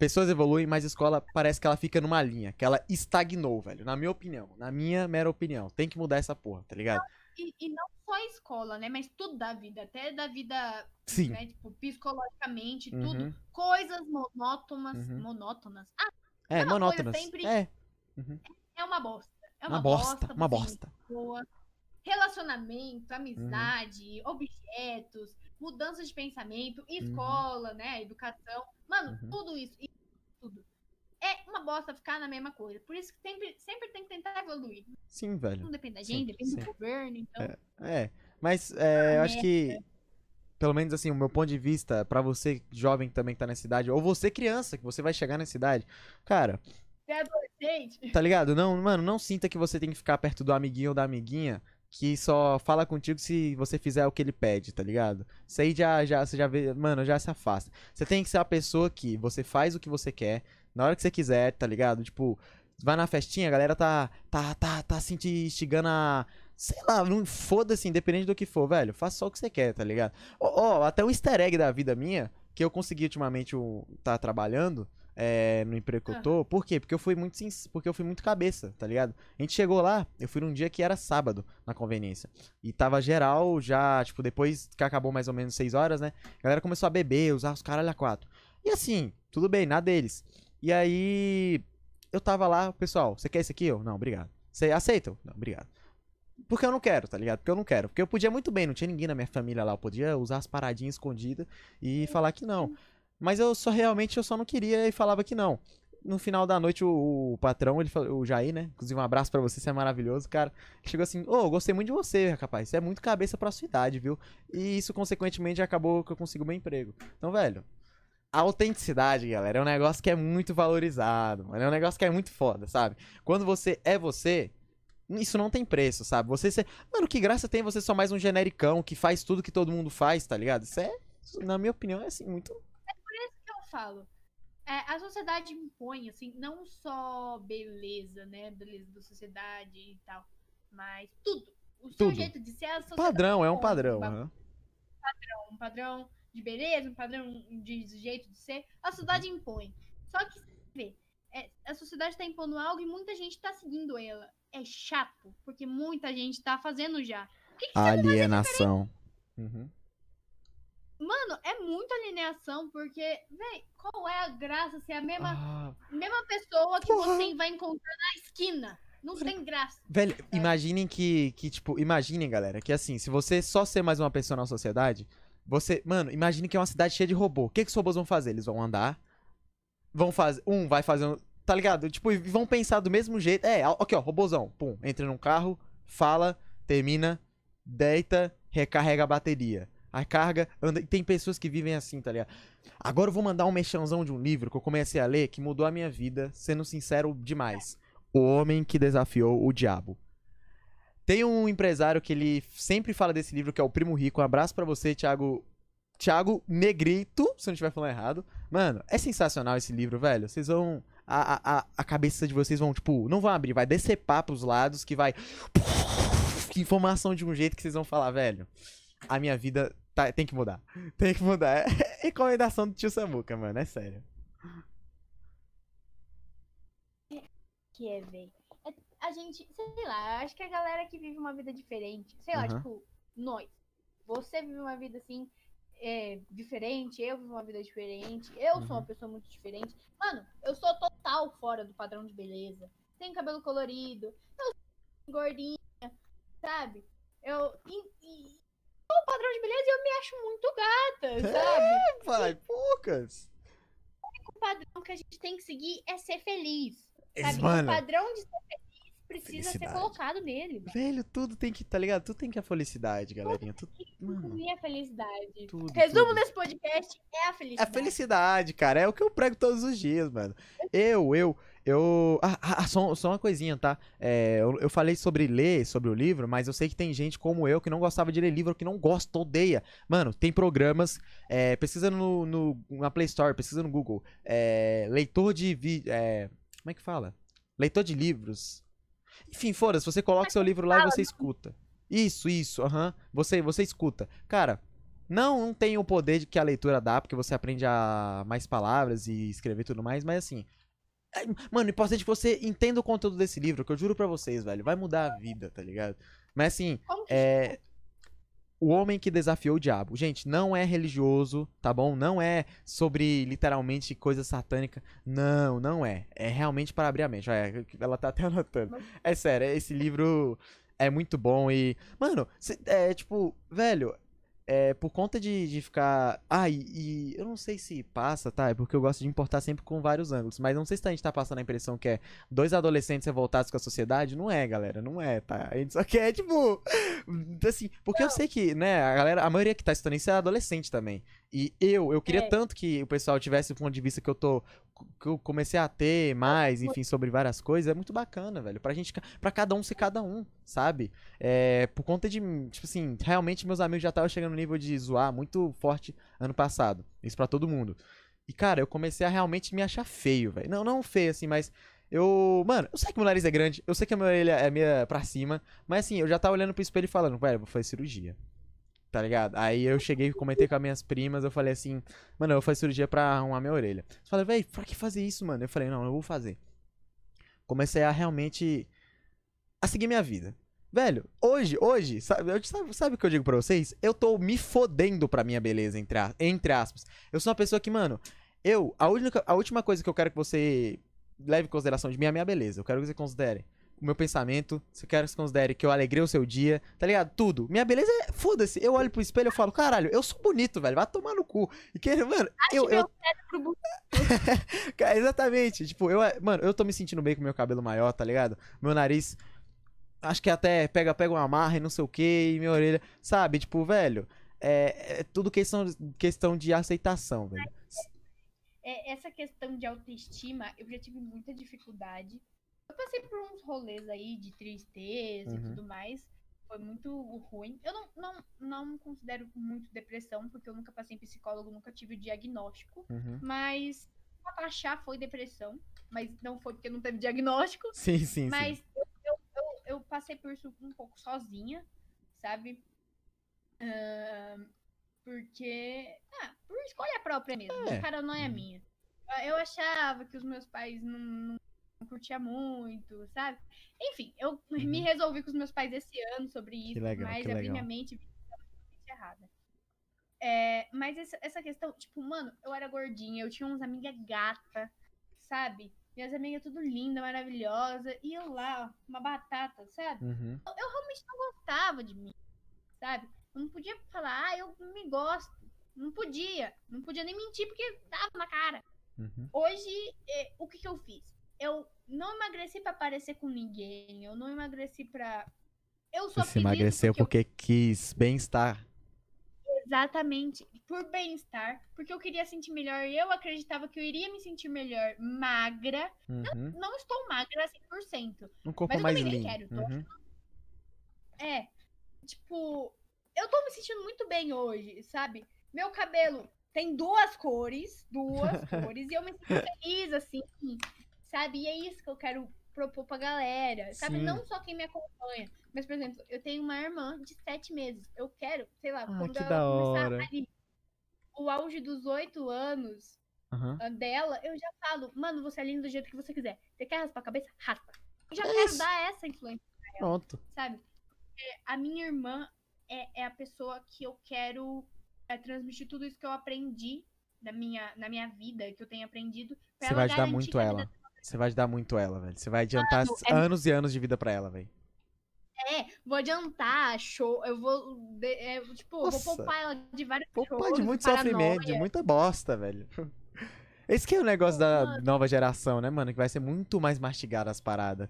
pessoas evoluem, mas a escola parece que ela fica numa linha, que ela estagnou, velho. Na minha opinião. Na minha mera opinião. Tem que mudar essa porra, tá ligado? E, e, não só a escola, né? Mas tudo da vida, até da vida, Sim. né? Tipo, psicologicamente, uhum. tudo. Coisas monótonas. Uhum. Monótonas. Ah, é, monótonas. Sempre é. Uhum. é uma bosta. É uma, uma bosta, bosta, uma bosta. Boa. Relacionamento, amizade, uhum. objetos, mudança de pensamento, uhum. escola, né? Educação. Mano, uhum. tudo isso. Tudo é uma bosta ficar na mesma coisa. Por isso que sempre, sempre tem que tentar evoluir. Sim, velho. Não depende da gente, sim, depende sim. do governo, então. É, é. mas é, eu acho que, pelo menos assim, o meu ponto de vista, para você jovem que também tá na cidade, ou você criança, que você vai chegar na cidade, cara. É adolescente. Tá ligado? Não, mano, não sinta que você tem que ficar perto do amiguinho ou da amiguinha que só fala contigo se você fizer o que ele pede, tá ligado? Isso aí já, já, você já vê, mano, já se afasta. Você tem que ser a pessoa que você faz o que você quer, na hora que você quiser, tá ligado? Tipo, vai na festinha, a galera tá, tá, tá, tá assim te instigando a. Sei lá, não foda-se, independente do que for, velho. Faça só o que você quer, tá ligado? Ó, oh, até um easter egg da vida minha, que eu consegui ultimamente um, tá trabalhando é, no emprego que eu tô. Por quê? Porque eu fui muito porque eu fui muito cabeça, tá ligado? A gente chegou lá, eu fui num dia que era sábado, na conveniência. E tava geral já, tipo, depois que acabou mais ou menos 6 horas, né? A galera começou a beber, usar os caralho a quatro. E assim, tudo bem, nada deles. E aí, eu tava lá, pessoal, você quer esse aqui? Eu, não, obrigado. Você aceita? Não, obrigado. Porque eu não quero, tá ligado? Porque eu não quero. Porque eu podia muito bem, não tinha ninguém na minha família lá. Eu podia usar as paradinhas escondidas e falar que não. Mas eu só realmente eu só não queria e falava que não. no final da noite, o, o patrão, ele falou, o Jair, né? Inclusive, um abraço pra você, você é maravilhoso, cara. Chegou assim, ô, gostei muito de você, rapaz. Você é muito cabeça pra sua idade, viu? E isso, consequentemente, acabou que eu consigo meu emprego. Então, velho, a autenticidade, galera, é um negócio que é muito valorizado, mano. É um negócio que é muito foda, sabe? Quando você é você, isso não tem preço, sabe? Você ser. Mano, que graça tem você só mais um genericão que faz tudo que todo mundo faz, tá ligado? Isso é, na minha opinião, é assim, muito. que eu falo. É, a sociedade impõe, assim, não só beleza, né? Beleza da sociedade e tal, mas tudo. O seu Tudo. jeito de ser a sociedade. Padrão, é um padrão. ba- aham. Um padrão de beleza, um padrão de jeito de ser. A sociedade impõe. Só que, você vê, é, a sociedade tá impondo algo e muita gente tá seguindo ela. É chato, porque muita gente tá fazendo já. O que, que Alienação. Uhum. Mano, é muita alienação, porque, véi, qual é a graça se é a mesma, Ah, mesma pessoa que Porra. você vai encontrar na esquina? Não tem graça. velho, imaginem que, que, tipo, imaginem, galera, que assim, se você só ser mais uma pessoa na sociedade, você, mano, imagine que é uma cidade cheia de robô. O que, que os robôs vão fazer? Eles vão andar, vão fazer, um vai fazer, um, tá ligado? Tipo, vão pensar do mesmo jeito. É, aqui, ó, robôzão, pum, entra num carro, fala, termina, deita, recarrega a bateria. Aí carga, anda. E tem pessoas que vivem assim, tá ligado? Agora eu vou mandar um mexãozão de um livro que eu comecei a ler que mudou a minha vida, sendo sincero demais. O Homem que Desafiou o Diabo. Tem um empresário que ele sempre fala desse livro, que é o Primo Rico. Um abraço pra você, Thiago. Thiago Negrito, se eu não estiver falando errado. Mano, é sensacional esse livro, velho. Vocês vão. A, a, a- cabeça de vocês vão, tipo, não vão abrir, vai decepar pros lados, que vai. Informação de um jeito que vocês vão falar, velho. A minha vida tá- tem que mudar. Tem que mudar. É recomendação do tio Samuca, mano. É sério. Que é, véi. É- a gente, sei lá, acho que a galera que vive uma vida diferente, sei lá, Aham. tipo, nós. Você vive uma vida assim, é, diferente, eu vivo uma vida diferente, eu sou uma Uhum. pessoa muito diferente. Mano, eu sou total fora do padrão de beleza. Tenho cabelo colorido, eu sou gordinha, sabe? Eu. E, e, sou o padrão de beleza e eu me acho muito gata, sabe? Vai, poucas. O padrão que a gente tem que seguir é ser feliz. Sabe? mano, O padrão de ser feliz precisa ser Felicidade. colocado nele. velho. velho, tudo tem que, tá ligado? Tudo tem que a felicidade, galerinha. Tudo, mano, Minha felicidade. tudo. Resumo tudo. desse podcast é a É felicidade. a felicidade, cara. É o que eu prego todos os dias, mano. Eu, eu, eu. Ah, ah, só, só uma coisinha, tá? É, eu, eu falei sobre ler, sobre o livro, mas eu sei que tem gente como eu que não gostava de ler livro, que não gosta, odeia. Mano, tem programas. É, pesquisa no, no, na Play Store, pesquisa no Google. É, leitor de vídeo. É, como é que fala? Leitor de livros. Enfim, foda-se, você coloca seu livro lá e você escuta. Isso, isso, aham. Você, você escuta. Cara, não, não tem o poder de que a leitura dá, porque você aprende a mais palavras e escrever tudo mais, mas assim. é- Mano, o importante é que você entenda o conteúdo desse livro, que eu juro pra vocês, velho. Vai mudar a vida, tá ligado? Mas assim, Como que é. O Homem que Desafiou o Diabo. Gente, não é religioso, tá bom? Não é sobre literalmente coisa satânica. Não, não é. É realmente para abrir a mente. Olha, ela tá até anotando. É sério, esse livro é muito bom e. Mano, é tipo, velho. É, por conta de, de ficar. Ah, e, e eu não sei se passa, tá? É porque eu gosto de importar sempre com vários ângulos. Mas não sei se a gente tá passando a impressão que é dois adolescentes revoltados com a sociedade. Não é, galera. Não é, tá? A gente só quer, tipo. Assim, porque eu sei que, né, a galera, a maioria que tá estudando isso é adolescente também. E eu, eu queria É. tanto que o pessoal tivesse o ponto de vista que eu tô. que eu comecei a ter mais, enfim, sobre várias coisas. É muito bacana, velho. Pra gente. Pra cada um ser cada um, sabe? É, por conta de. Tipo assim, realmente meus amigos já estavam chegando no nível de zoar muito forte ano passado. Isso pra todo mundo. E, cara, eu comecei a realmente me achar feio, velho. Não, não feio, assim, mas. Eu. Mano, eu sei que meu nariz é grande, eu sei que a minha orelha é meia pra cima, mas assim, eu já tava olhando pro espelho e falando, velho, vou fazer cirurgia. Tá ligado? Aí eu cheguei comentei com as minhas primas, eu falei assim, mano, eu fazer cirurgia pra arrumar minha orelha. Você falou, velho, pra que fazer isso, mano? Eu falei, não, eu vou fazer. Comecei a realmente. a seguir minha vida. Velho, hoje, hoje, sabe, sabe, sabe o que eu digo pra vocês? Eu tô me fodendo pra minha beleza, entre, a- entre aspas. Eu sou uma pessoa que, mano, eu, a, única, a última coisa que eu quero que você leve em consideração de mim é a minha beleza. Eu quero que você considere o meu pensamento, se eu quero que você considere que eu alegrei o seu dia, tá ligado? Tudo. Minha beleza é. Foda-se. Eu olho pro espelho e falo, caralho, eu sou bonito, velho. Vai tomar no cu. E que, mano, Acho eu. eu cara, exatamente. Tipo, eu. Mano, eu tô me sentindo bem com meu cabelo maior, tá ligado? Meu nariz. Acho que até pega, pega uma marra e não sei o que, e minha orelha. Sabe? Tipo, velho. É, é tudo questão, questão de aceitação, velho. é, essa questão de autoestima, eu já tive muita dificuldade. Eu passei por uns rolês aí de tristeza e Uhum. tudo mais. Foi muito ruim. Eu não, não, não considero muito depressão, porque eu nunca passei em psicólogo, nunca tive diagnóstico. Uhum. Mas pra achar foi depressão. Mas não foi porque não teve diagnóstico. Sim, sim, sim. Mas eu, eu, eu, eu passei por isso um pouco sozinha, sabe? Ahn, porque. Ah, por escolha própria mesmo. É. Cara não é minha. Eu achava que os meus pais não, não, não curtiam muito, sabe? Enfim, eu me resolvi com os meus pais esse ano sobre isso, Uhum. legal, mas abri legal. minha mente eu errada. É, mas essa, essa questão, tipo, mano, eu era gordinha, eu tinha uns amigas gata, sabe? Minhas amigas tudo linda, maravilhosa, e eu lá, ó, uma batata, sabe? Uhum. Eu realmente não gostava de mim, sabe? Eu não podia falar, ah, eu me gosto. Não podia. Não podia nem mentir porque tava na cara. Uhum. Hoje, eh, o que, que eu fiz? Eu não emagreci pra parecer com ninguém. Eu não emagreci pra. Eu só Você emagreceu porque eu- porque quis bem-estar. Exatamente. Por bem-estar. Porque eu queria sentir melhor. E eu acreditava que eu iria me sentir melhor magra. Uhum. Não estou magra 100%. Um corpo Mas eu mais também nem lean. quero, Uhum. É. Tipo, eu tô me sentindo muito bem hoje, sabe? Meu cabelo tem duas cores, duas cores, e eu me sinto feliz, assim, sabe? E é isso que eu quero propor pra galera, sabe? Sim. Não só quem me acompanha, mas, por exemplo, eu tenho uma irmã de sete meses. Eu quero, sei lá, Ah, quando ela começar ali, o auge dos oito anos ah, dela, eu já falo, mano, você é lindo do jeito que você quiser. Você quer raspar a cabeça? Raspa. Eu já É quero isso. dar essa influência Pronto. sabe? É, a minha irmã é, é a pessoa que eu quero é, transmitir tudo isso que eu aprendi na minha, na minha vida, que eu tenho aprendido. Pra Você ela vai ajudar muito ela. Você vai ajudar muito ela, velho. Você vai adiantar é- anos e anos de vida pra ela, velho. É, vou adiantar, show. Eu vou. de- é, tipo, Nossa. vou poupar ela de vários Poupar shows, de muito paranoia. sofrimento, de muita bosta, velho. Esse que é o negócio da Mano. nova geração, né, mano? Que vai ser muito mais mastigada as paradas.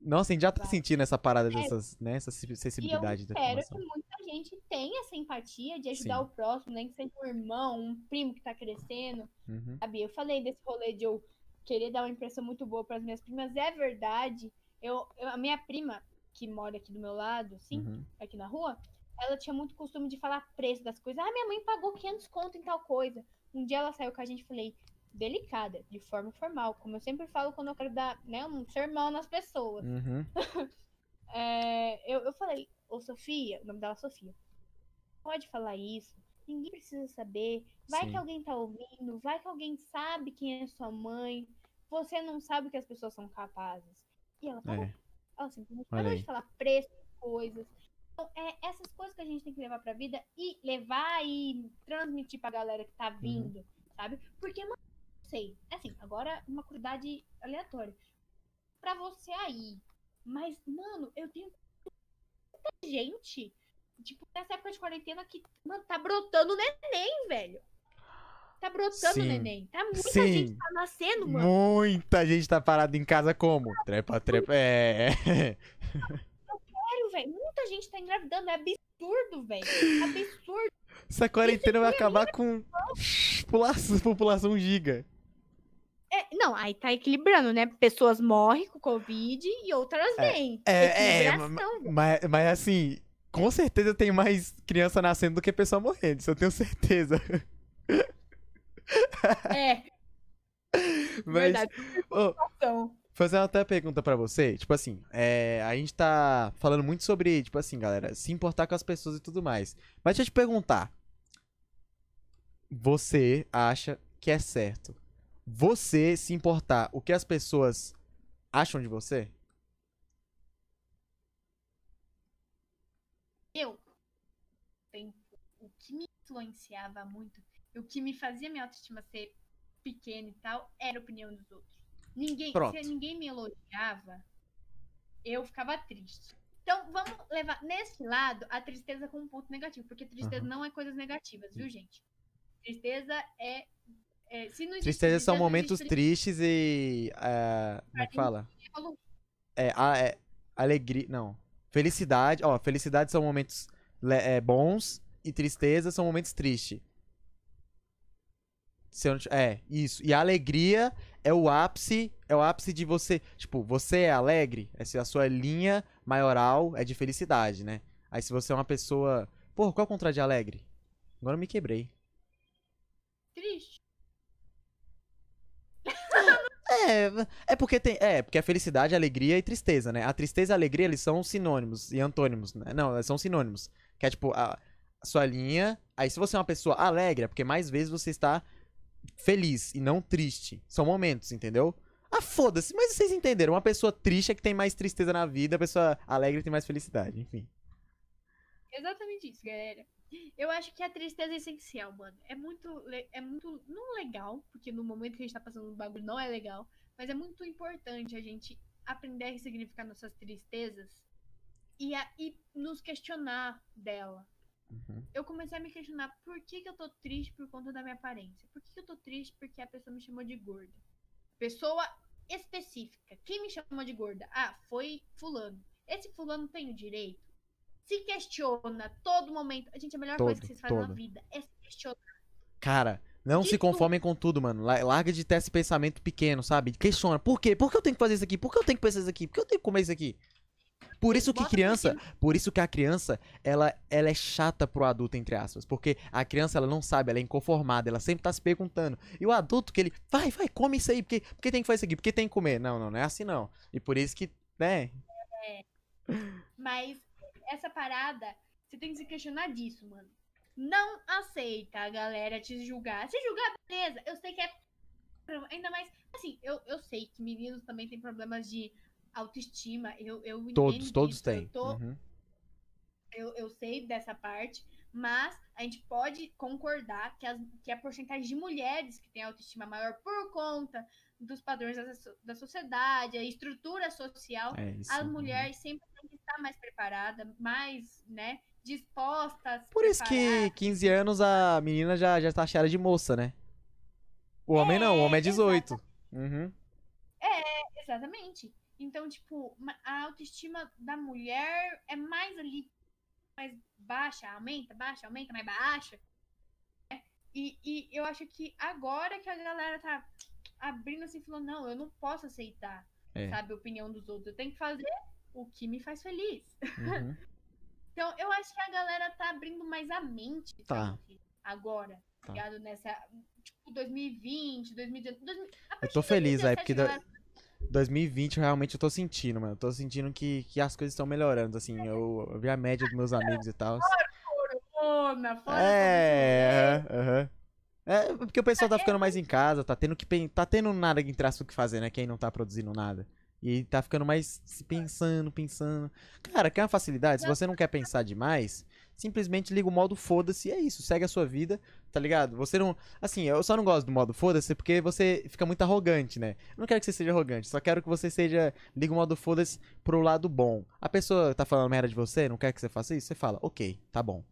Nossa, a gente já tá sentindo essa parada É. dessas, né? Essa E eu sensibilidade da espero informação. que muita gente tenha essa empatia de ajudar Sim. o próximo, nem que seja um irmão, um primo que tá crescendo. Uhum. sabe? Eu falei desse rolê de eu querer dar uma impressão muito boa para as minhas primas. É verdade. Eu, eu- a minha prima, que mora aqui do meu lado, assim, Uhum. aqui na rua, ela tinha muito costume de falar preço das coisas. Ah, minha mãe pagou 500 conto em tal coisa. Um dia ela saiu com a gente e falei, delicada, de forma formal. Como eu sempre falo quando eu quero dar né, um sermão nas pessoas. Uhum. É, eu, eu falei, ô Sofia, o nome dela é Sofia, pode falar isso, ninguém precisa saber, vai Sim. que alguém tá ouvindo, vai que alguém sabe quem é sua mãe, você não sabe o que as pessoas são capazes. E ela parou, É. ela simplesmente parou de falar preço, coisas. Então, é essas coisas que a gente tem que levar pra vida e levar e transmitir pra galera que Uhum. tá vindo, sabe? Porque, mano, não sei, assim, agora uma curiosidade aleatória. Pra você aí, mas, mano, eu tenho muita gente, tipo, nessa época de quarentena que, mano, tá brotando neném, velho. Tá brotando Sim. neném. Tá muita Sim. gente tá nascendo, mano. Muita gente tá parada em casa como? Trepa, trepa. É. Sério, velho. Muita gente tá engravidando. É absurdo, velho. Absurdo. Essa quarentena vai acabar com população, população giga. É, não, aí tá equilibrando, né? Pessoas morrem com Covid e outras vêm. É, é. Mas, mas assim, com certeza tem mais criança nascendo do que pessoa morrendo. Isso eu tenho certeza. É, Mas, verdade. fazer outra pergunta pra você. Tipo assim, é, a gente tá falando muito sobre, tipo assim, galera, se importar com as pessoas e tudo mais. Mas deixa eu te perguntar. Você acha que é certo você se importar o que as pessoas acham de você? eu. tem- O que me influenciava muito, o que me fazia minha autoestima ser pequena e tal, era a opinião dos outros. Ninguém, Pronto. se ninguém me elogiava, eu ficava triste. Então, vamos levar nesse lado a tristeza como um ponto negativo, porque tristeza Aham. não é coisas negativas, viu, gente? Tristeza é. é- se não existe Tristeza são momentos tristes e. é, como é que fala? felicidade. É, a- é, alegria. Não. Felicidade. Ó, felicidade são momentos é, bons e tristeza são momentos tristes. Te- É, isso. E a alegria é o ápice. É o ápice de você. Tipo, você é alegre. Essa é a sua linha maioral é de felicidade, né? Aí se você é uma pessoa. Porra, qual é o contrário de alegre? Agora eu me quebrei. Triste. É, é porque tem. É, porque a felicidade, alegria e tristeza, né? A tristeza e a alegria, eles são sinônimos e antônimos, né? Não, eles são sinônimos. Que é tipo, a, a sua linha. Aí, se você é uma pessoa alegre, é porque mais vezes você está feliz e não triste. São momentos, entendeu? Ah, foda-se, mas vocês entenderam. Uma pessoa triste é que tem mais tristeza na vida, a pessoa alegre tem mais felicidade, enfim. Exatamente isso, galera. Eu acho que a tristeza é essencial, mano. É muito, é muito, não legal, porque no momento que a gente tá passando um bagulho não é legal, mas é muito importante a gente aprender a ressignificar nossas tristezas e, a, e nos questionar dela. Uhum. Eu comecei a me questionar por que, que eu tô triste por conta da minha aparência. Por que, que eu tô triste porque a pessoa me chamou de gorda? Pessoa específica. Quem me chamou de gorda? Ah, foi fulano. Esse fulano tem o direito? Se questiona todo momento. A gente, a melhor coisa Todo, que vocês fazem na todo. vida é se questionar. Cara, não De se conformem com tudo, mano. La- Larga de ter esse pensamento pequeno, sabe? Questiona. Por quê? Por que eu tenho que fazer isso aqui? Por que eu tenho que pensar isso aqui? Por que eu tenho que comer isso aqui? Por isso que criança, por isso que a criança, ela, ela é chata pro adulto, entre aspas. Porque a criança, ela não sabe, ela é inconformada, ela sempre tá se perguntando. E o adulto, que ele, vai, vai, come isso aí, porque, porque tem que fazer isso aqui, porque tem que comer. Não, não, não é assim não. E por isso que, né? Mas essa parada, você tem que se questionar disso, mano. Não aceita a galera te julgar. Se julgar, beleza. Eu sei que é. Ainda mais. Assim, eu, eu sei que meninos também têm problemas de autoestima. Eu, eu entendo Todos, todos têm. Eu, tô, Uhum. eu, eu sei dessa parte. Mas a gente pode concordar que, as, que a porcentagem de mulheres que têm autoestima maior por conta dos padrões da, da sociedade, a estrutura social, É isso. a uhum. mulher sempre tem que estar mais preparada, mais, né, disposta a se Por isso que preparar. 15 anos a menina já, já tá cheira de moça, né? O homem não, o homem é 18. Uhum. Exatamente. Então, tipo, a autoestima da mulher é mais ali, mais baixa, aumenta, baixa, aumenta, mais baixa. E, e eu acho que agora que a galera tá abrindo assim, falando, não, eu não posso aceitar, É. sabe, a opinião dos outros. Eu tenho que fazer o que me faz feliz. Uhum. Então, eu acho que a galera tá abrindo mais a mente, Tá. sabe? Agora, Tá. ligado? Nessa, tipo, 2020, 2019. 2000, a Eu tô feliz aí, 2017, porque a da- galera- 2020 realmente eu tô sentindo, mano. Eu tô sentindo que, que as coisas estão melhorando, assim. Eu, eu vi a média dos meus amigos e tal. Corona, fora É, tudo isso, aham, aham. É, porque o pessoal tá ficando mais em casa, tá tendo que tá tendo nada entre aspas o que fazer, né? Quem não tá produzindo nada. E tá ficando mais pensando, pensando. Cara, quer uma facilidade? Se você não quer pensar demais, simplesmente liga o modo foda-se e é isso. Segue a sua vida, tá ligado? Você não. Assim, eu só não gosto do modo foda-se porque você fica muito arrogante, né? Eu não quero que você seja arrogante, só quero que você seja. Liga o modo foda-se pro lado bom. A pessoa tá falando merda de você, não quer que você faça isso? Você fala, ok, tá bom.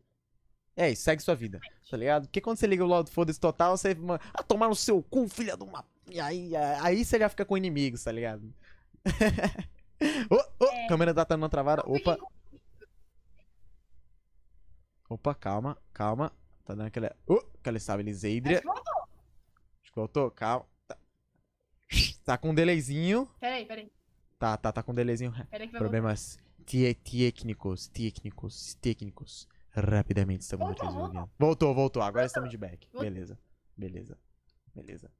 É isso, segue sua vida, tá ligado? Porque quando você liga o modo foda-se total, você. Ah, tomar no seu cu, filha de uma. E aí, aí você já fica com inimigos, tá ligado? Ô, ô, É. câmera tá dando uma travada. Opa, opa, calma, calma. Tá dando aquela. Ô, aquela estabilizadria. Acho que voltou. Acho que voltou, calma. Tá, tá com um delayzinho. Peraí, peraí. Tá, tá, tá com um delayzinho. Peraí que vai Problemas te- técnicos, técnicos, técnicos. Rapidamente estamos Voltou, resolvendo. Voltou, voltou. Agora estamos de back. Voltou. Beleza, beleza, beleza.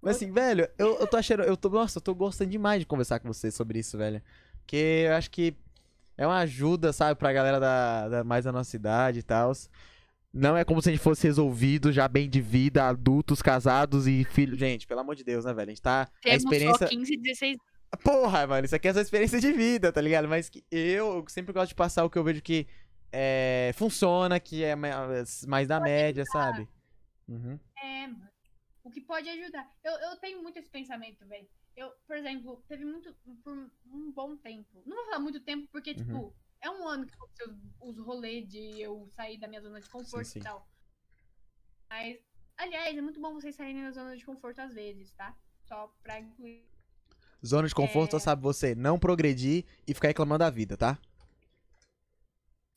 Mas assim, velho, eu, eu tô achando. Eu tô, nossa, eu tô gostando demais de conversar com você sobre isso, velho. Porque eu acho que é uma ajuda, sabe, pra galera da, da- mais da nossa idade e tal. Não é como se a gente fosse resolvido, já bem de vida, adultos, casados e filhos. Gente, pelo amor de Deus, né, velho? A gente tá. a Temos experiência. só 15, 16 Porra, mano, isso aqui é sua experiência de vida, tá ligado? Mas que eu sempre gosto de passar o que eu vejo que é, funciona, que é ma- mais da média, sabe? Uhum. É, mano. O que pode ajudar. Eu, eu tenho muito esse pensamento, velho. Eu, por exemplo, teve muito. Por um bom tempo. Não vou falar muito tempo, porque, Uhum. tipo, é um ano que aconteceu os rolês de eu sair da minha zona de conforto sim. e tal. Mas, aliás, é muito bom vocês saírem da zona de conforto às vezes, tá? Só pra incluir. Zona de conforto só É. sabe você não progredir e ficar reclamando da vida, tá?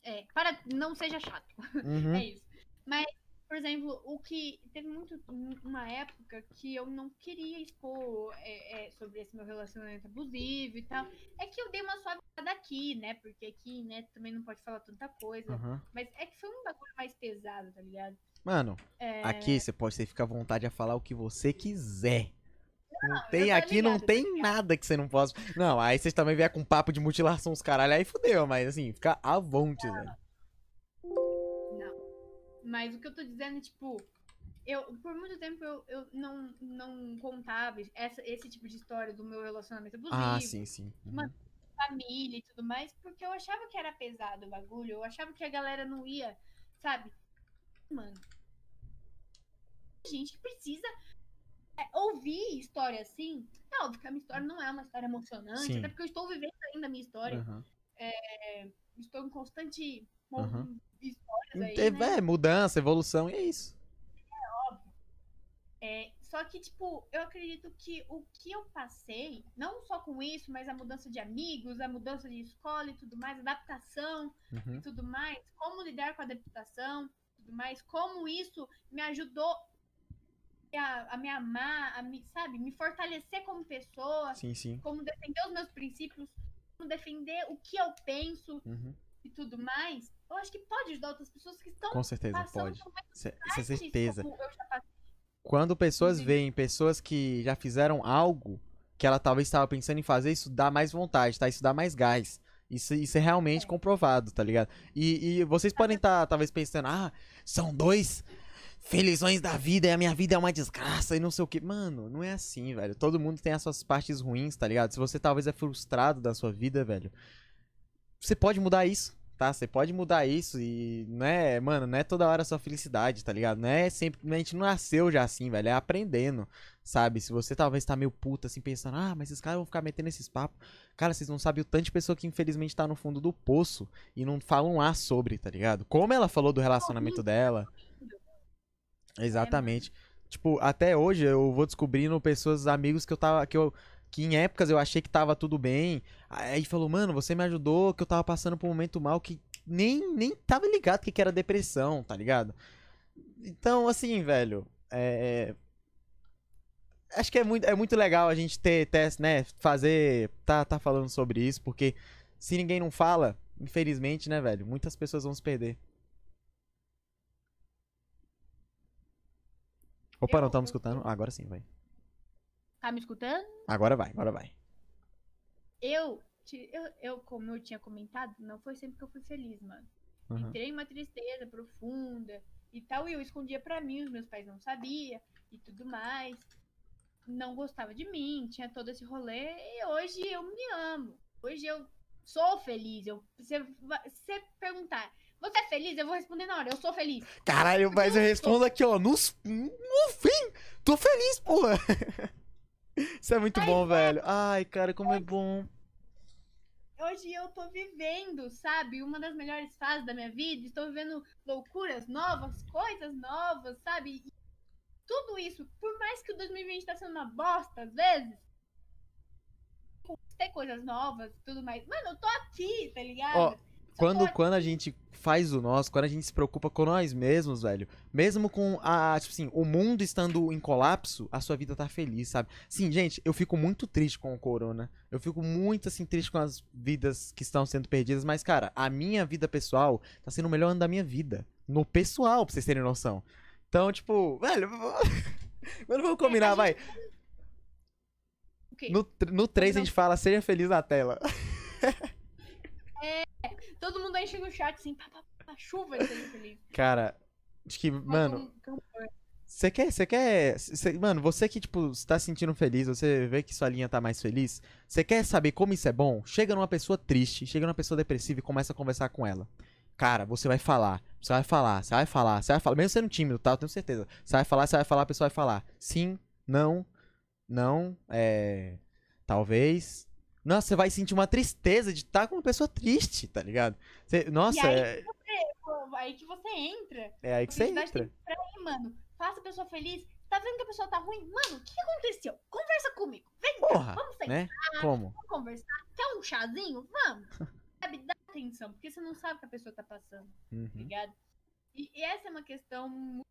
É, para. Não seja chato. Uhum. É isso. Mas, por exemplo, o que. Teve muito. Uma época que eu não queria expor é, é, sobre esse meu relacionamento abusivo e tal. É que eu dei uma suavizada aqui, né? Porque aqui, né, também não pode falar tanta coisa. Uhum. Mas é que foi um bagulho mais pesado, tá ligado? Mano, É, aqui você pode você fica à vontade a falar o que você quiser. Não, tem, tô aqui não ligada, tem tô nada que você não possa. Não, aí vocês também vier com papo de mutilação os caralho, aí fudeu, mas assim, fica à vontade, velho. Mas o que eu tô dizendo é, tipo. Eu, por muito tempo eu, eu não, não contava essa, esse tipo de história do meu relacionamento abusivo. Ah, sim, sim. Uhum. Mano, família e tudo mais, porque eu achava que era pesado o bagulho, eu achava que a galera não ia, sabe? Mano, gente que precisa é, ouvir história assim. É óbvio que a minha história não é uma história emocionante, Sim. até porque eu estou vivendo ainda a minha história. Uhum. Estou em constante Uhum. histórias aí, né? É, mudança, evolução, e é isso. É, só que, tipo, eu acredito que o que eu passei, não só com isso, mas a mudança de amigos, a mudança de escola e tudo mais, adaptação, Uhum. e tudo mais, como lidar com a adaptação, tudo mais, como isso me ajudou a, a me amar, a me, sabe, me fortalecer como pessoa, Sim, sim. como defender os meus princípios, como defender o que eu penso Uhum. e tudo mais, eu acho que pode ajudar outras pessoas que estão Com certeza, pode. Isso é partes certeza. Quando pessoas Entendi. veem pessoas que já fizeram algo que ela talvez estava pensando em fazer, isso dá mais vontade, tá? Isso dá mais gás. Isso, isso é realmente comprovado, tá ligado? E, e vocês podem estar, talvez, pensando, ah, são dois felizões da vida e a minha vida é uma desgraça e não sei o que. Mano, não é assim, velho. Todo mundo tem as suas partes ruins, tá ligado? Se você talvez é frustrado da sua vida, velho, você pode mudar isso, tá? Você pode mudar isso e não é, mano, não é toda hora só felicidade, tá ligado? Não é sempre, a gente não nasceu já assim, velho, é aprendendo, sabe? Se você talvez tá meio puta assim pensando, ah, mas esses caras vão ficar metendo esses papos. Cara, vocês não sabem o tanto de pessoa que infelizmente tá no fundo do poço e não falam lá sobre, tá ligado? Como ela falou do relacionamento dela. Exatamente. Tipo, até hoje eu vou descobrindo pessoas, amigos que eu tava que eu que em épocas eu achei que tava tudo bem. Aí falou, mano, você me ajudou, que eu tava passando por um momento mal que nem, nem tava ligado que, que era depressão, tá ligado? Então, assim, velho, é. Acho que é muito, é muito legal a gente ter, ter, né, fazer, tá, tá falando sobre isso, porque se ninguém não fala, infelizmente, né, velho, muitas pessoas vão se perder. Opa, não estamos escutando? Ah, agora sim, vai. Tá me escutando? Agora vai, agora vai. Eu, eu, eu, como eu tinha comentado, não foi sempre que eu fui feliz, mano. Uhum. Entrei em uma tristeza profunda e tal, e eu escondia pra mim, os meus pais não sabiam e tudo mais. Não gostava de mim, tinha todo esse rolê, e hoje eu me amo. Hoje eu sou feliz. Eu, se você perguntar, você é feliz? Eu vou responder na hora, eu sou feliz. Caralho, mas eu eu respondo aqui, ó, no, no fim. Tô feliz, porra. Isso é muito Ai, bom, velho. Ai, cara, como é bom. Hoje eu tô vivendo, sabe, uma das melhores fases da minha vida. Estou vivendo loucuras novas, coisas novas, sabe? E tudo isso, por mais que o 2020 tá sendo uma bosta às vezes, ter coisas novas e tudo mais. Mano, eu tô aqui, tá ligado? Ó, Quando, quando a gente faz o nosso, quando a gente se preocupa com nós mesmos, velho, mesmo com a, tipo assim, o mundo estando em colapso, a sua vida tá feliz, sabe? Sim, gente, eu fico muito triste com o corona. Eu fico muito, assim, triste com as vidas que estão sendo perdidas, mas, cara, a minha vida pessoal tá sendo o melhor ano da minha vida. No pessoal, pra vocês terem noção. Então, tipo, velho, mas vamos combinar, a vai. Quê? No, no 3 a gente fala, seja feliz na tela. Todo mundo enche no chat assim, pá, pá, pá, chuva e seja feliz. Cara, acho que, mano, cantor. Você quer, você quer, cê- mano, você que, tipo, está se sentindo feliz, você vê que sua linha tá mais feliz, você quer saber como isso é bom? Chega numa pessoa triste, chega numa pessoa depressiva e começa a conversar com ela. Cara, você vai falar, você vai falar, você vai falar, você vai falar, mesmo sendo tímido, tá? Eu tenho certeza. Você vai falar, você vai falar, a pessoa vai falar. Sim, não, não, é... Talvez. Nossa, você vai sentir uma tristeza de estar com uma pessoa triste, tá ligado? Você- nossa, aí é, Pô, aí que você entra. é aí que você entra. que pra mano. Faça a pessoa feliz. Tá vendo que a pessoa tá ruim? Mano, o que que aconteceu? Conversa comigo. Vem cá, Porra, vamos sentar, né? Como? vamos conversar. Quer um chazinho? Vamos. Sabe, dá atenção, porque você não sabe o que a pessoa tá passando, tá Uhum. ligado? E, e essa é uma questão muito,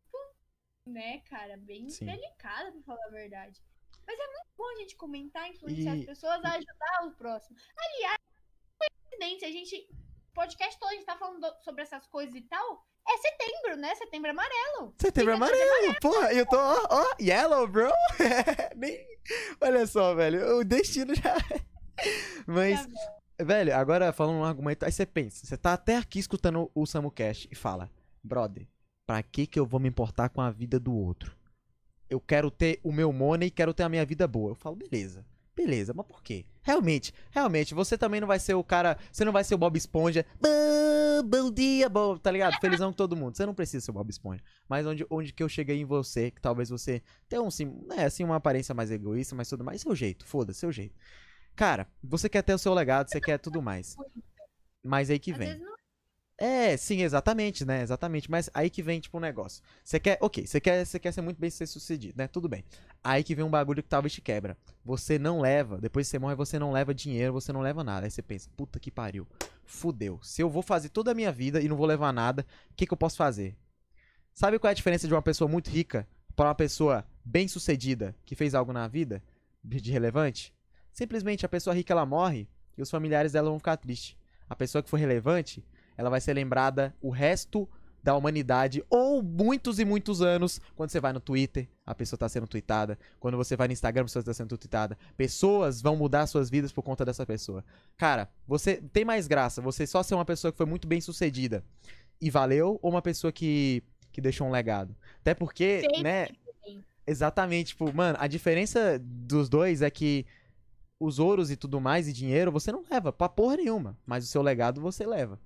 né, cara, bem Sim. delicada, pra falar a verdade. Mas é muito bom a gente comentar, influenciar E- as pessoas a ajudar o próximo. Aliás, coincidência, a gente. Podcast todo, a gente tá falando do- sobre essas coisas e tal. É setembro, né? Setembro amarelo. Setembro Fica amarelo, porra, eu tô, ó, ó, yellow, bro. Nem, olha só, velho, o destino já. Mas, velho, agora falando um argumento, aí você pensa, você tá até aqui escutando o Samucast e fala, brother, pra que que eu vou me importar com a vida do outro? Eu quero ter o meu money e quero ter a minha vida boa. Eu falo, beleza. Beleza, mas por quê? Realmente, realmente, você também não vai ser o cara. Você não vai ser o Bob Esponja. Bom, dia, bom, tá ligado? Felizão com todo mundo. Você não precisa ser o Bob Esponja. Mas onde, onde que eu cheguei em você, que talvez você tenha um, sim, é, assim, uma aparência mais egoísta, mas tudo mais. Seu jeito, foda-se, seu jeito. Cara, você quer ter o seu legado, você quer tudo mais. Mas aí que Às vem. vezes não É, sim, exatamente, né? Exatamente. Mas aí que vem, tipo, um negócio. Você quer, ok, você quer, você quer ser muito bem sucedido, né? Tudo bem. Aí que vem um bagulho que talvez te quebra. Você não leva, depois que você morre, você não leva dinheiro, você não leva nada. Aí você pensa, puta que pariu. Fudeu. Se eu vou fazer toda a minha vida e não vou levar nada, o que, que eu posso fazer? Sabe qual é a diferença de uma pessoa muito rica para uma pessoa bem sucedida que fez algo na vida de relevante? Simplesmente a pessoa rica ela morre e os familiares dela vão ficar tristes. A pessoa que for relevante, ela vai ser lembrada o resto da humanidade ou muitos e muitos anos quando você vai no Twitter, a pessoa tá sendo tweetada, quando você vai no Instagram, a pessoa tá sendo tweetada. Pessoas vão mudar suas vidas por conta dessa pessoa. Cara, você tem mais graça você só ser uma pessoa que foi muito bem sucedida e valeu ou uma pessoa que que deixou um legado? Até porque, Sempre né. Exatamente, tipo, mano, a diferença dos dois é que os ouros e tudo mais e dinheiro você não leva pra porra nenhuma, mas o seu legado você leva.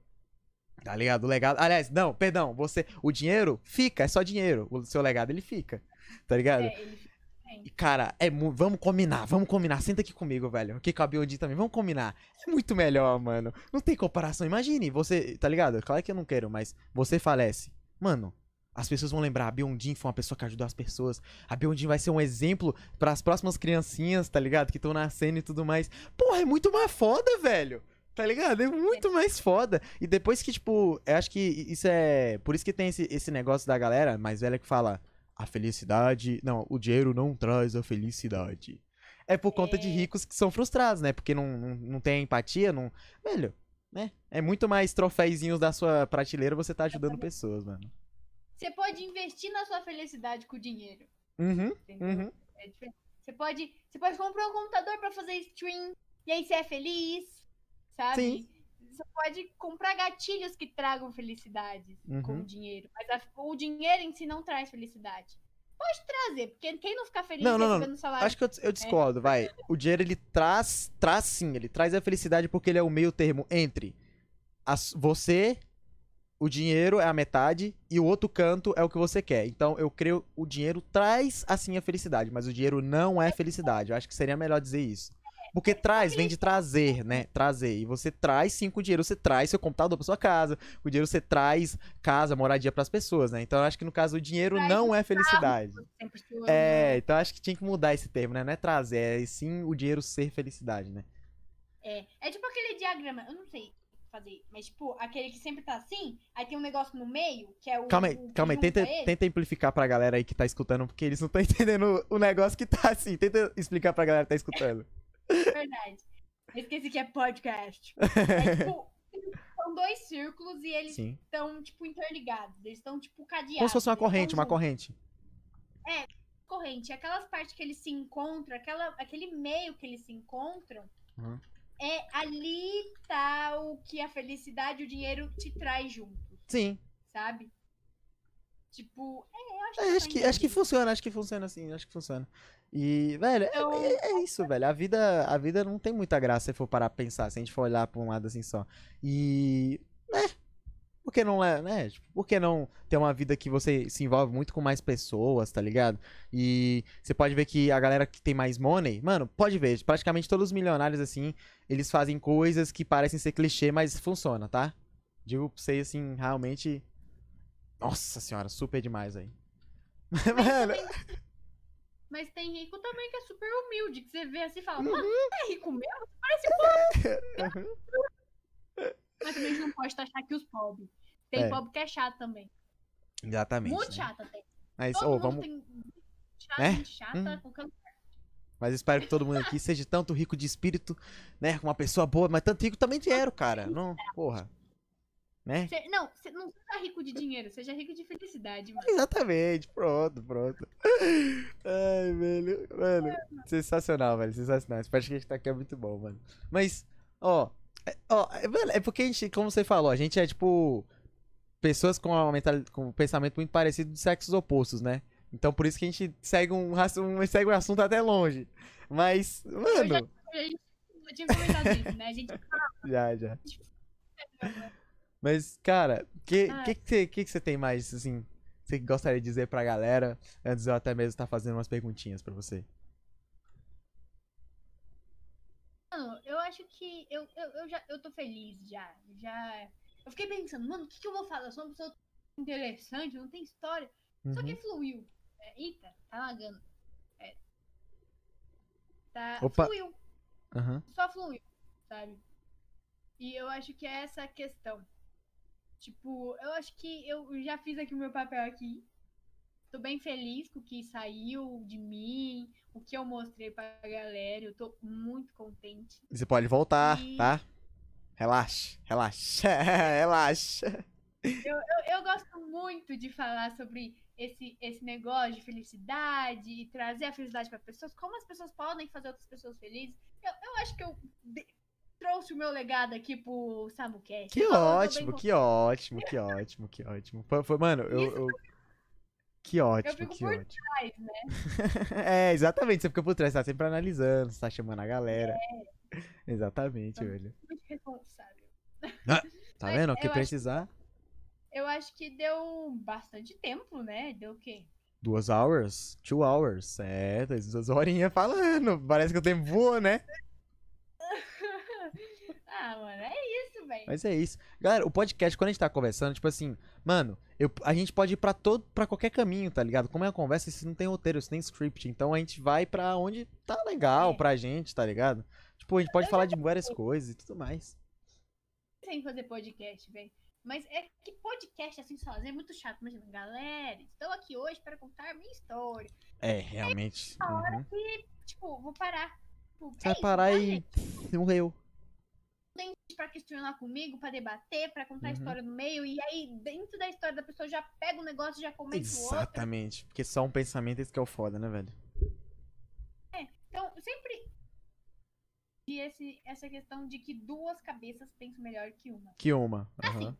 Tá ligado? O legado. Aliás, não, perdão, você. O dinheiro fica, é só dinheiro. O seu legado ele fica. Tá ligado? É, ele E, cara, é mu- vamos combinar, vamos combinar. Senta aqui comigo, velho. Aqui com a Biondi também, vamos combinar. É muito melhor, mano. Não tem comparação. Imagine, você, tá ligado? Claro que eu não quero, mas você falece. Mano, as pessoas vão lembrar, a Biondin foi uma pessoa que ajudou as pessoas. A Biondin vai ser um exemplo para as próximas criancinhas, tá ligado? Que estão nascendo e tudo mais. Porra, é muito mais foda, velho. Tá ligado? É muito mais foda. E depois que, tipo, eu acho que isso é. Por isso que tem esse, esse negócio da galera mais velha que fala. A felicidade. Não, o dinheiro não traz a felicidade. É por conta de É. ricos que são frustrados, né? Porque não, não, não tem empatia, não. Velho, né? É muito mais troféuzinhos da sua prateleira você tá ajudando pessoas, mano. Você pode investir na sua felicidade com o dinheiro. Uhum, uhum. É diferente. Você pode, você pode comprar um computador pra fazer stream e aí você é feliz, sabe? Sim. Você pode comprar gatilhos que tragam felicidade com Uhum. o dinheiro, mas a- o dinheiro em si não traz felicidade. Pode trazer, porque quem não fica feliz Não, não, não. recebendo salário Acho que eu, eu discordo, vai. O dinheiro ele traz, traz sim, ele traz a felicidade porque ele é o meio termo entre as- você, o dinheiro é a metade e o outro canto é o que você quer. Então eu creio o dinheiro traz assim a felicidade, mas o dinheiro não é felicidade. Eu acho que seria melhor dizer isso. Porque traz, vem de trazer, né? Trazer. E você traz sim com o dinheiro, você traz seu computador pra sua casa. Com o dinheiro você traz casa, moradia pras pessoas, né? Então eu acho que no caso o dinheiro Traz não é felicidade. sua, É, então acho que tinha que mudar esse termo, né? Não é trazer, é sim o dinheiro ser felicidade, né? É, é tipo aquele diagrama, eu não sei fazer, mas tipo, aquele que sempre tá assim, aí tem um negócio no meio, que é o. Calma aí, o calma aí, tenta, ele. tenta amplificar pra galera aí que tá escutando, porque eles não estão entendendo o negócio que tá assim. Tenta explicar pra galera que tá escutando. Verdade. Eu esqueci que é podcast. É tipo, são dois círculos e eles Sim. estão, tipo, interligados. Eles estão, tipo, cadeados. Como se fosse uma corrente, uma juntos. corrente. corrente. Aquelas partes que eles se encontram, aquela, aquele meio que eles se encontram, Uhum. é ali tá o que a felicidade e o dinheiro te traz juntos, Sim. sabe? Tipo, é, eu acho É, que, acho, que, acho que funciona, acho que funciona assim, acho que funciona. E, velho, é- Então- é, é isso, velho. A vida, a vida não tem muita graça se for parar pra pensar, se a gente for olhar pra um lado assim só. E. É. por que não, le- né? Tipo, por que não ter uma vida que você se envolve muito com mais pessoas, tá ligado? E você pode ver que a galera que tem mais money, mano, pode ver, praticamente todos os milionários, assim, eles fazem coisas que parecem ser clichê, mas funciona, tá? Digo pra vocês, assim, realmente. Nossa senhora, super demais aí. Mano, Mas tem rico também que é super humilde, que você vê assim e fala, Uhum. mano, você é rico mesmo? Parece pobre. Mas também a gente não pode taxar aqui os pobres. Tem É. pobre que é chato também. exatamente. Muito né? chato até. Mas, Todo mundo vamos. tem chato, Né? chata, Uhum. qualquer lugar. Mas espero que todo mundo aqui seja tanto rico de espírito, né? Uma pessoa boa, mas tanto rico também dinheiro, cara. Não, porra. Né? Você- não, você não seja rico de dinheiro, seja rico de felicidade, mano. Exatamente, pronto, pronto. Ai, velho, mano, sensacional, velho, sensacional. Esse podcast tá aqui é muito bom, mano. Mas, ó, é, ó, é, é porque a gente, como você falou, a gente é tipo pessoas com, uma mental, com um pensamento muito parecido de sexos opostos, né? Então por isso que a gente segue um, um, segue um assunto até longe. Mas, mano, A gente já tinha comentado isso, né? A gente já, já. Mas, cara, o que, Ah. que, que, você, que, que você tem mais, assim, você gostaria de dizer pra galera, antes de eu até mesmo estar fazendo umas perguntinhas pra você? Mano, eu acho que eu, eu, eu já eu tô feliz já. Já. Eu fiquei pensando, mano, o que, que eu vou falar? Eu sou uma pessoa interessante, não tem história. Só Uhum. que fluiu. É, eita, tá lagando. É. Tá. Opa. Fluiu. Aham. Só fluiu, sabe? E eu acho que é essa a questão. Tipo, eu acho que eu já fiz aqui o meu papel aqui. Tô bem feliz com o que saiu de mim, o que eu mostrei pra galera. Eu tô muito contente. Você pode voltar, E- tá? Relaxa, relaxa, relaxa. Eu, eu gosto muito de falar sobre esse, esse negócio de felicidade e trazer a felicidade para pessoas, como as pessoas podem fazer outras pessoas felizes. Eu, eu acho que eu trouxe o meu legado aqui pro SamuCast. Que Eu ótimo, que ótimo, que ótimo, que ótimo. Foi, mano, eu, eu- Que ótimo, fico que por ótimo. trás, né? é, exatamente, você fica por trás, tá sempre analisando, você tá chamando a galera. Exatamente, Então, velho. Muito responsável. Tá mas vendo? O que eu acho- precisar. Eu acho que deu bastante tempo, né? Deu o quê? Duas hours? Two hours. É, duas duas horinhas falando. Parece que o tempo voa, né? Ah, mano, é isso, velho. Mas é isso. Galera, o podcast, quando a gente tá conversando, tipo assim, mano, eu, a gente pode ir pra todo, para qualquer caminho, tá ligado? Como é uma conversa, isso não tem roteiro, isso tem script. Então a gente vai pra onde tá legal É. pra gente, tá ligado? Tipo, a gente pode Eu falar de várias coisas e tudo mais. sem fazer podcast, velho. Mas é que podcast assim sozinho é muito chato. Imagina, galera, estou aqui hoje para contar minha história. É, realmente. Uhum. Tipo, vou parar. Tipo, Você é vai isso, parar tá, e. Morreu. Pra questionar comigo, pra debater, pra contar a Uhum. história no meio. E aí, dentro da história da pessoa, já pega um negócio e já comenta o outro. Exatamente. Porque só um pensamento esse que é o foda, né, velho? Então, sempre. E esse, essa questão de que duas cabeças pensam melhor que uma. Que uma. Assim, Aham.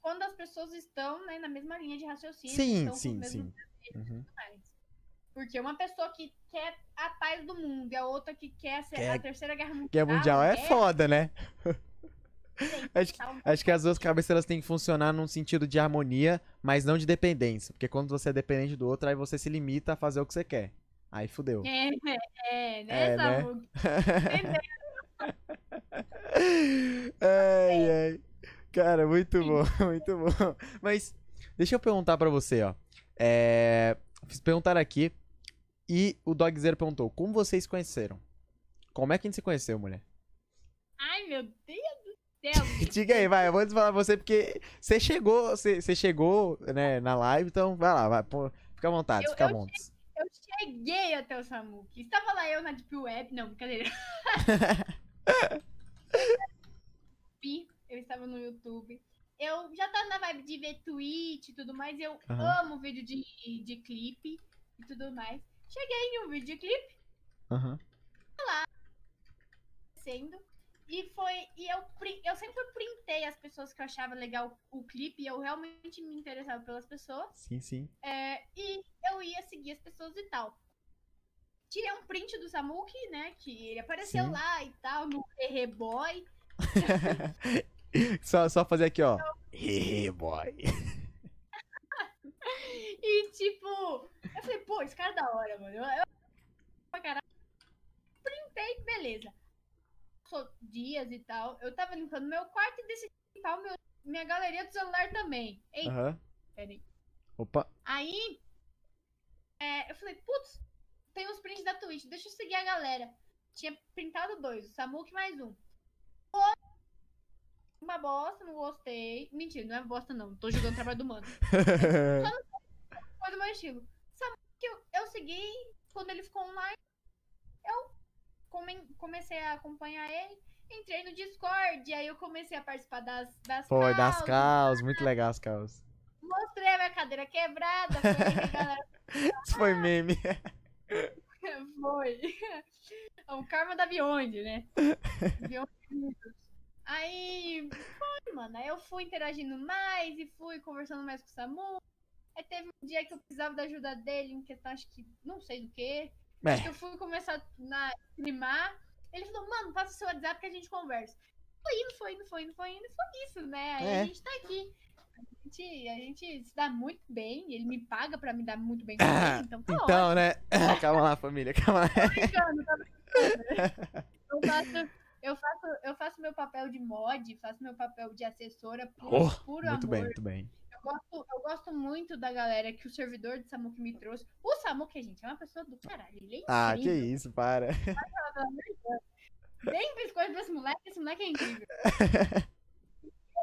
Quando as pessoas estão né, na mesma linha de raciocínio. Sim, sim, sim. Uhum. mais. Porque uma pessoa que quer a paz do mundo e a outra que quer ser a terceira guerra mundial. Guerra mundial é guerra, foda, né? Acho que- Acho que as duas cabeças elas têm que funcionar num sentido de harmonia, mas não de dependência. Porque quando você é dependente do outro, aí você se limita a fazer o que você quer. Aí fudeu. É, é, né, É, né? Samu? Entendeu? ai, ai. Cara, muito bom, muito bom. Mas, deixa eu perguntar pra você, ó. É... Fiz perguntar aqui. E o Dogzero perguntou: Como vocês conheceram? Como é que a gente se conheceu, mulher? Ai, meu Deus do céu. Diga aí, vai, eu vou falar você porque você chegou, você, você chegou, né, na live, então vai lá, vai, pô, fica à vontade, Eu- fica à eu vontade. Eu cheguei até o Samuki. Estava lá eu na Deep Web. Não, brincadeira. Eu estava no YouTube. Eu já tava na vibe de ver tweet e tudo mais. Eu Aham. amo vídeo de, de clipe e tudo mais. Cheguei em um vídeo de clipe. Aham. sendo. E foi. E eu, eu sempre printei as pessoas que eu achava legal o clipe. E eu realmente me interessava pelas pessoas. Sim, sim. é, e eu ia seguir as pessoas e tal. Tirei um print do Samuki, né? Que ele apareceu Sim. lá e tal, no Boy. só, só fazer aqui, ó. Hehe, boy. E tipo, eu falei, pô, esse cara é da hora, mano. Eu, eu pra caralho. Printei, beleza. Passou dias e tal. Eu tava limpando meu quarto e decidi limpar o meu, minha galeria do celular também. Ei, Aham. peraí. Opa. Aí, é, eu falei, putz, tem uns prints da Twitch, deixa eu seguir a galera. Tinha printado dois, o Samuque mais um. Uma bosta, não gostei. Mentira, não é bosta não, tô jogando o trabalho do mano. Foi do meu estilo. Samuque, eu, eu segui, quando ele ficou online, eu come- comecei a acompanhar ele. Entrei no Discord, aí eu comecei a participar das, das Foi, das causas, causas, muito legal as causas. Mostrei a minha cadeira quebrada, que galera Isso foi meme. Foi. O karma da Beyond, né? Beyond Unidos. Aí, foi, mano. Aí eu fui interagindo mais e fui conversando mais com o Samu. Aí teve um dia que eu precisava da ajuda dele em questão, acho que, não sei do que. Acho que É, eu fui começar a streamar. Ele falou, mano, passa o seu WhatsApp que a gente conversa. Foi indo, foi indo, foi indo, foi indo. Foi isso, né? Aí É. a gente tá aqui. A gente, a gente se dá muito bem. Ele me paga pra me dar muito bem com ele. Então, tá ótimo. então, né? Calma lá, família, calma lá. brincando, tô brincando. Eu faço, eu faço, eu faço meu papel de mod, faço meu papel de assessora por Oh, puro Muito amor. bem, muito bem. Eu gosto, eu gosto muito da galera que o servidor de Samuque me trouxe. O Samuque, gente, é uma pessoa do caralho. Ele é Ah, que incrível. isso, para. Bem biscoito pra esse moleque, esse moleque é incrível.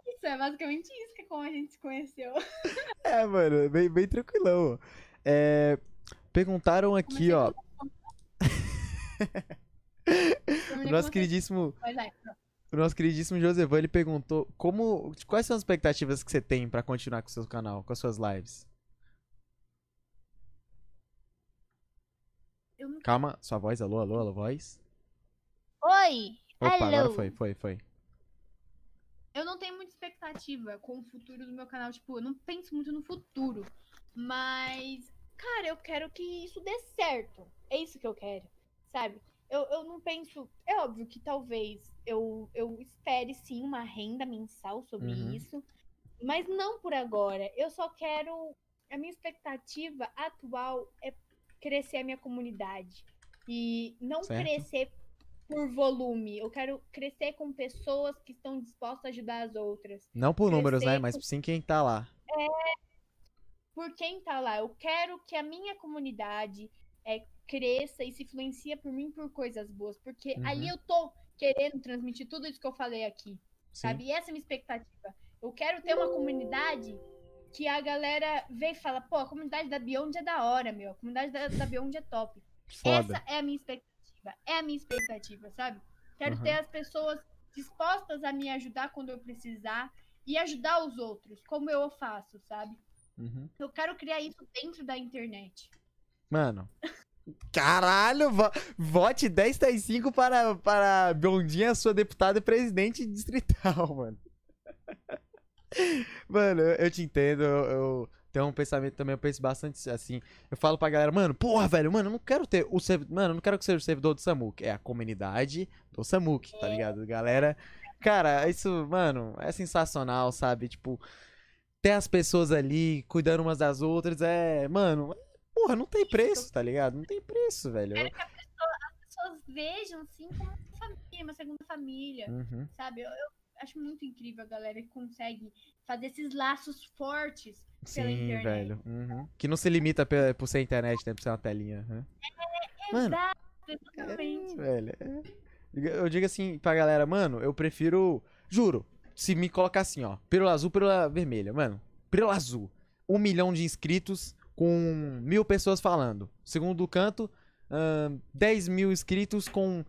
Isso é basicamente isso que é como a gente se conheceu. É, mano, bem, bem tranquilão. É, perguntaram aqui, Comecei ó. O nosso queridíssimo, é, o nosso queridíssimo Josevan, ele perguntou como, quais são as expectativas que você tem pra continuar com o seu canal, com as suas lives? Calma, sua voz, alô, alô, alô, voz. Oi! Opa, agora Alô. foi, foi, foi. Eu não tenho muita expectativa com o futuro do meu canal. Tipo, eu não penso muito no futuro. Mas, cara, eu quero que isso dê certo. É isso que eu quero, sabe? Eu, eu não penso. É óbvio que talvez eu, eu espere sim uma renda mensal sobre Uhum. isso. Mas não por agora. Eu só quero. A minha expectativa atual é crescer a minha comunidade. E não Certo. crescer por volume. Eu quero crescer com pessoas que estão dispostas a ajudar as outras. Não por números, né? Crescer Mas sim quem tá lá. Por quem tá lá. Eu quero que a minha comunidade é, cresça e se influencia por mim por coisas boas. Porque Uhum. ali eu tô querendo transmitir tudo isso que eu falei aqui. Sim. Sabe? E essa é a minha expectativa. Eu quero ter uma comunidade que a galera vê e fala, pô, a comunidade da Beyond é da hora, meu. A comunidade da, da Beyond é top. Foda. Essa é a minha expectativa. É a minha expectativa, sabe? Quero Uhum. ter as pessoas dispostas a me ajudar quando eu precisar e ajudar os outros, como eu faço, sabe? Uhum. Eu quero criar isso dentro da internet. Mano. Caralho, vo- vote 1035 para, para Bondinha, sua deputada e presidente distrital, mano. Mano, eu, eu te entendo, eu, eu tenho um pensamento também, eu penso bastante assim. Eu falo pra galera, mano, porra, velho, mano, eu não quero ter o servidor. Mano, eu não quero que seja o servidor do Samuk. É a comunidade do Samuk, tá ligado? Galera. Cara, isso, mano, é sensacional, sabe? Tipo, ter as pessoas ali cuidando umas das outras é. Mano, porra, não tem preço, tá ligado? Não tem preço, velho. Quero que pessoa- as pessoas vejam, assim, como uma família, uma segunda família, Uhum. sabe? Eu, eu acho muito incrível a galera que consegue fazer esses laços fortes pela Sim, internet. velho. Uhum. Que não se limita pe- por ser internet, né? Por ser uma telinha. uhum. Mano, Exato, É, exatamente. velho. é. Eu digo assim pra galera, mano, eu prefiro. Juro, se me colocar assim, ó. Pílula azul, pílula vermelha. Mano, pílula azul. Um milhão de inscritos com mil pessoas falando. Segundo canto, ahn, 10 mil inscritos com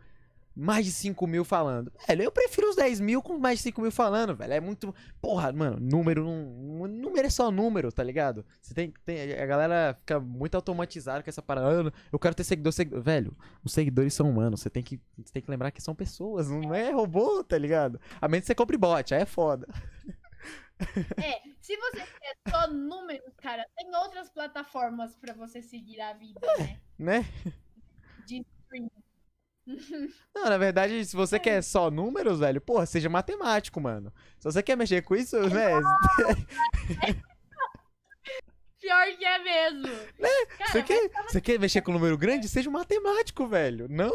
mais de 5 mil falando. Velho, eu prefiro os 10 mil com mais de 5 mil falando, velho. É muito. Porra, mano, número não. Número é só número, tá ligado? Você tem, tem. A galera fica muito automatizada com essa parada. "Ah, Eu quero ter seguidor, seguidor. Velho, os seguidores são humanos. Você tem que, você tem que lembrar que são pessoas, não é robô, tá ligado? A menos que você compre bot, aí é foda. É, se você quer só números, cara, tem outras plataformas pra você seguir a vida, né? Né? De stream. Não, na verdade, se você quer só números, velho, porra, seja matemático, mano. Se você quer mexer com isso, né? Pior que é mesmo. Cara, Você quer, você quer mexer com número grande? Seja um matemático, velho. Não,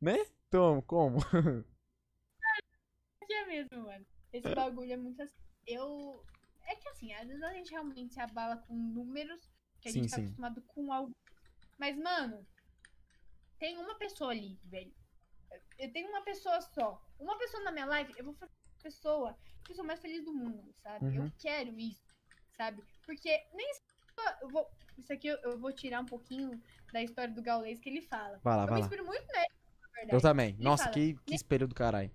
né? Então, como? que é mesmo, mano. Esse bagulho é muito assim. Eu. É que assim, às vezes a gente realmente se abala com números, que a Sim, gente tá sim. acostumado com algo. Mas, mano, tem uma pessoa ali, velho. Eu tenho uma pessoa só. Uma pessoa na minha live, eu vou fazer a pessoa, a pessoa mais feliz do mundo, sabe? Uhum. Eu quero isso, sabe? Porque nem eu vou. Isso aqui eu, eu vou tirar um pouquinho da história do Gaules que ele fala. Vai lá, eu vai me lá. inspiro muito nele, na verdade. Eu também. Ele Nossa, fala, que, que espelho do caralho.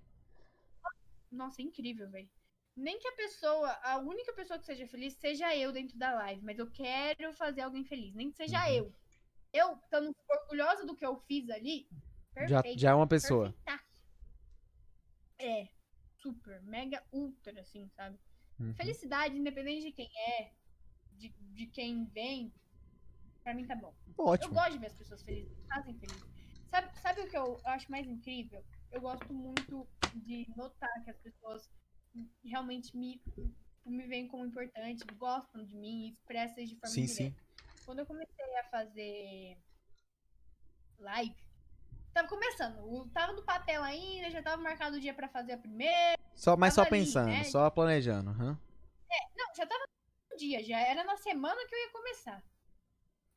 Nossa, é incrível, velho. Nem que a pessoa, a única pessoa que seja feliz seja eu dentro da live, mas eu quero fazer alguém feliz, nem que seja Uhum. eu. Eu, estando orgulhosa do que eu fiz ali, Já, perfeito. já é uma pessoa. perfeitaço. É, super, mega, ultra, assim, sabe? Uhum. Felicidade, independente de quem é, de, de quem vem, pra mim tá bom. Eu Ótimo. gosto de ver as pessoas felizes, fazem feliz. Sabe, sabe o que eu acho mais incrível? Eu gosto muito de notar que as pessoas realmente me, me veem como importante, gostam de mim expressam isso de forma Sim, sim. indireta. Quando eu comecei a fazer live, tava começando, eu tava no papel ainda, já tava marcado o dia pra fazer a primeira. Só, mas só ali, pensando, né? só planejando. aham. Não, já tava no dia, já era na semana que eu ia começar.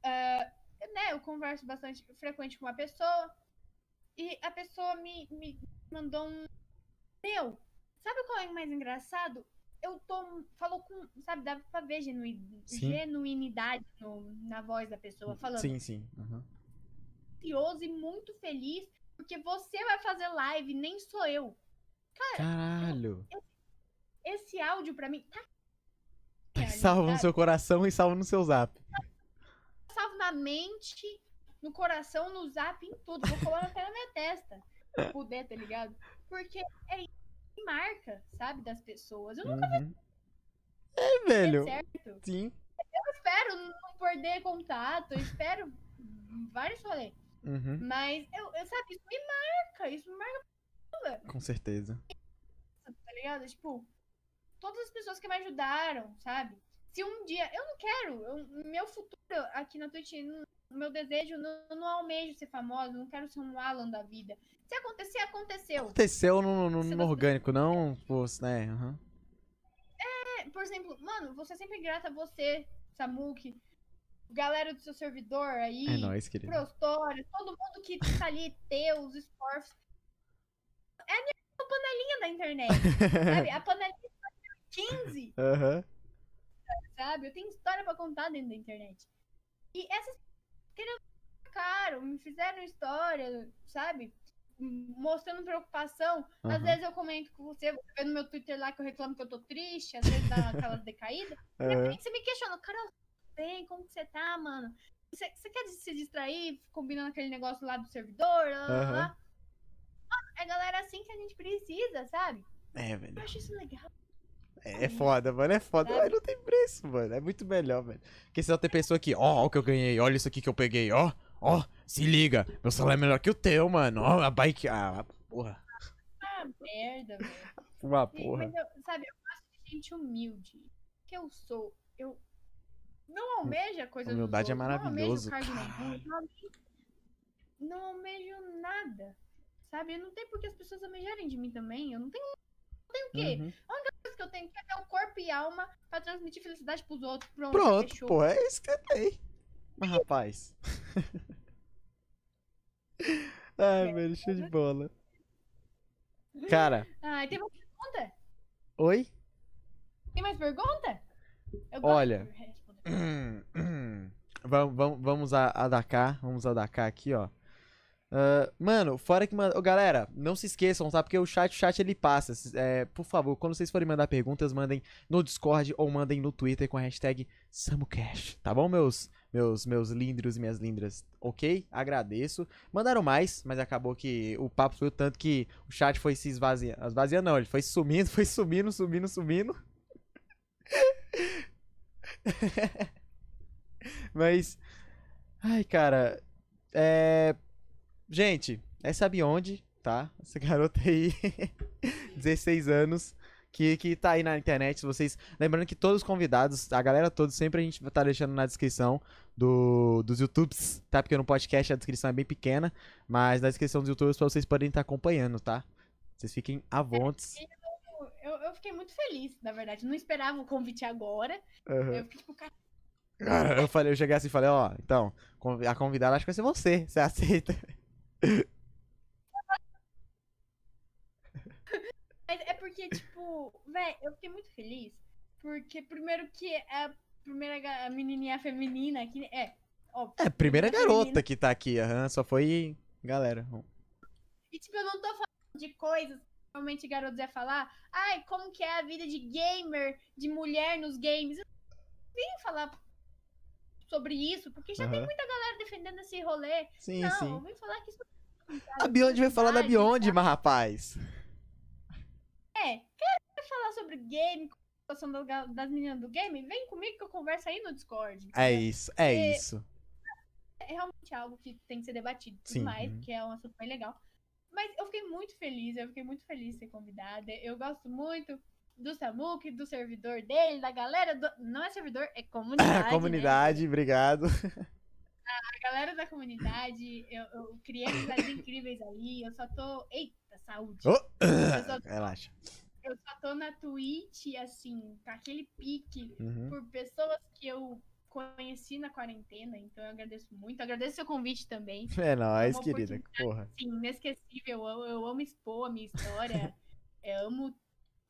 Ah, né, eu converso bastante frequente com uma pessoa e a pessoa me, me mandou um. Meu, sabe qual é o mais engraçado? Eu tô. Falou com. Sabe, dá pra ver genuinidade no- na voz da pessoa falando. Sim, sim. Ansioso e muito feliz porque você vai fazer live, nem sou eu. Caralho. Esse áudio pra mim tá. Tá salvo no seu coração e salvo no seu zap. salvo na mente, no coração, no zap, em tudo. Vou colar até na minha testa. Se puder, tá ligado? Porque é isso marca, sabe, das pessoas. Eu não Uhum. É, velho. certo. Sim. Eu espero não perder contato, eu espero vários rolês. Uhum. Mas, eu, eu, sabe, isso me marca, isso me marca, Com certeza. tá ligado? Tipo, todas as pessoas que me ajudaram, sabe? Se um dia, eu não quero, eu- meu futuro aqui na Twitch, não- o meu desejo, não, eu não almejo ser famosa, não quero ser um Alan da vida. Se acontecer, aconteceu. Aconteceu no, no, no você- orgânico, não fosse, né? aham. É, por exemplo, mano, vou ser sempre grata a você, Samuki, galera do seu servidor aí, É nóis, querido. Prostório, todo mundo que tá ali, Teus, Sporfs. É a minha panelinha da internet, sabe? A panelinha de 2015, Aham. sabe? Eu tenho história pra contar dentro da internet. E essas querendo caro, me fizeram história, sabe? Mostrando preocupação. Às aham, vezes eu comento com você, você vê no meu Twitter lá que eu reclamo que eu tô triste, às vezes dá aquelas decaídas. De repente você me questiona, Carol, tudo bem, como que você tá, mano? Você, você quer se distrair, combinando aquele negócio lá do servidor, lá, lá, lá? É galera assim que a gente precisa, sabe? É, velho. Eu acho isso legal. É, é foda, mano. É foda. Mas não tem preço, mano. É muito melhor, velho. Porque senão tem pessoa que, ó, ó o que eu ganhei, olha isso aqui que eu peguei, ó. Ó, se liga. Meu salário é melhor que o teu, mano. Ó, a bike. Ah, porra. Ah, merda, velho. Uma porra. Mas eu, sabe, eu gosto de gente humilde. Que eu sou. Eu não almejo a coisa Humildade é dos outros, maravilhoso, Não almejo nenhum, não almejo- não almejo nada. Sabe? Eu não tenho por que as pessoas almejarem de mim também. Eu não tenho, não tenho o quê? Uhum. Que eu tenho que é ter o corpo e alma pra transmitir felicidade pros outros. Pronto, Pronto, pô, é isso que eu tenho. Mas, rapaz. Ai, É, velho, show de bola. Cara, Ai, tem mais pergunta? oi? Tem mais pergunta? Eu Olha. vamos, vamos, vamos a, a da cá, vamos a da cá aqui, ó. Ah, mano, fora que, mano, ô, galera, não se esqueçam, tá? Porque o chat, o chat ele passa. É, por favor, quando vocês forem mandar perguntas, mandem no Discord ou mandem no Twitter com a hashtag SamuCash, tá bom, meus, meus, meus lindros e minhas lindras? Ok? Agradeço. Mandaram mais, mas acabou que o papo foi o tanto que o chat foi se esvaziando. Esvaziando não, ele foi sumindo, foi sumindo, sumindo, sumindo. Mas. Ai, cara. É. Gente, essa é Beyond, tá? Essa garota aí, 16 anos, que, que tá aí na internet. Vocês. Lembrando que todos os convidados, a galera toda, sempre a gente vai estar deixando na descrição do, dos YouTubes, tá? Porque no podcast a descrição é bem pequena, mas na descrição dos YouTubes pra vocês poderem estar acompanhando, tá? Vocês fiquem à vontade. Eu, eu fiquei muito feliz, na verdade. Não esperava o convite agora. Aham. Eu fiquei tipo, cara, eu falei, eu cheguei assim e falei, ó, então, a convidada acho que vai ser você. Você aceita? Mas é porque, tipo, véi, eu fiquei muito feliz. Porque, primeiro, que a primeira a menininha feminina aqui. É, óbvio. É, primeira Primeira garota menina. que tá aqui, aham, só foi. Galera. E, tipo, eu não tô falando de coisas que normalmente garotos ia falar. Ai, como que é a vida de gamer, de mulher nos games. Eu não vim falar sobre isso, porque já tem Aham. muita galera defendendo esse rolê. Sim, não, sim. vim falar que isso. A Beyond vai falar da Beyond, mas rapaz. É, quer falar sobre game, situação das, meninas do game? Vem comigo que eu converso aí no Discord. É isso, é É, isso. é realmente algo que tem que ser debatido e Sim, mais, uhum. que é um assunto bem legal. Mas eu fiquei muito feliz, eu fiquei muito feliz de ser convidada. Eu gosto muito do Samuque, do servidor dele, da galera do... Não é servidor, é comunidade. né? Comunidade, obrigado. A galera da comunidade, eu, eu criei amizades incríveis aí. Eu só tô. Eita, saúde! Oh, Eu, só, Relaxa. eu só tô na Twitch, assim, com aquele pique Uhum. por pessoas que eu conheci na quarentena, então eu agradeço muito. Agradeço seu convite também. É nóis, uma querida. Porra. Assim, inesquecível. Eu, eu amo expor a minha história. eu amo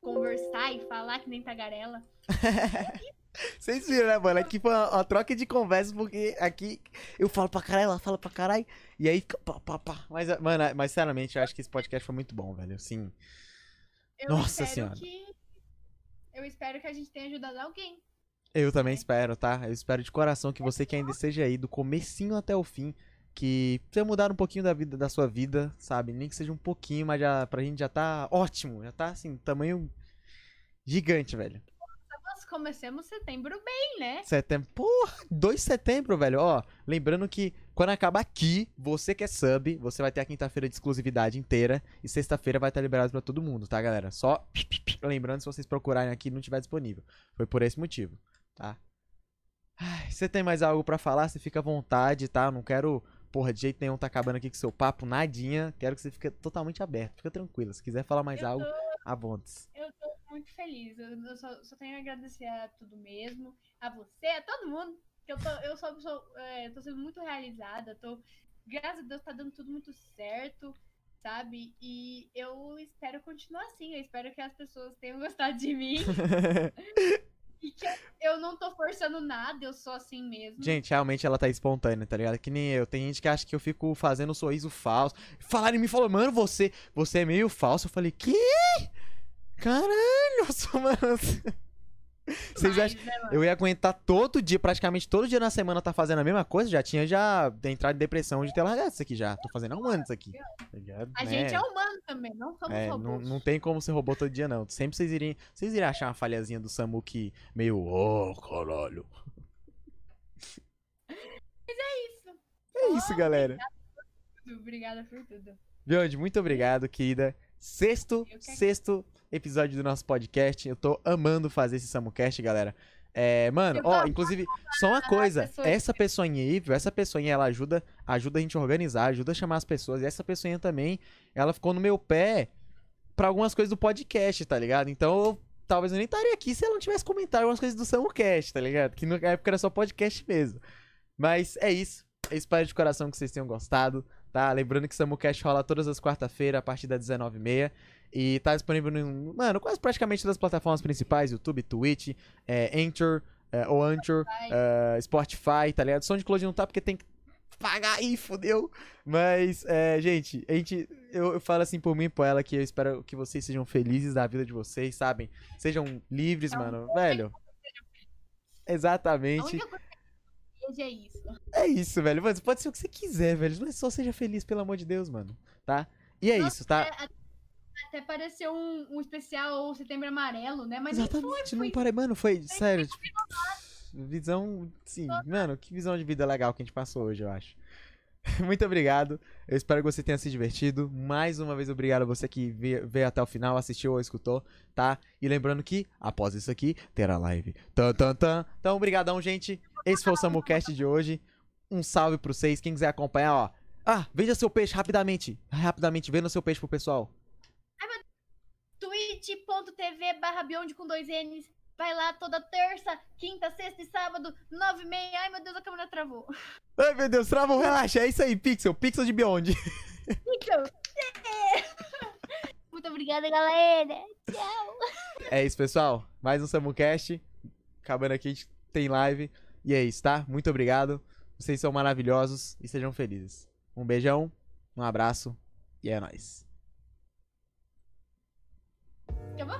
conversar e falar que nem tagarela. Vocês viram, né, mano? Aqui foi uma, uma troca de conversa, porque aqui eu falo pra caralho, ela fala pra caralho, e aí fica pá, pá, pá. Mas, mano, mas sinceramente, eu acho que esse podcast foi muito bom, velho. Assim, Eu Nossa Senhora. que. Eu espero que a gente tenha ajudado alguém. eu também espero, tá? Eu espero de coração que você que ainda esteja aí, do comecinho até o fim, que você mudar um pouquinho da vida, da sua vida, sabe? Nem que seja um pouquinho, mas já, pra gente já tá ótimo, já tá, assim, tamanho gigante, velho. Nós começamos setembro bem, né? Setembro. Porra, 2 de setembro, velho. Ó, lembrando que quando acabar aqui, você que é sub, você vai ter a quinta-feira de exclusividade inteira. E sexta-feira vai estar liberado pra todo mundo, tá, galera? Só lembrando se vocês procurarem aqui não tiver disponível. Foi por esse motivo, tá? Ai, Você tem mais algo pra falar? Você fica à vontade, tá? Não quero, porra, de jeito nenhum tá acabando aqui com seu papo, nadinha. Quero que você fique totalmente aberto. Fica tranquilo. Se quiser falar mais Eu algo, tô- vontade. Eu tô muito feliz. Eu, só, só tenho a agradecer a tudo mesmo, a você, a todo mundo. Que eu tô, eu só, sou, é, tô sendo muito realizada. Tô, graças a Deus, tá dando tudo muito certo, sabe? E eu espero continuar assim. Eu espero que as pessoas tenham gostado de mim. e eu não tô forçando nada, eu sou assim mesmo. Gente, realmente ela tá espontânea, tá ligado? Que nem eu. Tem gente que acha que eu fico fazendo um sorriso falso. Falaram em mim, falou, mano, você, você é meio falso. Eu falei, que? Caralho, eu sou, mano. Vocês Mas, acham. né? Eu ia aguentar todo dia, praticamente todo dia na semana tá fazendo a mesma coisa. Já tinha já entrado em depressão de ter largado isso aqui já. Tô fazendo há um ano isso aqui. Tá ligado? A Né? gente é humano também, não somos É, não, robôs. não tem como ser robô todo dia, não. Sempre vocês iriam. Vocês iriam achar uma falhazinha do Samu que meio. Oh, caralho. Isso. É isso, galera. Obrigada por tudo. Beyond, muito obrigado, querida. Sexto, sexto episódio do nosso podcast. Eu tô amando fazer esse Samucast, galera. É, mano, ó, inclusive, só uma coisa, essa pessoinha aí, viu? Essa pessoinha, ela ajuda, ajuda a gente a organizar, ajuda a chamar as pessoas. E essa pessoinha também, ela ficou no meu pé pra algumas coisas do podcast, tá ligado? Então, eu- talvez eu nem estaria aqui se ela não tivesse comentado algumas coisas do Samucast, tá ligado? Que na época era só podcast mesmo. Mas é isso. Eu espero de coração que vocês tenham gostado, tá? Lembrando que o Samucast rola todas as quarta-feiras, a partir das 19h30. E tá disponível no, mano, quase praticamente das plataformas principais, YouTube, Twitch, é, Anchor, é, ou Anchor, é, Spotify, tá ligado? SoundCloud não tá porque tem que pagar aí, fodeu. Mas, é, gente, a gente, eu, eu falo assim por mim e por ela que eu espero que vocês sejam felizes da vida de vocês, sabem? Sejam livres, É mano. Velho. Exatamente. Desejo é isso. É isso, velho. Mano, pode ser o que você quiser, velho. Não é só seja feliz, pelo amor de Deus, mano. Tá? E é isso, tá? É, até pareceu um, um especial Setembro Amarelo, né? Mas foi, Exatamente, foi. não parei. Mano, foi sério. Tipo, visão. Sim, mano, que visão de vida legal que a gente passou hoje, eu acho. Muito obrigado. Eu espero que você tenha se divertido. Mais uma vez, obrigado a você que veio, até o final, assistiu ou escutou, tá? E lembrando que, após isso aqui, terá live. Tan, tan, tan. Então, obrigadão, gente. Esse foi o SamuCast de hoje. Um salve pra vocês. Quem quiser acompanhar, ó. Ah, veja seu peixe rapidamente. Rapidamente, venda seu peixe pro pessoal. twitch.tv barra Beyond com dois N's. Vai lá toda terça, quinta, sexta e sábado, nove e meia. Ai, meu Deus, a câmera travou. Ai, meu Deus, travou, relaxa. É isso aí, Pixel. Pixel de Beyond. Então, Muito obrigada, galera. Tchau. É isso, pessoal. Mais um SamuCast. Acabando aqui, a gente tem live. E é isso, tá? Muito obrigado. Vocês são maravilhosos e sejam felizes. Um beijão, um abraço e é nóis. 什么